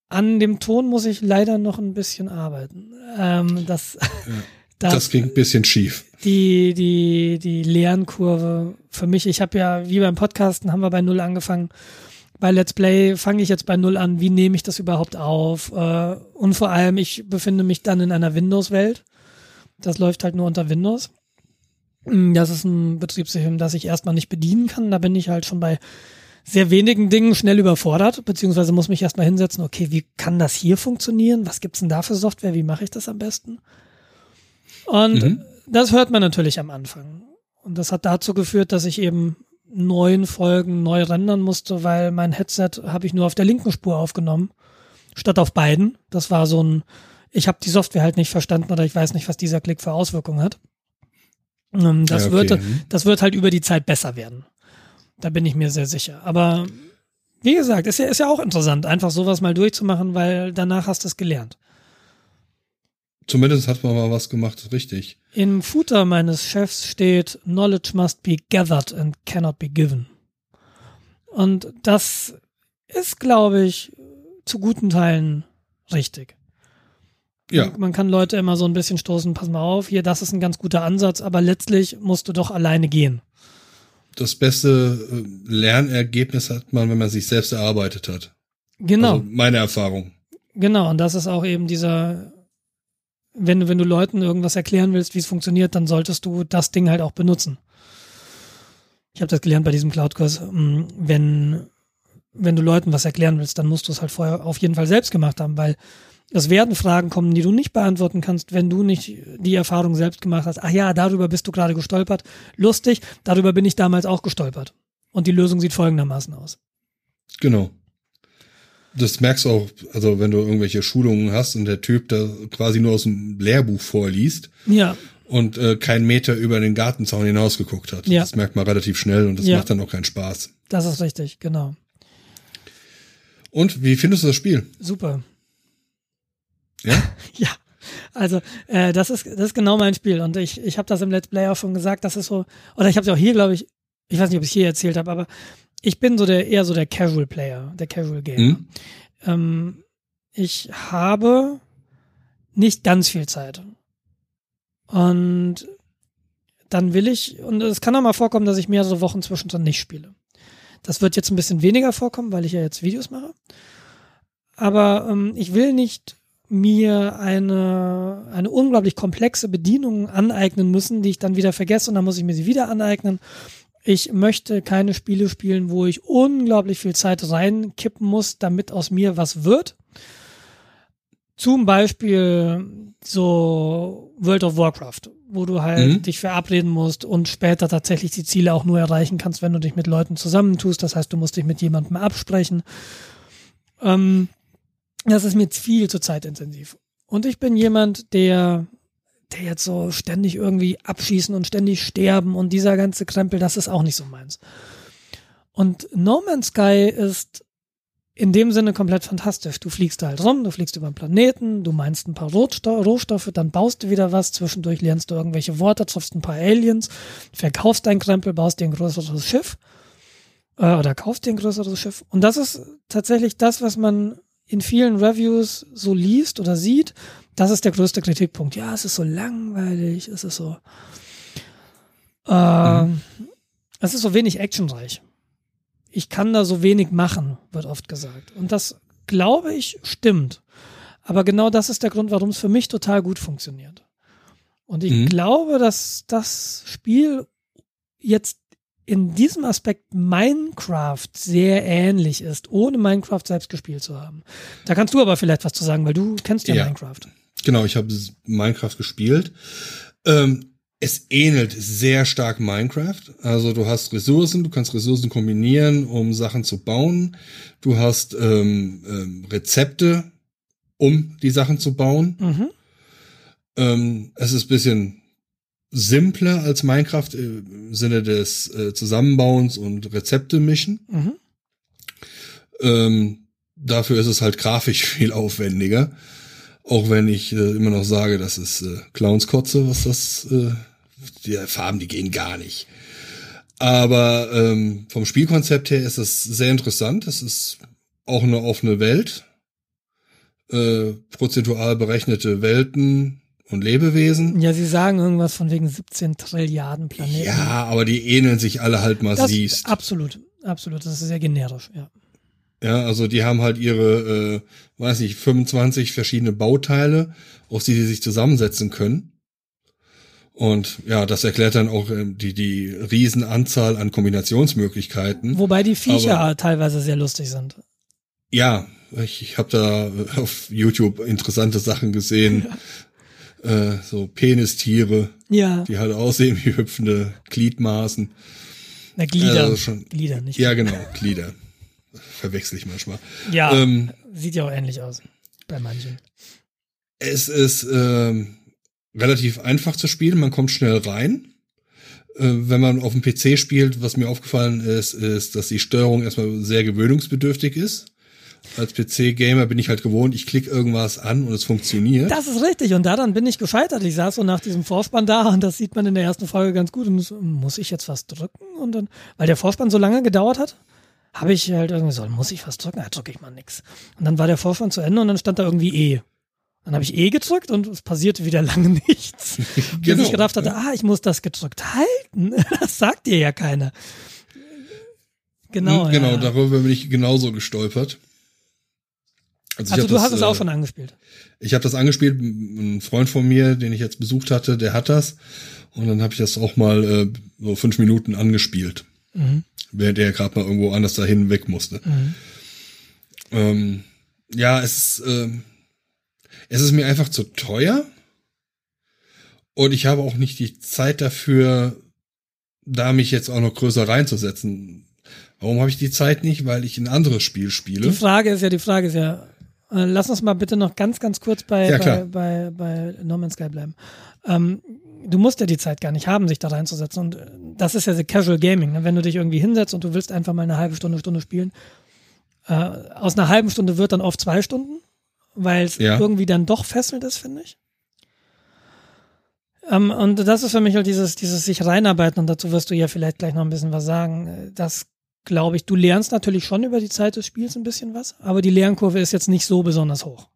An dem Ton muss ich leider noch ein bisschen arbeiten. Ähm, das, das, das ging ein bisschen schief. die, die, die Lernkurve für mich. Ich habe ja, wie beim Podcasten, haben wir bei Null angefangen. Bei Let's Play fange ich jetzt bei Null an. Wie nehme ich das überhaupt auf? Äh, Und vor allem, ich befinde mich dann in einer Windows-Welt. Das läuft halt nur unter Windows. Mm, Das ist ein Betriebssystem, das ich erstmal nicht bedienen kann. Da bin ich halt schon bei sehr wenigen Dingen schnell überfordert, beziehungsweise muss mich erstmal hinsetzen, okay, wie kann das hier funktionieren? Was gibt's denn da für Software? Wie mache ich das am besten? Und Mhm. das hört man natürlich am Anfang. Und das hat dazu geführt, dass ich eben neun Folgen neu rendern musste, weil mein Headset habe ich nur auf der linken Spur aufgenommen, statt auf beiden. Das war so ein, ich habe die Software halt nicht verstanden oder ich weiß nicht, was dieser Klick für Auswirkungen hat. Ähm, Das, Ja, okay. wird, Mhm. das wird halt über die Zeit besser werden. Da bin ich mir sehr sicher. Aber wie gesagt, ist ja, ist ja auch interessant, einfach sowas mal durchzumachen, weil danach hast du es gelernt. Zumindest hat man mal was gemacht, richtig. Im Footer meines Chefs steht, Knowledge must be gathered and cannot be given. Und das ist, glaube ich, zu guten Teilen richtig. Ja, Man kann Leute immer so ein bisschen stoßen, pass mal auf, hier, das ist ein ganz guter Ansatz, aber letztlich musst du doch alleine gehen. das beste äh, Lernergebnis hat man, wenn man sich selbst erarbeitet hat. Genau. Also meine Erfahrung. Genau, und das ist auch eben dieser, wenn du, wenn du Leuten irgendwas erklären willst, wie es funktioniert, dann solltest du das Ding halt auch benutzen. Ich habe das gelernt bei diesem Cloud-Kurs, ähm, wenn, wenn du Leuten was erklären willst, dann musst du es halt vorher auf jeden Fall selbst gemacht haben, weil es werden Fragen kommen, die du nicht beantworten kannst, wenn du nicht die Erfahrung selbst gemacht hast. Ach ja, darüber bist du gerade gestolpert. Lustig, darüber bin ich damals auch gestolpert. Und die Lösung sieht folgendermaßen aus. Genau. Das merkst du auch, also wenn du irgendwelche Schulungen hast und der Typ da quasi nur aus dem Lehrbuch vorliest Ja, und äh, keinen Meter über den Gartenzaun hinaus geguckt hat. Ja. Das merkt man relativ schnell und das Ja. macht dann auch keinen Spaß. das ist richtig, genau. Und wie findest du das Spiel? Super. Ja? Ja, also äh, das ist das ist genau mein Spiel und ich ich habe das im Let's Play auch schon gesagt, das ist so oder ich habe es auch hier glaube ich, ich weiß nicht, ob ich es hier erzählt habe, aber ich bin so der eher so der Casual Player, der Casual Gamer. Hm? Ähm, ich habe nicht ganz viel Zeit und dann will ich und es kann auch mal vorkommen, dass ich mehrere Wochen zwischendrin nicht spiele. Das wird jetzt ein bisschen weniger vorkommen, weil ich ja jetzt Videos mache. Aber ähm, ich will nicht mir eine, eine unglaublich komplexe Bedienung aneignen müssen, die ich dann wieder vergesse und dann muss ich mir sie wieder aneignen. Ich möchte keine Spiele spielen, wo ich unglaublich viel Zeit reinkippen muss, damit aus mir was wird. Zum Beispiel so World of Warcraft, wo du halt Mhm. dich verabreden musst und später tatsächlich die Ziele auch nur erreichen kannst, wenn du dich mit Leuten zusammentust. Das heißt, du musst dich mit jemandem absprechen. Ähm, das ist mir viel zu zeitintensiv. Und ich bin jemand, der, der jetzt so ständig irgendwie abschießen und ständig sterben und dieser ganze Krempel, das ist auch nicht so meins. Und No Man's Sky ist in dem Sinne komplett fantastisch. Du fliegst halt rum, du fliegst über den Planeten, du meinst ein paar Rohstoffe, dann baust du wieder was, zwischendurch lernst du irgendwelche Worte, triffst ein paar Aliens, verkaufst dein Krempel, baust dir ein größeres Schiff äh, oder kaufst dir ein größeres Schiff. Und das ist tatsächlich das, was man in vielen Reviews so liest oder sieht. Das ist der größte Kritikpunkt. Ja, es ist so langweilig, es ist so, äh, mhm. es ist so wenig actionreich ich kann da so wenig machen, wird oft gesagt. Und das glaube ich stimmt. Aber genau das ist der Grund, warum es für mich total gut funktioniert. Und ich mhm. glaube, dass das Spiel jetzt in diesem Aspekt Minecraft sehr ähnlich ist, ohne Minecraft selbst gespielt zu haben. Da kannst du aber vielleicht was zu sagen, weil du kennst ja, ja. Minecraft. Genau, ich habe Minecraft gespielt. Ähm, es ähnelt sehr stark Minecraft. Also du hast Ressourcen, du kannst Ressourcen kombinieren, um Sachen zu bauen. Du hast ähm, ähm, Rezepte, um die Sachen zu bauen. Mhm. Ähm, es ist bisschen simpler als Minecraft im Sinne des äh, Zusammenbauens und Rezepte mischen. Mhm. Ähm, dafür ist es halt grafisch viel aufwendiger. Auch wenn ich äh, immer noch sage, das ist äh, Clownskotze, was das äh, die Farben, die gehen gar nicht. Aber ähm, vom Spielkonzept her ist es sehr interessant. Es ist auch eine offene Welt, äh, prozentual berechnete Welten und Lebewesen. Ja, sie sagen irgendwas von wegen 17 Trilliarden Planeten. Ja, aber die ähneln sich alle halt massivst. absolut, absolut. Das ist sehr generisch, ja. Ja, also die haben halt ihre, äh, weiß nicht, 25 verschiedene Bauteile, aus die sie sich zusammensetzen können. Und ja, das erklärt dann auch ähm, die, die Riesenanzahl an Kombinationsmöglichkeiten. Wobei die Viecher Aber, teilweise sehr lustig sind. Ja, ich, ich habe da auf YouTube interessante Sachen gesehen. Ja. Äh, so Penistiere, ja. die halt aussehen wie hüpfende Gliedmaßen. Na, Glieder. Also schon, Glieder, nicht. Ja, genau, Glieder. Verwechsel ich manchmal. Ja, ähm, sieht ja auch ähnlich aus bei manchen. Es ist ähm, relativ einfach zu spielen, man kommt schnell rein. Äh, wenn man auf dem PC spielt, was mir aufgefallen ist, ist, dass die Steuerung erstmal sehr gewöhnungsbedürftig ist. Als PC-Gamer bin ich halt gewohnt, ich klicke irgendwas an und es funktioniert. Das ist richtig. Und daran bin ich gescheitert. Ich saß so nach diesem Vorspann da und das sieht man in der ersten Folge ganz gut. Und muss ich jetzt was drücken? Und dann, weil der Vorspann so lange gedauert hat, habe ich halt irgendwie so, muss ich was drücken? Ja, drücke ich mal nix. Und dann war der Vorspann zu Ende und dann stand da irgendwie E. Dann habe ich E gedrückt und es passierte wieder lange nichts. genau, Bis ich gedacht hatte, ah, ich muss das gedrückt halten. Das sagt dir ja keiner. Genau. Genau, ja. darüber bin ich genauso gestolpert. Also, also du das, hast es auch äh, schon angespielt. Ich habe das angespielt, ein Freund von mir, den ich jetzt besucht hatte, der hat das. Und dann habe ich das auch mal äh, so fünf Minuten angespielt. Mhm. Während er gerade mal irgendwo anders dahin weg musste. Mhm. Ähm, ja, es ist, äh, es ist mir einfach zu teuer. Und ich habe auch nicht die Zeit dafür, da mich jetzt auch noch größer reinzusetzen. Warum habe ich die Zeit nicht? Weil ich ein anderes Spiel spiele. Die Frage ist ja, die Frage ist ja, äh, lass uns mal bitte noch ganz, ganz kurz bei, ja, bei, bei, bei No Man's Sky bleiben. Ähm, du musst ja die Zeit gar nicht haben, sich da reinzusetzen. Und äh, das ist ja so Casual Gaming. Ne? Wenn du dich irgendwie hinsetzt und du willst einfach mal eine halbe Stunde, Stunde spielen, äh, aus einer halben Stunde wird dann oft zwei Stunden weil es ja. irgendwie dann doch fesselnd ist, finde ich. Ähm, und das ist für mich halt dieses, dieses sich reinarbeiten und dazu wirst du ja vielleicht gleich noch ein bisschen was sagen. Das glaube ich, du lernst natürlich schon über die Zeit des Spiels ein bisschen was, aber die Lernkurve ist jetzt nicht so besonders hoch,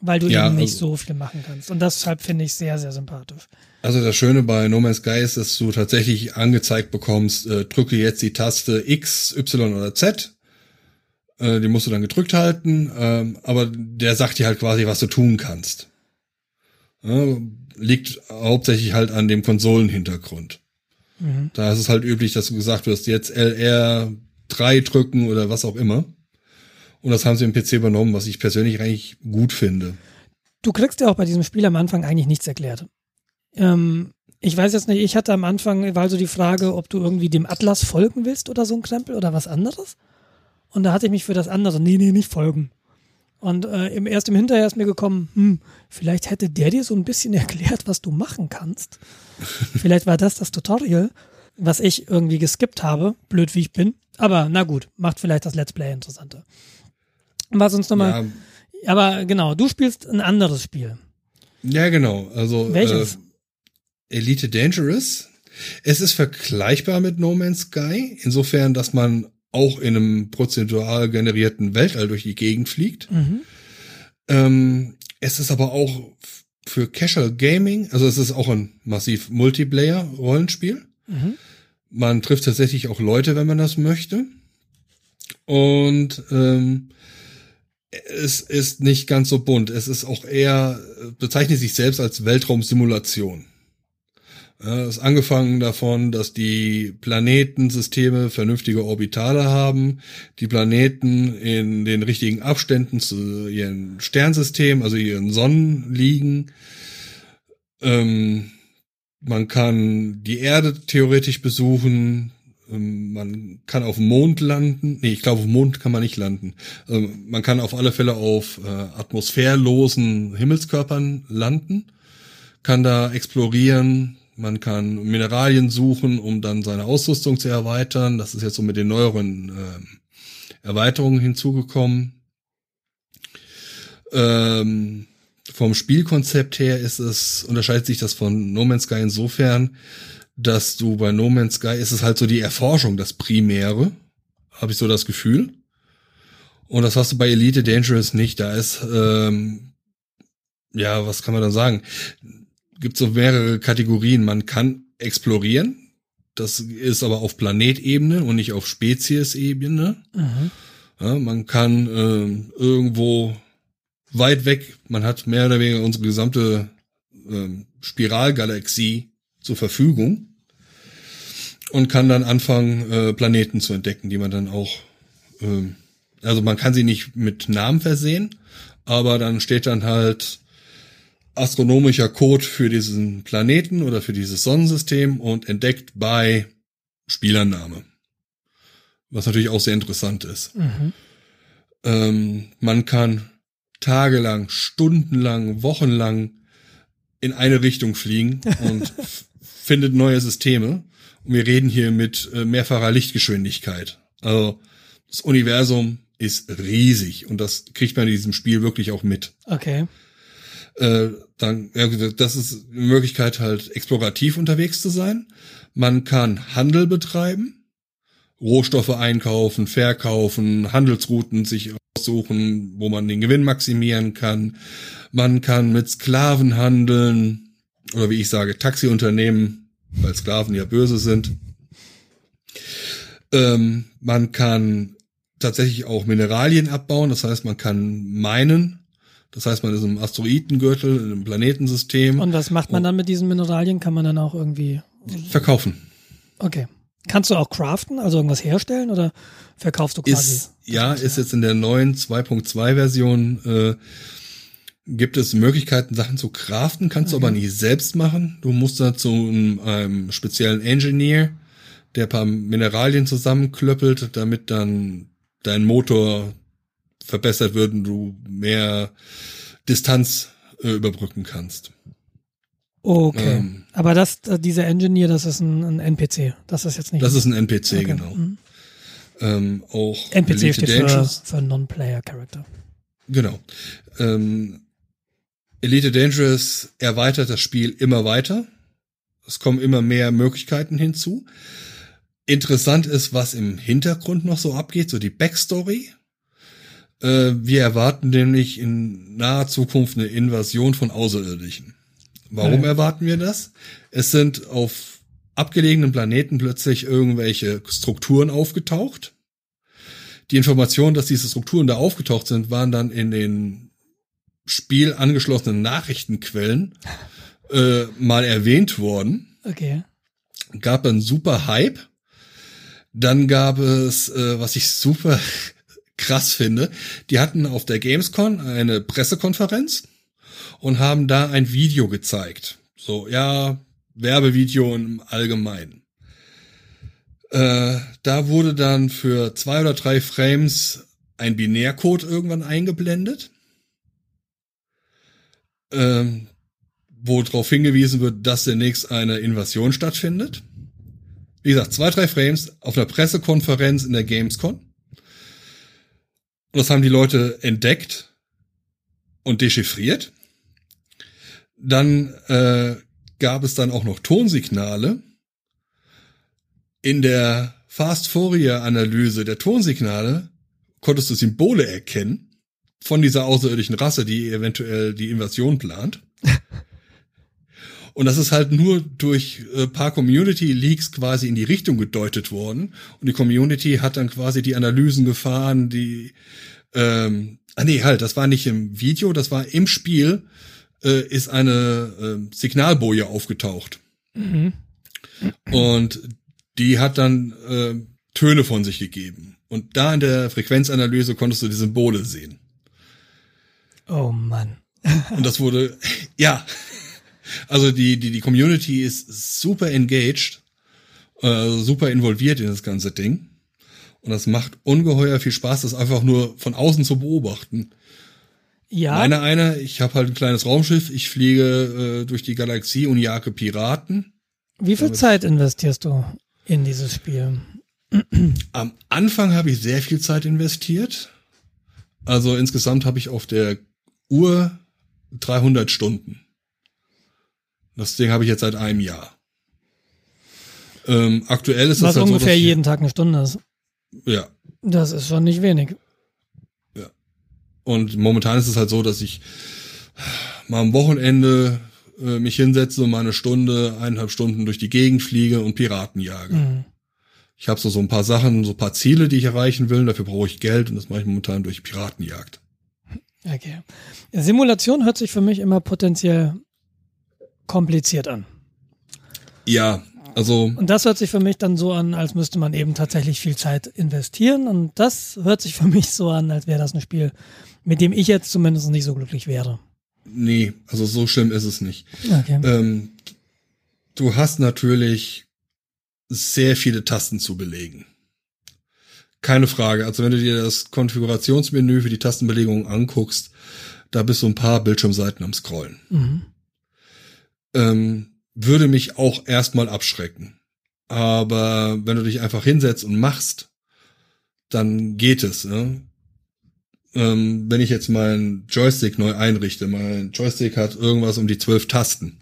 weil du ja, eben nicht also, so viel machen kannst. Und deshalb finde ich sehr, sehr sympathisch. Also das Schöne bei No Man's Sky ist, dass du tatsächlich angezeigt bekommst, äh, drücke jetzt die Taste X, Y oder Z äh, den musst du dann gedrückt halten, ähm, aber der sagt dir halt quasi, was du tun kannst. Ja, liegt hauptsächlich halt an dem Konsolenhintergrund. Mhm. Da ist es halt üblich, dass du gesagt wirst, jetzt LR3 drücken oder was auch immer. Und das haben sie im PC übernommen, was ich persönlich eigentlich gut finde. Du kriegst ja auch bei diesem Spiel am Anfang eigentlich nichts erklärt. Ähm, ich weiß jetzt nicht, ich hatte am Anfang, war also die Frage, ob du irgendwie dem Atlas folgen willst oder so ein Krempel oder was anderes. Und da hatte ich mich für das andere, nee, nee, nicht folgen. Und äh, im, erst im Hinterher ist mir gekommen, hm, vielleicht hätte der dir so ein bisschen erklärt, was du machen kannst. vielleicht war das das Tutorial, was ich irgendwie geskippt habe, blöd wie ich bin. Aber na gut, macht vielleicht das Let's Play interessanter. Was uns nochmal. Ja. Aber genau, du spielst ein anderes Spiel. Ja, genau. Also Welches? Äh, Elite Dangerous. Es ist vergleichbar mit No Man's Sky, insofern, dass man auch in einem prozentual generierten Weltall durch die Gegend fliegt. Mhm. Ähm, es ist aber auch für Casual Gaming, also es ist auch ein massiv Multiplayer-Rollenspiel. Mhm. Man trifft tatsächlich auch Leute, wenn man das möchte. Und ähm, es ist nicht ganz so bunt. Es ist auch eher, bezeichnet sich selbst als Weltraumsimulation. Es ist angefangen davon, dass die Planetensysteme vernünftige Orbitale haben, die Planeten in den richtigen Abständen zu ihren Sternsystemen, also ihren Sonnen liegen. Ähm, man kann die Erde theoretisch besuchen, man kann auf dem Mond landen. Nee, ich glaube, auf dem Mond kann man nicht landen. Ähm, man kann auf alle Fälle auf äh, atmosphärlosen Himmelskörpern landen, kann da explorieren, man kann Mineralien suchen, um dann seine Ausrüstung zu erweitern. Das ist jetzt so mit den neueren äh, Erweiterungen hinzugekommen. Ähm, vom Spielkonzept her ist es, unterscheidet sich das von No Man's Sky insofern, dass du bei No Man's Sky ist es halt so die Erforschung, das Primäre, habe ich so das Gefühl. Und das hast du bei Elite Dangerous nicht. Da ist, ähm, ja, was kann man da sagen? gibt so mehrere Kategorien. Man kann explorieren. Das ist aber auf Planetebene und nicht auf Speziesebene. Mhm. Ja, man kann äh, irgendwo weit weg, man hat mehr oder weniger unsere gesamte äh, Spiralgalaxie zur Verfügung und kann dann anfangen, äh, Planeten zu entdecken, die man dann auch, äh, also man kann sie nicht mit Namen versehen, aber dann steht dann halt astronomischer Code für diesen Planeten oder für dieses Sonnensystem und entdeckt bei Spielername. Was natürlich auch sehr interessant ist. Mhm. Ähm, man kann tagelang, stundenlang, wochenlang in eine Richtung fliegen und findet neue Systeme. Und wir reden hier mit äh, mehrfacher Lichtgeschwindigkeit. Also das Universum ist riesig und das kriegt man in diesem Spiel wirklich auch mit. Okay äh, dann, ja, das ist eine Möglichkeit halt explorativ unterwegs zu sein. Man kann Handel betreiben, Rohstoffe einkaufen, verkaufen, Handelsrouten sich aussuchen, wo man den Gewinn maximieren kann. Man kann mit Sklaven handeln oder wie ich sage, Taxiunternehmen, weil Sklaven ja böse sind. Ähm, man kann tatsächlich auch Mineralien abbauen, das heißt, man kann meinen, das heißt, man ist im Asteroidengürtel, in einem Planetensystem. Und was macht man dann mit diesen Mineralien? Kann man dann auch irgendwie verkaufen? Okay. Kannst du auch craften, also irgendwas herstellen oder verkaufst du quasi? Ist, ja, ist jetzt in der neuen 2.2 Version äh, gibt es Möglichkeiten, Sachen zu craften, kannst okay. du aber nicht selbst machen. Du musst dazu einem, einem speziellen Engineer, der paar Mineralien zusammenklöppelt, damit dann dein Motor verbessert wird und du mehr Distanz äh, überbrücken kannst. Okay. Ähm, Aber das, äh, dieser Engineer, das ist ein, ein, NPC. Das ist jetzt nicht. Das ist ein NPC, okay. genau. Mhm. Ähm, auch NPC Elite steht Dangerous. für, für Non-Player Character. Genau. Ähm, Elite Dangerous erweitert das Spiel immer weiter. Es kommen immer mehr Möglichkeiten hinzu. Interessant ist, was im Hintergrund noch so abgeht, so die Backstory. Äh, wir erwarten nämlich in naher Zukunft eine Invasion von Außerirdischen. Warum ja. erwarten wir das? Es sind auf abgelegenen Planeten plötzlich irgendwelche Strukturen aufgetaucht. Die Information, dass diese Strukturen da aufgetaucht sind, waren dann in den Spiel angeschlossenen Nachrichtenquellen äh, mal erwähnt worden. Okay. Gab einen super Hype. Dann gab es, äh, was ich super krass finde, die hatten auf der Gamescon eine Pressekonferenz und haben da ein Video gezeigt. So, ja, Werbevideo im Allgemeinen. Äh, da wurde dann für zwei oder drei Frames ein Binärcode irgendwann eingeblendet, ähm, wo darauf hingewiesen wird, dass demnächst eine Invasion stattfindet. Wie gesagt, zwei, drei Frames auf einer Pressekonferenz in der Gamescon. Und das haben die Leute entdeckt und dechiffriert. Dann äh, gab es dann auch noch Tonsignale. In der Fast-Fourier-Analyse der Tonsignale konntest du Symbole erkennen von dieser außerirdischen Rasse, die eventuell die Invasion plant. Und das ist halt nur durch äh, paar Community Leaks quasi in die Richtung gedeutet worden. Und die Community hat dann quasi die Analysen gefahren, die, ähm, ah nee, halt, das war nicht im Video, das war im Spiel, äh, ist eine äh, Signalboje aufgetaucht. Mhm. Und die hat dann äh, Töne von sich gegeben. Und da in der Frequenzanalyse konntest du die Symbole sehen. Oh Mann. Und das wurde, ja, also die, die, die Community ist super engaged, äh, super involviert in das ganze Ding. Und das macht ungeheuer viel Spaß, das einfach nur von außen zu beobachten. Ja. Meine eine, ich habe halt ein kleines Raumschiff, ich fliege äh, durch die Galaxie und jage Piraten. Wie viel Zeit investierst du in dieses Spiel? Am Anfang habe ich sehr viel Zeit investiert. Also insgesamt habe ich auf der Uhr 300 Stunden. Das Ding habe ich jetzt seit einem Jahr. Ähm, aktuell ist Was das halt ungefähr so, jeden Tag eine Stunde ist. Ja. Das ist schon nicht wenig. Ja. Und momentan ist es halt so, dass ich mal am Wochenende äh, mich hinsetze und mal eine Stunde, eineinhalb Stunden durch die Gegend fliege und Piraten jage. Mhm. Ich habe so, so ein paar Sachen, so ein paar Ziele, die ich erreichen will. Dafür brauche ich Geld und das mache ich momentan durch Piratenjagd. Okay. Simulation hört sich für mich immer potenziell kompliziert an. Ja, also. Und das hört sich für mich dann so an, als müsste man eben tatsächlich viel Zeit investieren. Und das hört sich für mich so an, als wäre das ein Spiel, mit dem ich jetzt zumindest nicht so glücklich wäre. Nee, also so schlimm ist es nicht. Okay. Ähm, du hast natürlich sehr viele Tasten zu belegen. Keine Frage. Also wenn du dir das Konfigurationsmenü für die Tastenbelegung anguckst, da bist du ein paar Bildschirmseiten am Scrollen. Mhm. Ähm, würde mich auch erstmal abschrecken. Aber wenn du dich einfach hinsetzt und machst, dann geht es. Ne? Ähm, wenn ich jetzt meinen Joystick neu einrichte, mein Joystick hat irgendwas um die zwölf Tasten,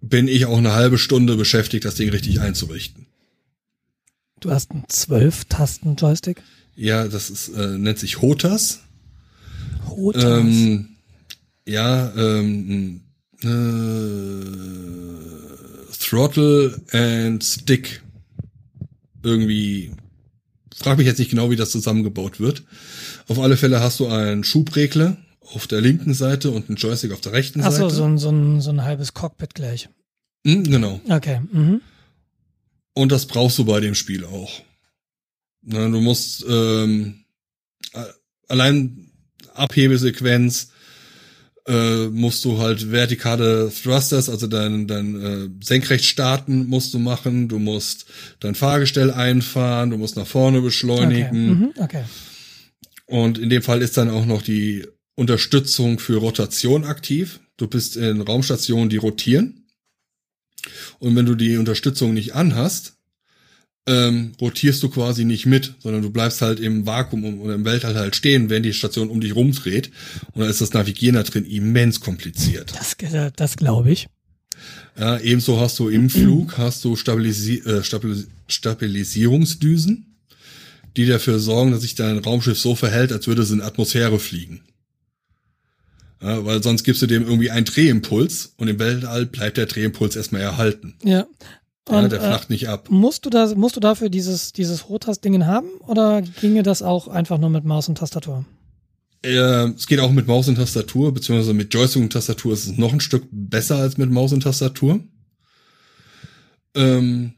bin ich auch eine halbe Stunde beschäftigt, das Ding richtig einzurichten. Du hast einen Zwölf-Tasten-Joystick? Ja, das ist, äh, nennt sich Hotas. Hotas? Ähm, ja, ähm, äh, Throttle and Stick. Irgendwie, frag mich jetzt nicht genau, wie das zusammengebaut wird. Auf alle Fälle hast du einen Schubregler auf der linken Seite und einen Joystick auf der rechten Ach so, Seite. Achso, so ein, so, ein, so ein halbes Cockpit gleich. Mhm, genau. Okay. Mhm. Und das brauchst du bei dem Spiel auch. Na, du musst ähm, allein Abhebesequenz äh, musst du halt vertikale Thrusters, also dein, dein äh, senkrecht starten musst du machen. Du musst dein Fahrgestell einfahren, du musst nach vorne beschleunigen. Okay. Mhm, okay. Und in dem Fall ist dann auch noch die Unterstützung für Rotation aktiv. Du bist in Raumstationen, die rotieren. Und wenn du die Unterstützung nicht anhast, ähm, rotierst du quasi nicht mit, sondern du bleibst halt im Vakuum oder im Weltall halt stehen, wenn die Station um dich rumdreht. Und dann ist das Navigieren da drin immens kompliziert. Das, das glaube ich. Ja, ebenso hast du im Flug hast du Stabilisi äh, Stabilis Stabilisierungsdüsen, die dafür sorgen, dass sich dein Raumschiff so verhält, als würde es in Atmosphäre fliegen. Ja, weil sonst gibst du dem irgendwie einen Drehimpuls und im Weltall bleibt der Drehimpuls erstmal erhalten. Ja. Und, ja, der flacht äh, nicht ab. Musst du da, musst du dafür dieses, dieses Rotas-Ding haben oder ginge das auch einfach nur mit Maus und Tastatur? Äh, es geht auch mit Maus und Tastatur, beziehungsweise mit Joystick und Tastatur ist es noch ein Stück besser als mit Maus und Tastatur. Ähm,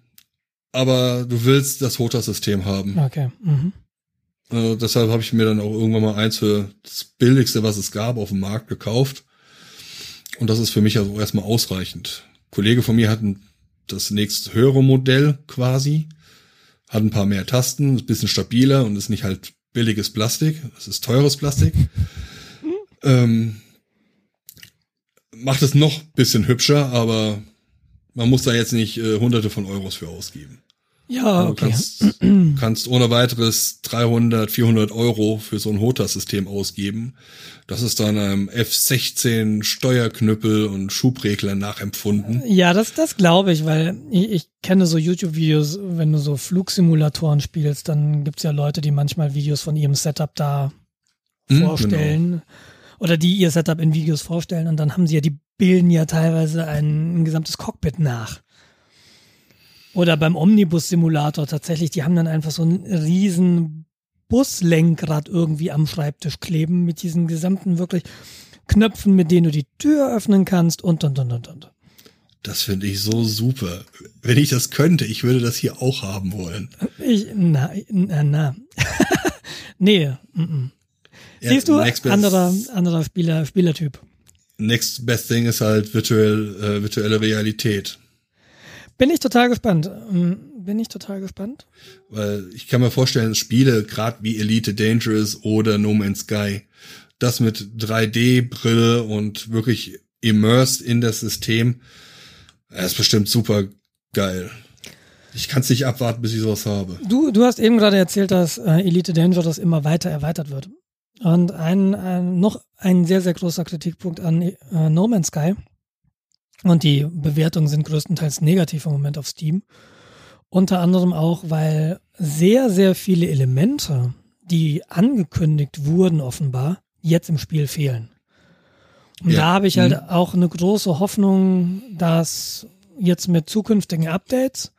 aber du willst das Rotas-System haben. Okay. Mhm. Äh, deshalb habe ich mir dann auch irgendwann mal eins für das billigste, was es gab, auf dem Markt gekauft. Und das ist für mich also erstmal ausreichend. Ein Kollege von mir hat ein, das nächst höhere Modell quasi, hat ein paar mehr Tasten, ist ein bisschen stabiler und ist nicht halt billiges Plastik, es ist teures Plastik. ähm, macht es noch bisschen hübscher, aber man muss da jetzt nicht äh, hunderte von Euros für ausgeben. Ja, Du okay. kannst, kannst ohne weiteres 300, 400 Euro für so ein HOTAS-System ausgeben. Das ist dann einem F16 Steuerknüppel und Schubregler nachempfunden. Ja, das, das glaube ich, weil ich, ich kenne so YouTube-Videos, wenn du so Flugsimulatoren spielst, dann gibt's ja Leute, die manchmal Videos von ihrem Setup da Hm, vorstellen. Oder die ihr Setup in Videos vorstellen und dann haben sie ja, die bilden ja teilweise ein, ein gesamtes Cockpit nach. Oder beim Omnibus-Simulator tatsächlich, die haben dann einfach so ein riesen Buslenkrad irgendwie am Schreibtisch kleben mit diesen gesamten wirklich Knöpfen, mit denen du die Tür öffnen kannst und und und und und. Das finde ich so super. Wenn ich das könnte, ich würde das hier auch haben wollen. Ich, na, na, na. nee, mm -mm. Ja, Siehst du, anderer, anderer Spieler, Spielertyp. Next best thing ist halt virtuell, äh, virtuelle Realität. Bin ich total gespannt. Mm, Bin ich total gespannt. Weil ich kann mir vorstellen, Spiele, gerade wie Elite Dangerous oder No Man's Sky, das mit 3D-Brille und wirklich immersed in das System, ist bestimmt super geil. Ich kann es nicht abwarten, bis ich sowas habe. Du, du hast eben gerade erzählt, dass äh, Elite Dangerous immer weiter erweitert wird. Und ein, ein noch ein sehr, sehr großer Kritikpunkt an äh, No Man's Sky. Und die Bewertungen sind größtenteils negativ im Moment auf Steam. Unter anderem auch, weil sehr, sehr viele Elemente, die angekündigt wurden offenbar, jetzt im Spiel fehlen. Und Ja. da habe ich halt Mhm. auch eine große Hoffnung, dass jetzt mit zukünftigen Updates,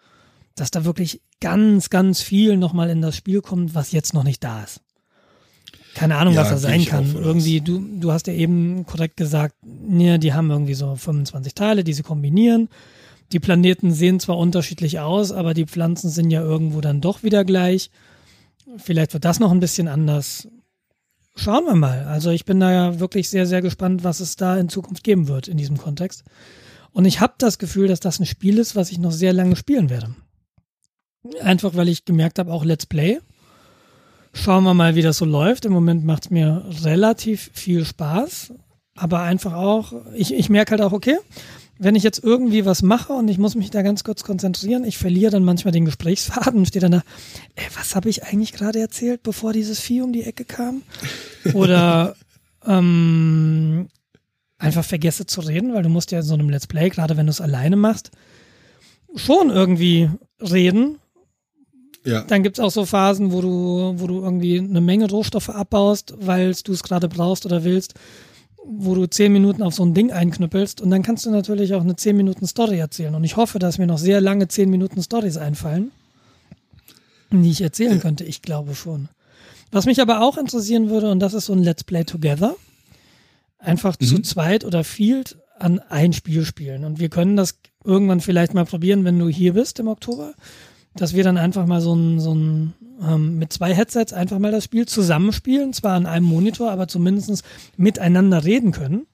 dass da wirklich ganz, ganz viel nochmal in das Spiel kommt, was jetzt noch nicht da ist. Keine Ahnung, Ja, was da gehe sein kann. Irgendwie, du, du hast ja eben korrekt gesagt, ja, die haben irgendwie so 25 Teile, die sie kombinieren. Die Planeten sehen zwar unterschiedlich aus, aber die Pflanzen sind ja irgendwo dann doch wieder gleich. Vielleicht wird das noch ein bisschen anders. Schauen wir mal. Also ich bin da ja wirklich sehr, sehr gespannt, was es da in Zukunft geben wird in diesem Kontext. Und ich habe das Gefühl, dass das ein Spiel ist, was ich noch sehr lange spielen werde. Einfach weil ich gemerkt habe, auch Let's Play. Schauen wir mal, wie das so läuft. Im Moment macht es mir relativ viel Spaß. Aber einfach auch, ich, ich merke halt auch, okay, wenn ich jetzt irgendwie was mache und ich muss mich da ganz kurz konzentrieren, ich verliere dann manchmal den Gesprächsfaden und stehe dann da, ey, was habe ich eigentlich gerade erzählt, bevor dieses Vieh um die Ecke kam? Oder ähm, einfach vergesse zu reden, weil du musst ja in so einem Let's Play, gerade wenn du es alleine machst, schon irgendwie reden. Ja, Dann gibt's auch so Phasen, wo du, wo du irgendwie eine Menge Rohstoffe abbaust, weil du es gerade brauchst oder willst, wo du zehn Minuten auf so ein Ding einknüppelst und dann kannst du natürlich auch eine zehn Minuten Story erzählen. Und ich hoffe, dass mir noch sehr lange zehn Minuten Stories einfallen, die ich erzählen könnte. Ich glaube schon. Was mich aber auch interessieren würde, und das ist so ein Let's Play Together, einfach zu zweit oder field an ein Spiel spielen. Und wir können das irgendwann vielleicht mal probieren, wenn du hier bist im Oktober, dass wir dann einfach mal so ein, so ein ähm, mit zwei Headsets einfach mal das Spiel zusammenspielen, zwar an einem Monitor, aber zumindest miteinander reden können.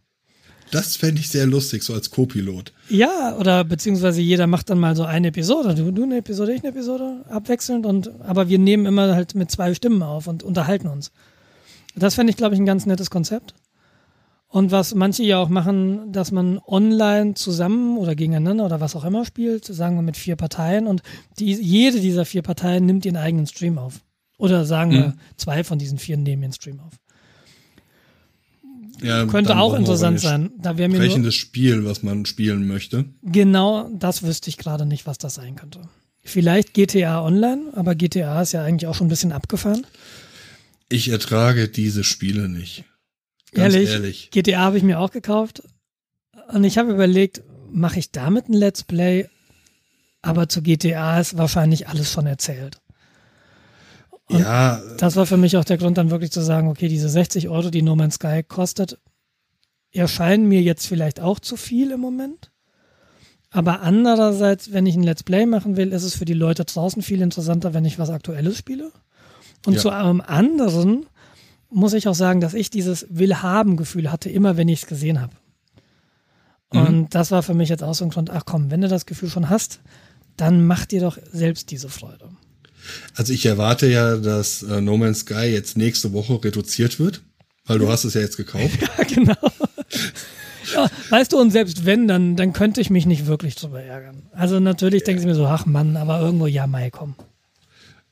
das fände ich sehr lustig, so als Co-Pilot. Ja, oder beziehungsweise jeder macht dann mal so eine Episode. Du, du eine Episode, ich eine Episode, abwechselnd und aber wir nehmen immer halt mit zwei Stimmen auf und unterhalten uns. Das fände ich, glaube ich, ein ganz nettes Konzept. Und was manche ja auch machen, dass man online zusammen oder gegeneinander oder was auch immer spielt, sagen wir mit vier Parteien und die, jede dieser vier Parteien nimmt ihren eigenen Stream auf. Oder sagen wir, zwei von diesen vier nehmen ihren Stream auf. Ja, Könnte auch interessant sein. Da wäre ein mir nur, Sprechendes Spiel, was man spielen möchte. Genau, das wüsste ich gerade nicht, was das sein könnte. Vielleicht GTA Online, aber GTA ist ja eigentlich auch schon ein bisschen abgefahren. Ich ertrage diese Spiele nicht. Ehrlich, ehrlich. GTA habe ich mir auch gekauft und ich habe überlegt, mache ich damit ein Let's Play? Aber zu GTA ist wahrscheinlich alles schon erzählt. Und ja, Das war für mich auch der Grund, dann wirklich zu sagen, okay, diese 60 Euro, die No Man's Sky kostet, erscheinen mir jetzt vielleicht auch zu viel im Moment. Aber andererseits, wenn ich ein Let's Play machen will, ist es für die Leute draußen viel interessanter, wenn ich was Aktuelles spiele. Und Ja. zu einem anderen muss ich auch sagen, dass ich dieses Willhaben-Gefühl hatte, immer wenn ich es gesehen habe. Und das war für mich jetzt auch so ein Grund, ach komm, wenn du das Gefühl schon hast, dann mach dir doch selbst diese Freude. also ich erwarte ja, dass äh, No Man's Sky jetzt nächste Woche reduziert wird, weil du hast es ja jetzt gekauft. Ja, genau. Ja, weißt du, und selbst wenn, dann, dann könnte ich mich nicht wirklich drüber ärgern. Also natürlich denke ich mir so, ach Mann, aber irgendwo, ja, Mai, komm.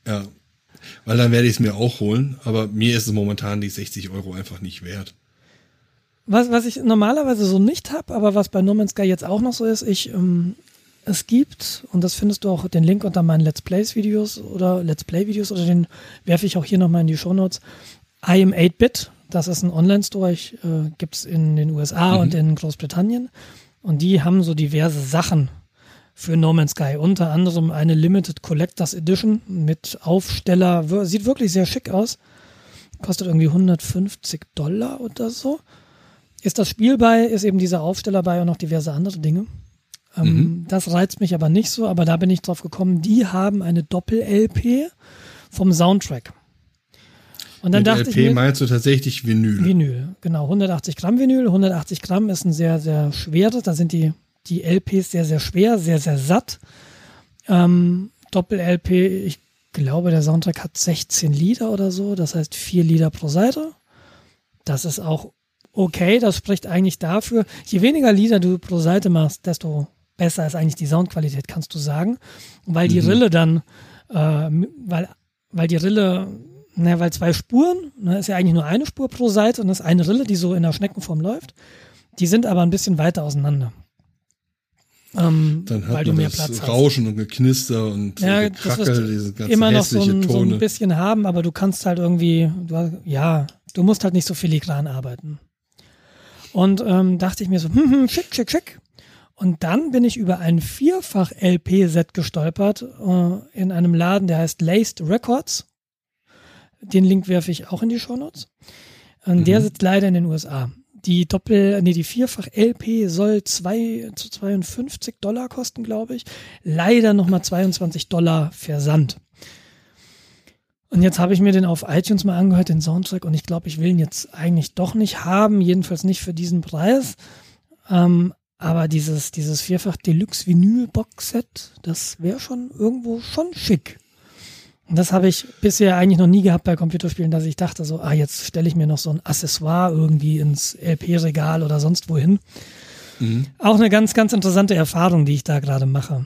Ja. Weil dann werde ich es mir auch holen, aber mir ist es momentan die 60 Euro einfach nicht wert. Was, was ich normalerweise so nicht habe, aber was bei No Man's Sky jetzt auch noch so ist, ich, ähm, es gibt, und das findest du auch den Link unter meinen Let's Plays Videos oder Let's Play Videos oder den werfe ich auch hier nochmal in die Show Notes. I am 8-Bit, das ist ein Online-Store, ich, äh, gibt es in den USA mhm. und in Großbritannien. Und die haben so diverse Sachen für No Man's Sky. Unter anderem eine Limited Collectors Edition mit Aufsteller. Sieht wirklich sehr schick aus. Kostet irgendwie 150 Dollar oder so. Ist das Spiel bei, ist eben dieser Aufsteller bei und noch diverse andere Dinge. Ähm, mhm. Das reizt mich aber nicht so, aber da bin ich drauf gekommen, die haben eine Doppel-LP vom Soundtrack. Und dann Mit dachte LP ich mir, meinst du tatsächlich Vinyl? Vinyl, genau. 180 Gramm Vinyl. 180 Gramm ist ein sehr, sehr schweres. Da sind die, die LPs sehr, sehr schwer, sehr, sehr satt. Ähm, Doppel-LP, ich glaube, der Soundtrack hat 16 Lieder oder so. Das heißt vier Lieder pro Seite. Das ist auch okay. Das spricht eigentlich dafür, je weniger Lieder du pro Seite machst, desto besser ist eigentlich die Soundqualität, kannst du sagen. Weil die mhm. Rille dann, äh, weil, weil die Rille na, weil zwei Spuren, ne, ist ja eigentlich nur eine Spur pro Seite und das ist eine Rille, die so in der Schneckenform läuft. Die sind aber ein bisschen weiter auseinander. Ähm, Dann hat weil du mehr Platz Rauschen hast. und Geknister und ja, Gekrackel, diese ganze immer noch so ein, so ein, bisschen haben, aber du kannst halt irgendwie, du, ja, du musst halt nicht so filigran arbeiten. Und ähm, dachte ich mir so, hm, hm, schick, schick, schick. Und dann bin ich über ein Vierfach-LP-Set gestolpert äh, in einem Laden, der heißt Laced Records. Den Link werfe ich auch in die Shownotes. Mhm. Der sitzt leider in den USA. Die Doppel, nee, die Vierfach LP soll zwei, zu 52 Dollar kosten, glaube ich. Leider nochmal 22 Dollar Versand. Und jetzt habe ich mir den auf iTunes mal angehört, den Soundtrack, und ich glaube, ich will ihn jetzt eigentlich doch nicht haben, jedenfalls nicht für diesen Preis. Ähm, aber dieses, dieses Vierfach Deluxe Vinyl Box Set, das wäre schon irgendwo schon schick. Das habe ich bisher eigentlich noch nie gehabt bei Computerspielen, dass ich dachte so, ah, jetzt stelle ich mir noch so ein Accessoire irgendwie ins LP-Regal oder sonst wohin. Mhm. Auch eine ganz, ganz interessante Erfahrung, die ich da gerade mache.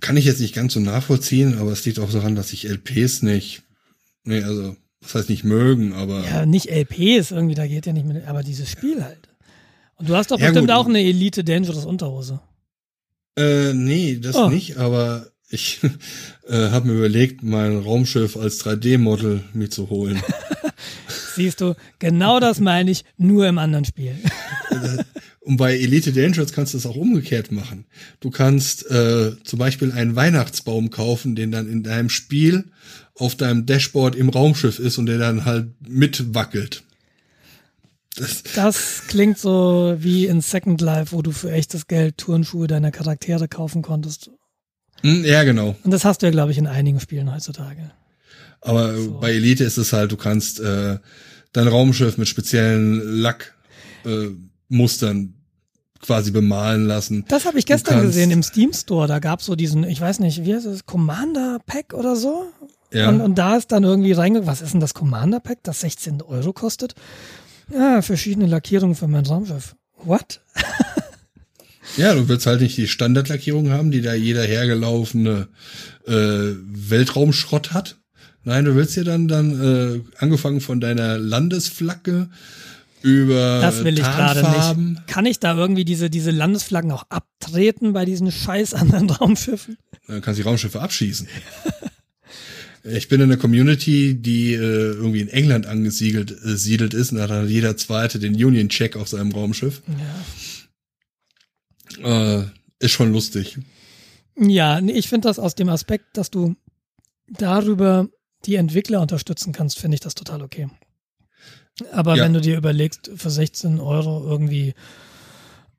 Kann ich jetzt nicht ganz so nachvollziehen, aber es liegt auch daran, dass ich LPs nicht, nee, also, was heißt nicht mögen, aber. Ja, nicht LPs irgendwie, da geht ja nicht mehr, aber dieses Spiel halt. Und du hast doch ja, bestimmt gut. auch eine Elite Dangerous Unterhose. Äh, nee, das oh. nicht, aber ich äh, habe mir überlegt, mein Raumschiff als 3D-Model mir zu holen. Siehst du, genau das meine ich, nur im anderen Spiel. Und bei Elite Dangerous kannst du es auch umgekehrt machen. Du kannst äh, zum Beispiel einen Weihnachtsbaum kaufen, den dann in deinem Spiel auf deinem Dashboard im Raumschiff ist und der dann halt mitwackelt. Das, das klingt so wie in Second Life, wo du für echtes Geld Turnschuhe deiner Charaktere kaufen konntest ja, genau. Und das hast du ja, glaube ich, in einigen Spielen heutzutage. Aber so. bei Elite ist es halt, du kannst äh, dein Raumschiff mit speziellen Lackmustern äh, quasi bemalen lassen. Das habe ich gestern gesehen im Steam Store. Da gab's so diesen, ich weiß nicht, wie heißt das, Commander Pack oder so. Ja. Und, und da ist dann irgendwie reingegangen, was ist denn das Commander Pack, das 16 Euro kostet? Ja, verschiedene Lackierungen für mein Raumschiff. What? Ja, du willst halt nicht die Standardlackierung haben, die da jeder hergelaufene äh, Weltraumschrott hat. Nein, du willst ja dann dann äh, angefangen von deiner Landesflagge über Das will ich gerade nicht. Kann ich da irgendwie diese diese Landesflaggen auch abtreten bei diesen scheiß anderen Raumschiffen? Dann kannst du die Raumschiffe abschießen. ich bin in einer Community, die äh, irgendwie in England angesiedelt äh, siedelt ist und da hat dann jeder zweite den Union Check auf seinem Raumschiff. Ja. Äh, ist schon lustig. Ja, ich finde das aus dem Aspekt, dass du darüber die Entwickler unterstützen kannst, finde ich das total okay. Aber ja. wenn du dir überlegst, für 16 Euro irgendwie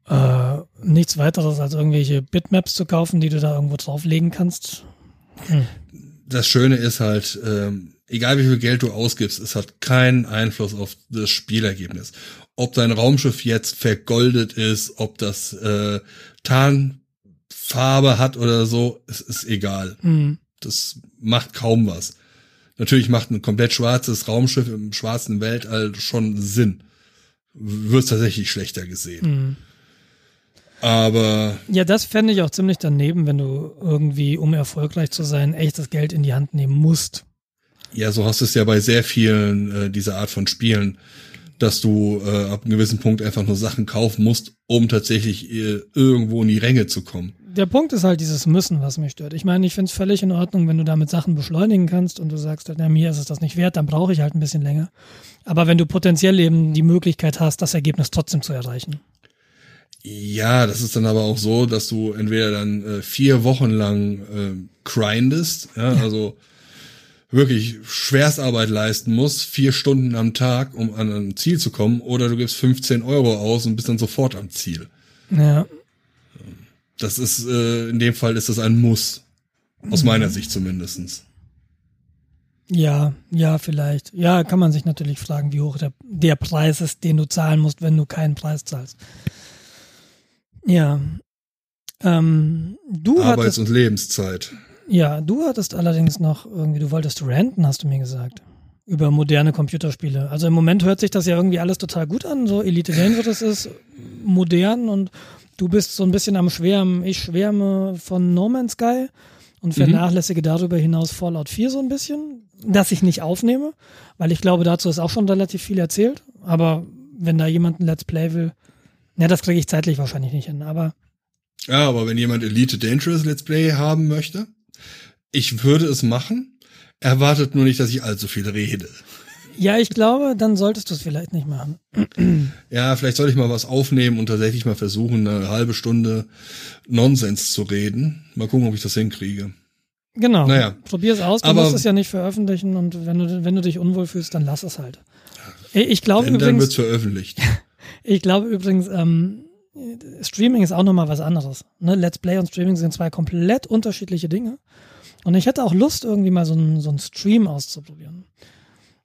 äh, nichts weiteres als irgendwelche Bitmaps zu kaufen, die du da irgendwo drauflegen kannst. Hm. Das Schöne ist halt, ähm, egal wie viel Geld du ausgibst, es hat keinen Einfluss auf das Spielergebnis ob dein Raumschiff jetzt vergoldet ist, ob das äh, Tarnfarbe hat oder so, es ist egal. Mhm. Das macht kaum was. Natürlich macht ein komplett schwarzes Raumschiff im schwarzen Weltall schon Sinn. wird tatsächlich schlechter gesehen. Mhm. Aber. Ja, das fände ich auch ziemlich daneben, wenn du irgendwie, um erfolgreich zu sein, echtes Geld in die Hand nehmen musst. Ja, so hast du es ja bei sehr vielen äh, dieser Art von Spielen, dass du äh, ab einem gewissen Punkt einfach nur Sachen kaufen musst, um tatsächlich äh, irgendwo in die Ränge zu kommen. Der Punkt ist halt dieses Müssen, was mich stört. Ich meine, ich finde es völlig in Ordnung, wenn du damit Sachen beschleunigen kannst und du sagst, na, mir ist es das nicht wert, dann brauche ich halt ein bisschen länger. Aber wenn du potenziell eben die Möglichkeit hast, das Ergebnis trotzdem zu erreichen. Ja, das ist dann aber auch so, dass du entweder dann äh, vier Wochen lang äh, grindest, ja, ja. also wirklich Schwerstarbeit leisten musst, vier Stunden am Tag, um an ein Ziel zu kommen, oder du gibst 15 Euro aus und bist dann sofort am Ziel. Ja. Das ist, äh, in dem Fall ist das ein Muss. Aus mhm. meiner Sicht zumindestens. Ja, ja, vielleicht. Ja, kann man sich natürlich fragen, wie hoch der, der Preis ist, den du zahlen musst, wenn du keinen Preis zahlst. Ja. Ähm, du Arbeits- hattest, und Lebenszeit. Ja, du hattest allerdings noch irgendwie, du wolltest ranten, hast du mir gesagt. Über moderne Computerspiele. Also im Moment hört sich das ja irgendwie alles total gut an. So Elite Dangerous ist modern und du bist so ein bisschen am Schwärmen. Ich schwärme von No Man's Sky und mhm. vernachlässige mhm. darüber hinaus Fallout 4 so ein bisschen, dass ich nicht aufnehme, weil ich glaube, dazu ist auch schon relativ viel erzählt. Aber wenn da jemand ein Let's Play will, ja, das kriege ich zeitlich wahrscheinlich nicht hin, aber. Ja, aber wenn jemand Elite Dangerous Let's Play haben möchte, ich würde es machen. Erwartet nur nicht, dass ich allzu viel rede. Ja, ich glaube, dann solltest du es vielleicht nicht machen. Ja, vielleicht soll ich mal was aufnehmen und tatsächlich mal versuchen, eine halbe Stunde Nonsens zu reden. Mal gucken, ob ich das hinkriege. Genau. Naja. Probier es aus. Du aber, musst es ja nicht veröffentlichen und wenn du, wenn du dich unwohl fühlst, dann lass es halt. Ich glaube übrigens. Dann wird's veröffentlicht. Ich glaube übrigens, ähm, Streaming ist auch nochmal was anderes. Ne? Let's Play und Streaming sind zwei komplett unterschiedliche Dinge. Und ich hätte auch Lust, irgendwie mal so einen, so einen Stream auszuprobieren.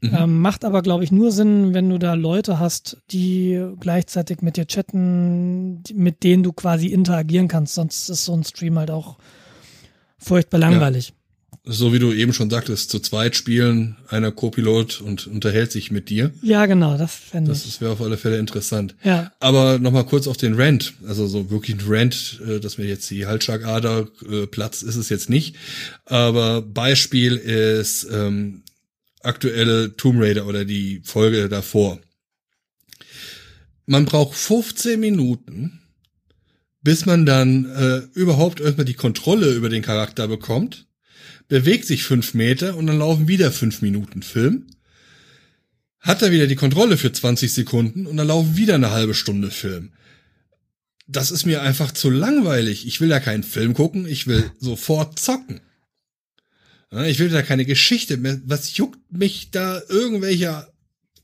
Mhm. Ähm, macht aber, glaube ich, nur Sinn, wenn du da Leute hast, die gleichzeitig mit dir chatten, mit denen du quasi interagieren kannst. Sonst ist so ein Stream halt auch furchtbar langweilig so wie du eben schon sagtest, zu zweit spielen, einer Co-Pilot und unterhält sich mit dir. Ja, genau, das fände ich. Das wäre auf alle Fälle interessant. Ja. Aber nochmal kurz auf den Rant. Also so wirklich ein Rant, äh, dass mir jetzt die Halsschlagader äh, platzt, ist es jetzt nicht. Aber Beispiel ist ähm, aktuelle Tomb Raider oder die Folge davor. Man braucht 15 Minuten, bis man dann äh, überhaupt irgendwann die Kontrolle über den Charakter bekommt bewegt sich fünf Meter und dann laufen wieder fünf Minuten Film. Hat er wieder die Kontrolle für 20 Sekunden und dann laufen wieder eine halbe Stunde Film. Das ist mir einfach zu langweilig. Ich will ja keinen Film gucken, ich will sofort zocken. Ich will da keine Geschichte mehr. Was juckt mich da irgendwelcher.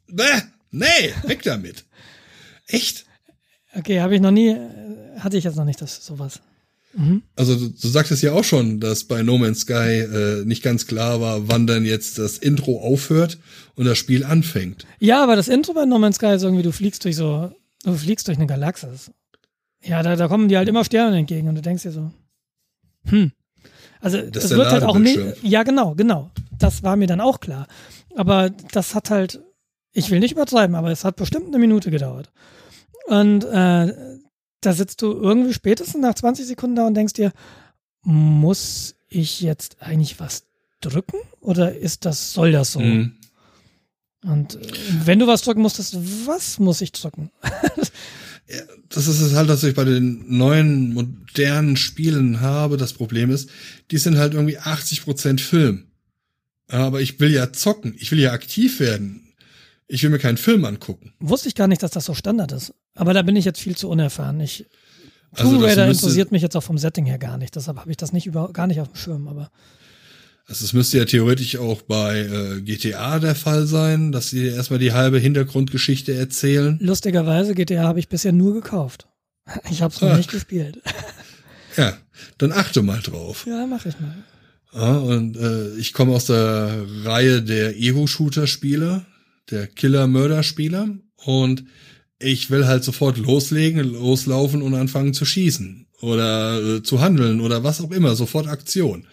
Bäh, nee, weg damit. Echt? Okay, habe ich noch nie, hatte ich jetzt noch nicht das sowas. Mhm. Also du, du sagtest ja auch schon, dass bei No Man's Sky äh, nicht ganz klar war, wann dann jetzt das Intro aufhört und das Spiel anfängt. Ja, aber das Intro bei No Man's Sky ist irgendwie, du fliegst durch so, du fliegst durch eine Galaxis. Ja, da, da kommen dir halt immer Sterne entgegen und du denkst dir so, hm. Also das es wird halt auch nicht. Ja, genau, genau. Das war mir dann auch klar. Aber das hat halt, ich will nicht übertreiben, aber es hat bestimmt eine Minute gedauert. Und äh, da sitzt du irgendwie spätestens nach 20 Sekunden da und denkst dir, muss ich jetzt eigentlich was drücken oder ist das, soll das so? Mhm. Und äh, wenn du was drücken musstest, was muss ich drücken? ja, das ist es halt, was ich bei den neuen modernen Spielen habe. Das Problem ist, die sind halt irgendwie 80 Prozent Film. Aber ich will ja zocken. Ich will ja aktiv werden. Ich will mir keinen Film angucken. Wusste ich gar nicht, dass das so Standard ist. Aber da bin ich jetzt viel zu unerfahren. Ich, also Tomb Raider interessiert mich jetzt auch vom Setting her gar nicht. Deshalb habe ich das nicht über, gar nicht auf dem Schirm. Aber also es müsste ja theoretisch auch bei äh, GTA der Fall sein, dass sie erstmal die halbe Hintergrundgeschichte erzählen. Lustigerweise, GTA habe ich bisher nur gekauft. Ich habe es noch nicht gespielt. Ja, dann achte mal drauf. Ja, mache ich mal. Ja, und äh, ich komme aus der Reihe der Ego-Shooter-Spiele der Killer-Mörder-Spieler und ich will halt sofort loslegen, loslaufen und anfangen zu schießen oder äh, zu handeln oder was auch immer, sofort Aktion.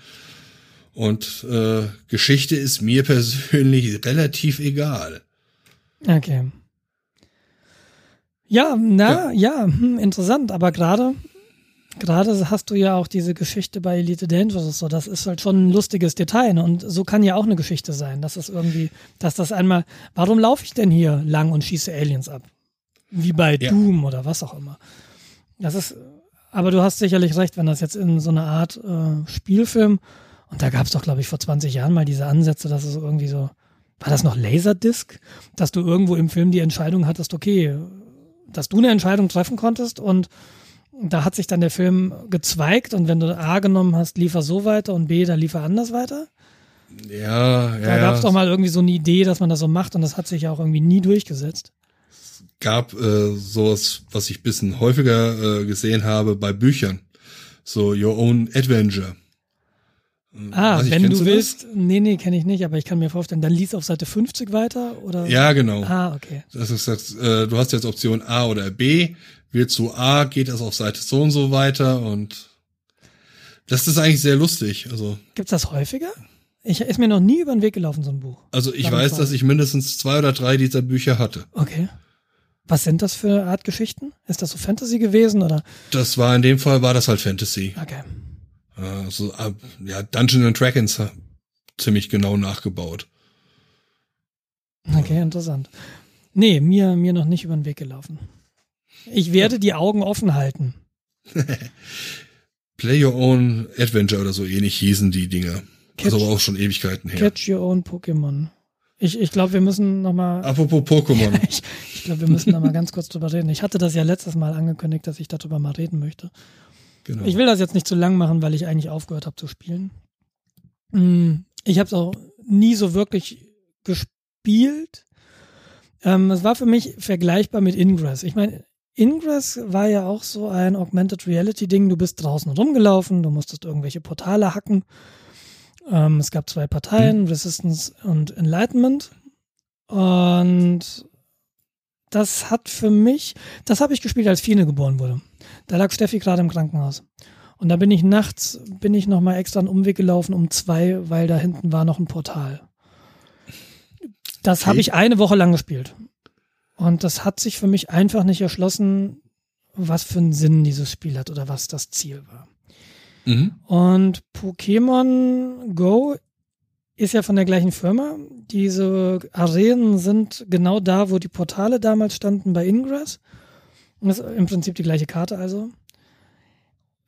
Und äh, Geschichte ist mir persönlich relativ egal. Okay. Ja, na, ja, hm, interessant. Aber gerade, gerade hast du ja auch diese Geschichte bei Elite Dangerous. So, das ist halt schon ein lustiges Detail. Ne? Und so kann ja auch eine Geschichte sein. dass es irgendwie, dass das einmal, warum laufe ich denn hier lang und schieße Aliens ab? Wie bei Ja. Doom oder was auch immer. Das ist, aber du hast sicherlich recht, wenn das jetzt in so eine Art äh, Spielfilm, und da gab es doch, glaube ich, vor 20 Jahren mal diese Ansätze, dass es irgendwie so, war das noch Laserdisc, dass du irgendwo im Film die Entscheidung hattest, okay, dass du eine Entscheidung treffen konntest und da hat sich dann der Film gezweigt und wenn du A genommen hast, liefer so weiter und B, da liefer anders weiter. Ja, ja. Da gab es doch mal irgendwie so eine Idee, dass man das so macht und das hat sich ja auch irgendwie nie durchgesetzt. gab äh, sowas, was ich bisschen häufiger äh, gesehen habe bei Büchern. So Your Own Adventure. Ah, Weiß ich, wenn du du das? willst, nee, nee, kenne ich nicht, aber ich kann mir vorstellen, dann liest auf Seite 50 weiter oder? Ja, genau. Ah, okay. Das ist das, äh, du hast jetzt Option A oder B. Wählst du A, geht das auf Seite so und so weiter und das ist eigentlich sehr lustig. Also, Gibt's das häufiger? Ich ist mir noch nie über den Weg gelaufen, so ein Buch. also ich Damit weiß, war- dass ich mindestens zwei oder drei dieser Bücher hatte. Okay. Was sind das für Art Geschichten? Ist das so Fantasy gewesen oder? Das war in dem Fall war das halt Fantasy. Okay. Also, äh, ja, Dungeon and Dragons ha- ziemlich genau nachgebaut. Okay, interessant. Nee, mir, mir noch nicht über den Weg gelaufen. Ich werde die Augen offen halten. Play Your Own Adventure oder so ähnlich hießen die Dinger. Catch- also aber auch schon Ewigkeiten her. Catch your own Pokémon. Ich, ich glaube, wir müssen noch mal, Apropos Pokémon. ich, ich glaube, wir müssen noch mal ganz kurz drüber reden. Ich hatte das ja letztes Mal angekündigt, dass ich darüber mal reden möchte. genau. Ich will das jetzt nicht zu lang machen, weil ich eigentlich aufgehört habe zu spielen. Mm, Ich habe es auch nie so wirklich gespielt. Ähm, es war für mich vergleichbar mit Ingress. Ich meine, Ingress war ja auch so ein Augmented Reality Ding. Du bist draußen rumgelaufen, du musstest irgendwelche Portale hacken. Ähm, es gab zwei Parteien, Resistance und Enlightenment. Und das hat für mich, das habe ich gespielt, als Fine geboren wurde. Da lag Steffi gerade im Krankenhaus. Und da bin ich nachts, bin ich nochmal extra einen Umweg gelaufen um zwei, weil da hinten war noch ein Portal. Das Okay. habe ich eine Woche lang gespielt. Und das hat sich für mich einfach nicht erschlossen, was für einen Sinn dieses Spiel hat oder was das Ziel war. Mhm. Und Pokémon Go ist ja von der gleichen Firma. Diese Arenen sind genau da, wo die Portale damals standen bei Ingress. Und das ist im Prinzip die gleiche Karte also.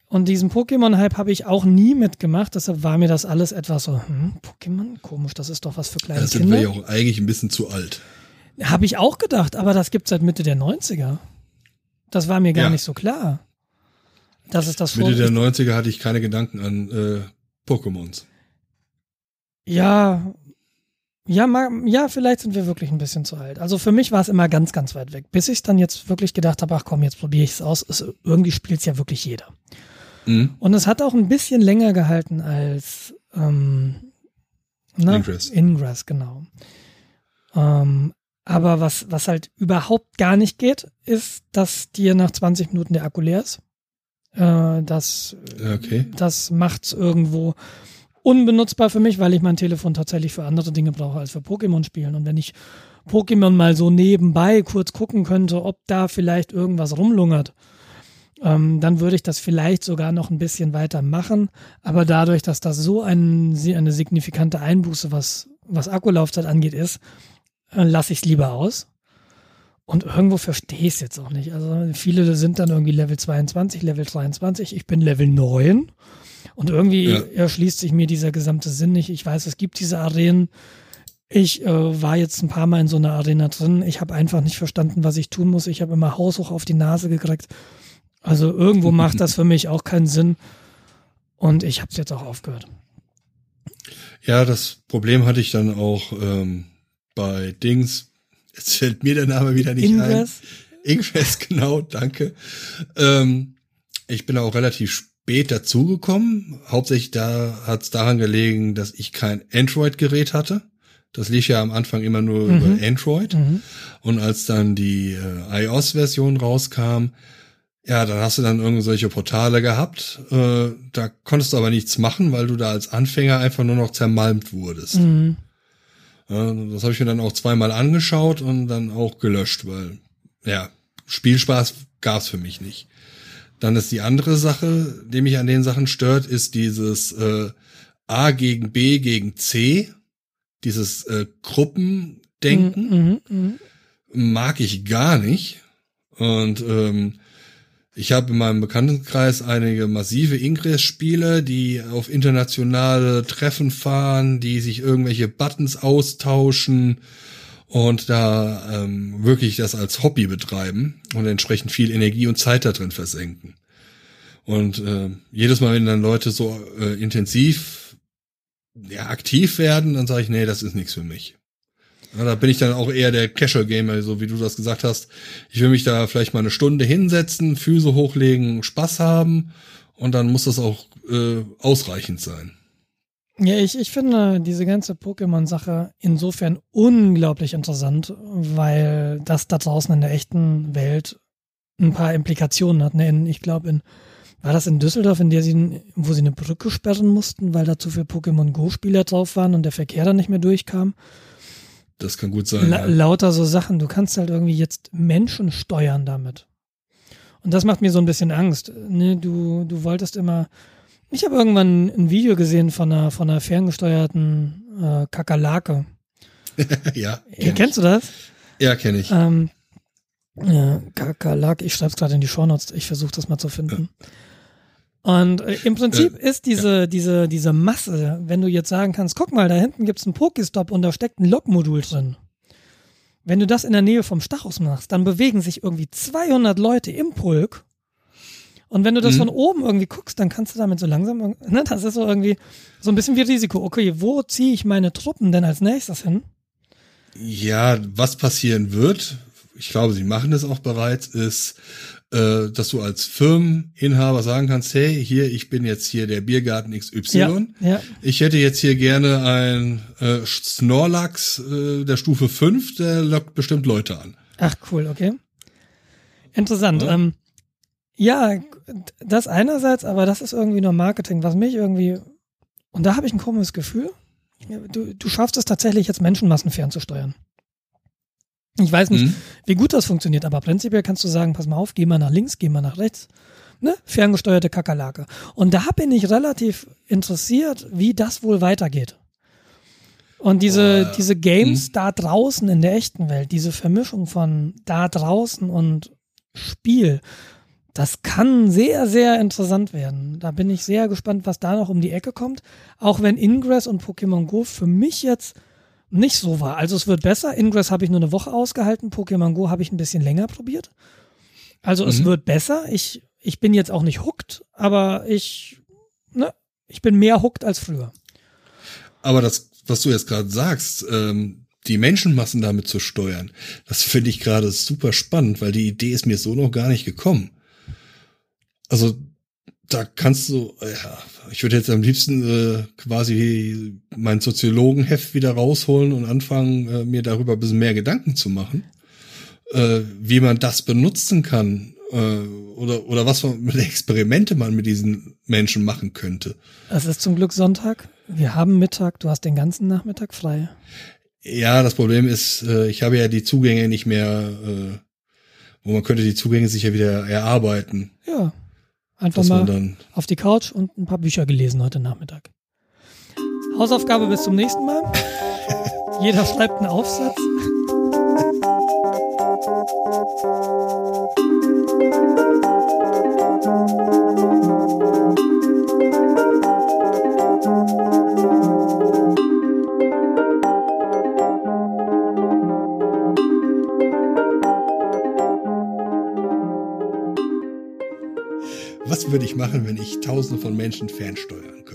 Und diesen Pokémon-Hype habe ich auch nie mitgemacht, deshalb war mir das alles etwas so, hm, Pokémon? Komisch, das ist doch was für kleine Da sind Kinder. wir ja auch eigentlich ein bisschen zu alt. Habe ich auch gedacht, aber das gibt seit Mitte der 90er. Das war mir gar Ja. nicht so klar. Das ist das Mitte der schon. 90er hatte ich keine Gedanken an äh, Pokémons. Ja, ja, ja, vielleicht sind wir wirklich ein bisschen zu alt. Also für mich war es immer ganz, ganz weit weg. Bis ich dann jetzt wirklich gedacht habe, ach komm, jetzt probiere ich es aus. Es, irgendwie spielt es ja wirklich jeder. Mhm. Und es hat auch ein bisschen länger gehalten als ähm, na, Ingress. Ingress, genau. Ähm, aber was, was halt überhaupt gar nicht geht, ist, dass dir nach 20 Minuten der Akku leer ist. Äh, das Okay. das macht's irgendwo unbenutzbar für mich, weil ich mein Telefon tatsächlich für andere Dinge brauche als für Pokémon spielen. Und wenn ich Pokémon mal so nebenbei kurz gucken könnte, ob da vielleicht irgendwas rumlungert, ähm, dann würde ich das vielleicht sogar noch ein bisschen weiter machen. Aber dadurch, dass das so ein, eine signifikante Einbuße, was, was Akkulaufzeit angeht, ist, lasse ich es lieber aus. Und irgendwo verstehe ich es jetzt auch nicht. Also viele sind dann irgendwie Level 22, Level 23. Ich bin Level 9. Und irgendwie Ja. erschließt sich mir dieser gesamte Sinn nicht. Ich weiß, es gibt diese Arenen. Ich äh, war jetzt ein paar Mal in so einer Arena drin. Ich habe einfach nicht verstanden, was ich tun muss. Ich habe immer haushoch auf die Nase gekriegt. Also irgendwo macht das für mich auch keinen Sinn. Und ich habe es jetzt auch aufgehört. Ja, das Problem hatte ich dann auch ähm, bei Dings. Jetzt fällt mir der Name wieder nicht Ingress? ein. Ingress, genau, danke. Ähm, ich bin auch relativ spät dazugekommen. Hauptsächlich da hat es daran gelegen, dass ich kein Android-Gerät hatte. Das lief ja am Anfang immer nur Mhm. über Android. Mhm. Und als dann die äh, iOS-Version rauskam, ja, dann hast du dann irgendwelche Portale gehabt. Äh, da konntest du aber nichts machen, weil du da als Anfänger einfach nur noch zermalmt wurdest. Mhm. Das habe ich mir dann auch zweimal angeschaut und dann auch gelöscht, weil, ja, Spielspaß gab's für mich nicht. Dann ist die andere Sache, die mich an den Sachen stört, ist dieses äh, A gegen B gegen C, dieses äh, Gruppendenken. Mhm, mhm, mag ich gar nicht. Und ähm, ich habe in meinem Bekanntenkreis einige massive Ingress-Spiele, die auf internationale Treffen fahren, die sich irgendwelche Buttons austauschen und da ähm, wirklich das als Hobby betreiben und entsprechend viel Energie und Zeit da drin versenken. Und äh, jedes Mal, wenn dann Leute so äh, intensiv ja, aktiv werden, dann sage ich, nee, das ist nichts für mich. Ja, da bin ich dann auch eher der Casual Gamer, so wie du das gesagt hast. Ich will mich da vielleicht mal eine Stunde hinsetzen, Füße hochlegen, Spaß haben und dann muss das auch äh, ausreichend sein. Ja, ich, ich finde diese ganze Pokémon-Sache insofern unglaublich interessant, weil das da draußen in der echten Welt ein paar Implikationen hat. Ne? In, ich glaube, in war das in Düsseldorf, in der sie, wo sie eine Brücke sperren mussten, weil da zu viele Pokémon Go-Spieler drauf waren und der Verkehr dann nicht mehr durchkam? Das kann gut sein. La ja. Lauter so Sachen. Du kannst halt irgendwie jetzt Menschen steuern damit. Und das macht mir so ein bisschen Angst. Ne, du, du wolltest immer. Ich habe irgendwann ein Video gesehen von einer, von einer ferngesteuerten äh, Kakerlake. ja. Kenn Kennst du das? Ja, kenne ich. Ähm, ja, Kakerlake, ich schreibe es gerade in die Shownotes, ich versuche das mal zu finden. Ja. Und äh, im Prinzip äh, ist diese, ja. diese, diese Masse, wenn du jetzt sagen kannst, guck mal, da hinten gibt's einen Pokestop und da steckt ein Lokmodul drin. Wenn du das in der Nähe vom Stachus machst, dann bewegen sich irgendwie 200 Leute im Pulk. Und wenn du das mhm. von oben irgendwie guckst, dann kannst du damit so langsam, ne, das ist so irgendwie so ein bisschen wie Risiko. Okay, wo ziehe ich meine Truppen denn als nächstes hin? Ja, was passieren wird, ich glaube, sie machen es auch bereits, ist, äh, dass du als Firmeninhaber sagen kannst, hey, hier, ich bin jetzt hier der Biergarten XY. Ja, ja. Ich hätte jetzt hier gerne ein äh, Snorlax äh, der Stufe 5, der lockt bestimmt Leute an. Ach, cool, okay. Interessant. Ja, ähm, ja das einerseits, aber das ist irgendwie nur Marketing, was mich irgendwie, und da habe ich ein komisches Gefühl, du, du schaffst es tatsächlich jetzt Menschenmassen fernzusteuern. Ich weiß nicht, mhm. wie gut das funktioniert, aber prinzipiell kannst du sagen, pass mal auf, geh mal nach links, geh mal nach rechts. Ne? Ferngesteuerte Kakerlake. Und da bin ich relativ interessiert, wie das wohl weitergeht. Und diese, oh, diese Games mhm. da draußen in der echten Welt, diese Vermischung von da draußen und Spiel, das kann sehr, sehr interessant werden. Da bin ich sehr gespannt, was da noch um die Ecke kommt. Auch wenn Ingress und Pokémon Go für mich jetzt nicht so war. Also es wird besser. Ingress habe ich nur eine Woche ausgehalten. Pokémon Go habe ich ein bisschen länger probiert. Also mhm. es wird besser. Ich, ich bin jetzt auch nicht hooked, aber ich, ne, ich bin mehr hooked als früher. Aber das, was du jetzt gerade sagst, ähm, die Menschenmassen damit zu steuern, das finde ich gerade super spannend, weil die Idee ist mir so noch gar nicht gekommen. Also da kannst du, ja, ich würde jetzt am liebsten äh, quasi mein Soziologenheft wieder rausholen und anfangen, äh, mir darüber ein bisschen mehr Gedanken zu machen, äh, wie man das benutzen kann äh, oder, oder was für Experimente man mit diesen Menschen machen könnte. Es ist zum Glück Sonntag. Wir haben Mittag, du hast den ganzen Nachmittag frei. Ja, das Problem ist, äh, ich habe ja die Zugänge nicht mehr, äh, wo man könnte die Zugänge sicher wieder erarbeiten. Ja. Einfach mal auf die Couch und ein paar Bücher gelesen heute Nachmittag. Hausaufgabe bis zum nächsten Mal. Jeder schreibt einen Aufsatz. Was würde ich machen, wenn ich tausende von Menschen fernsteuern könnte?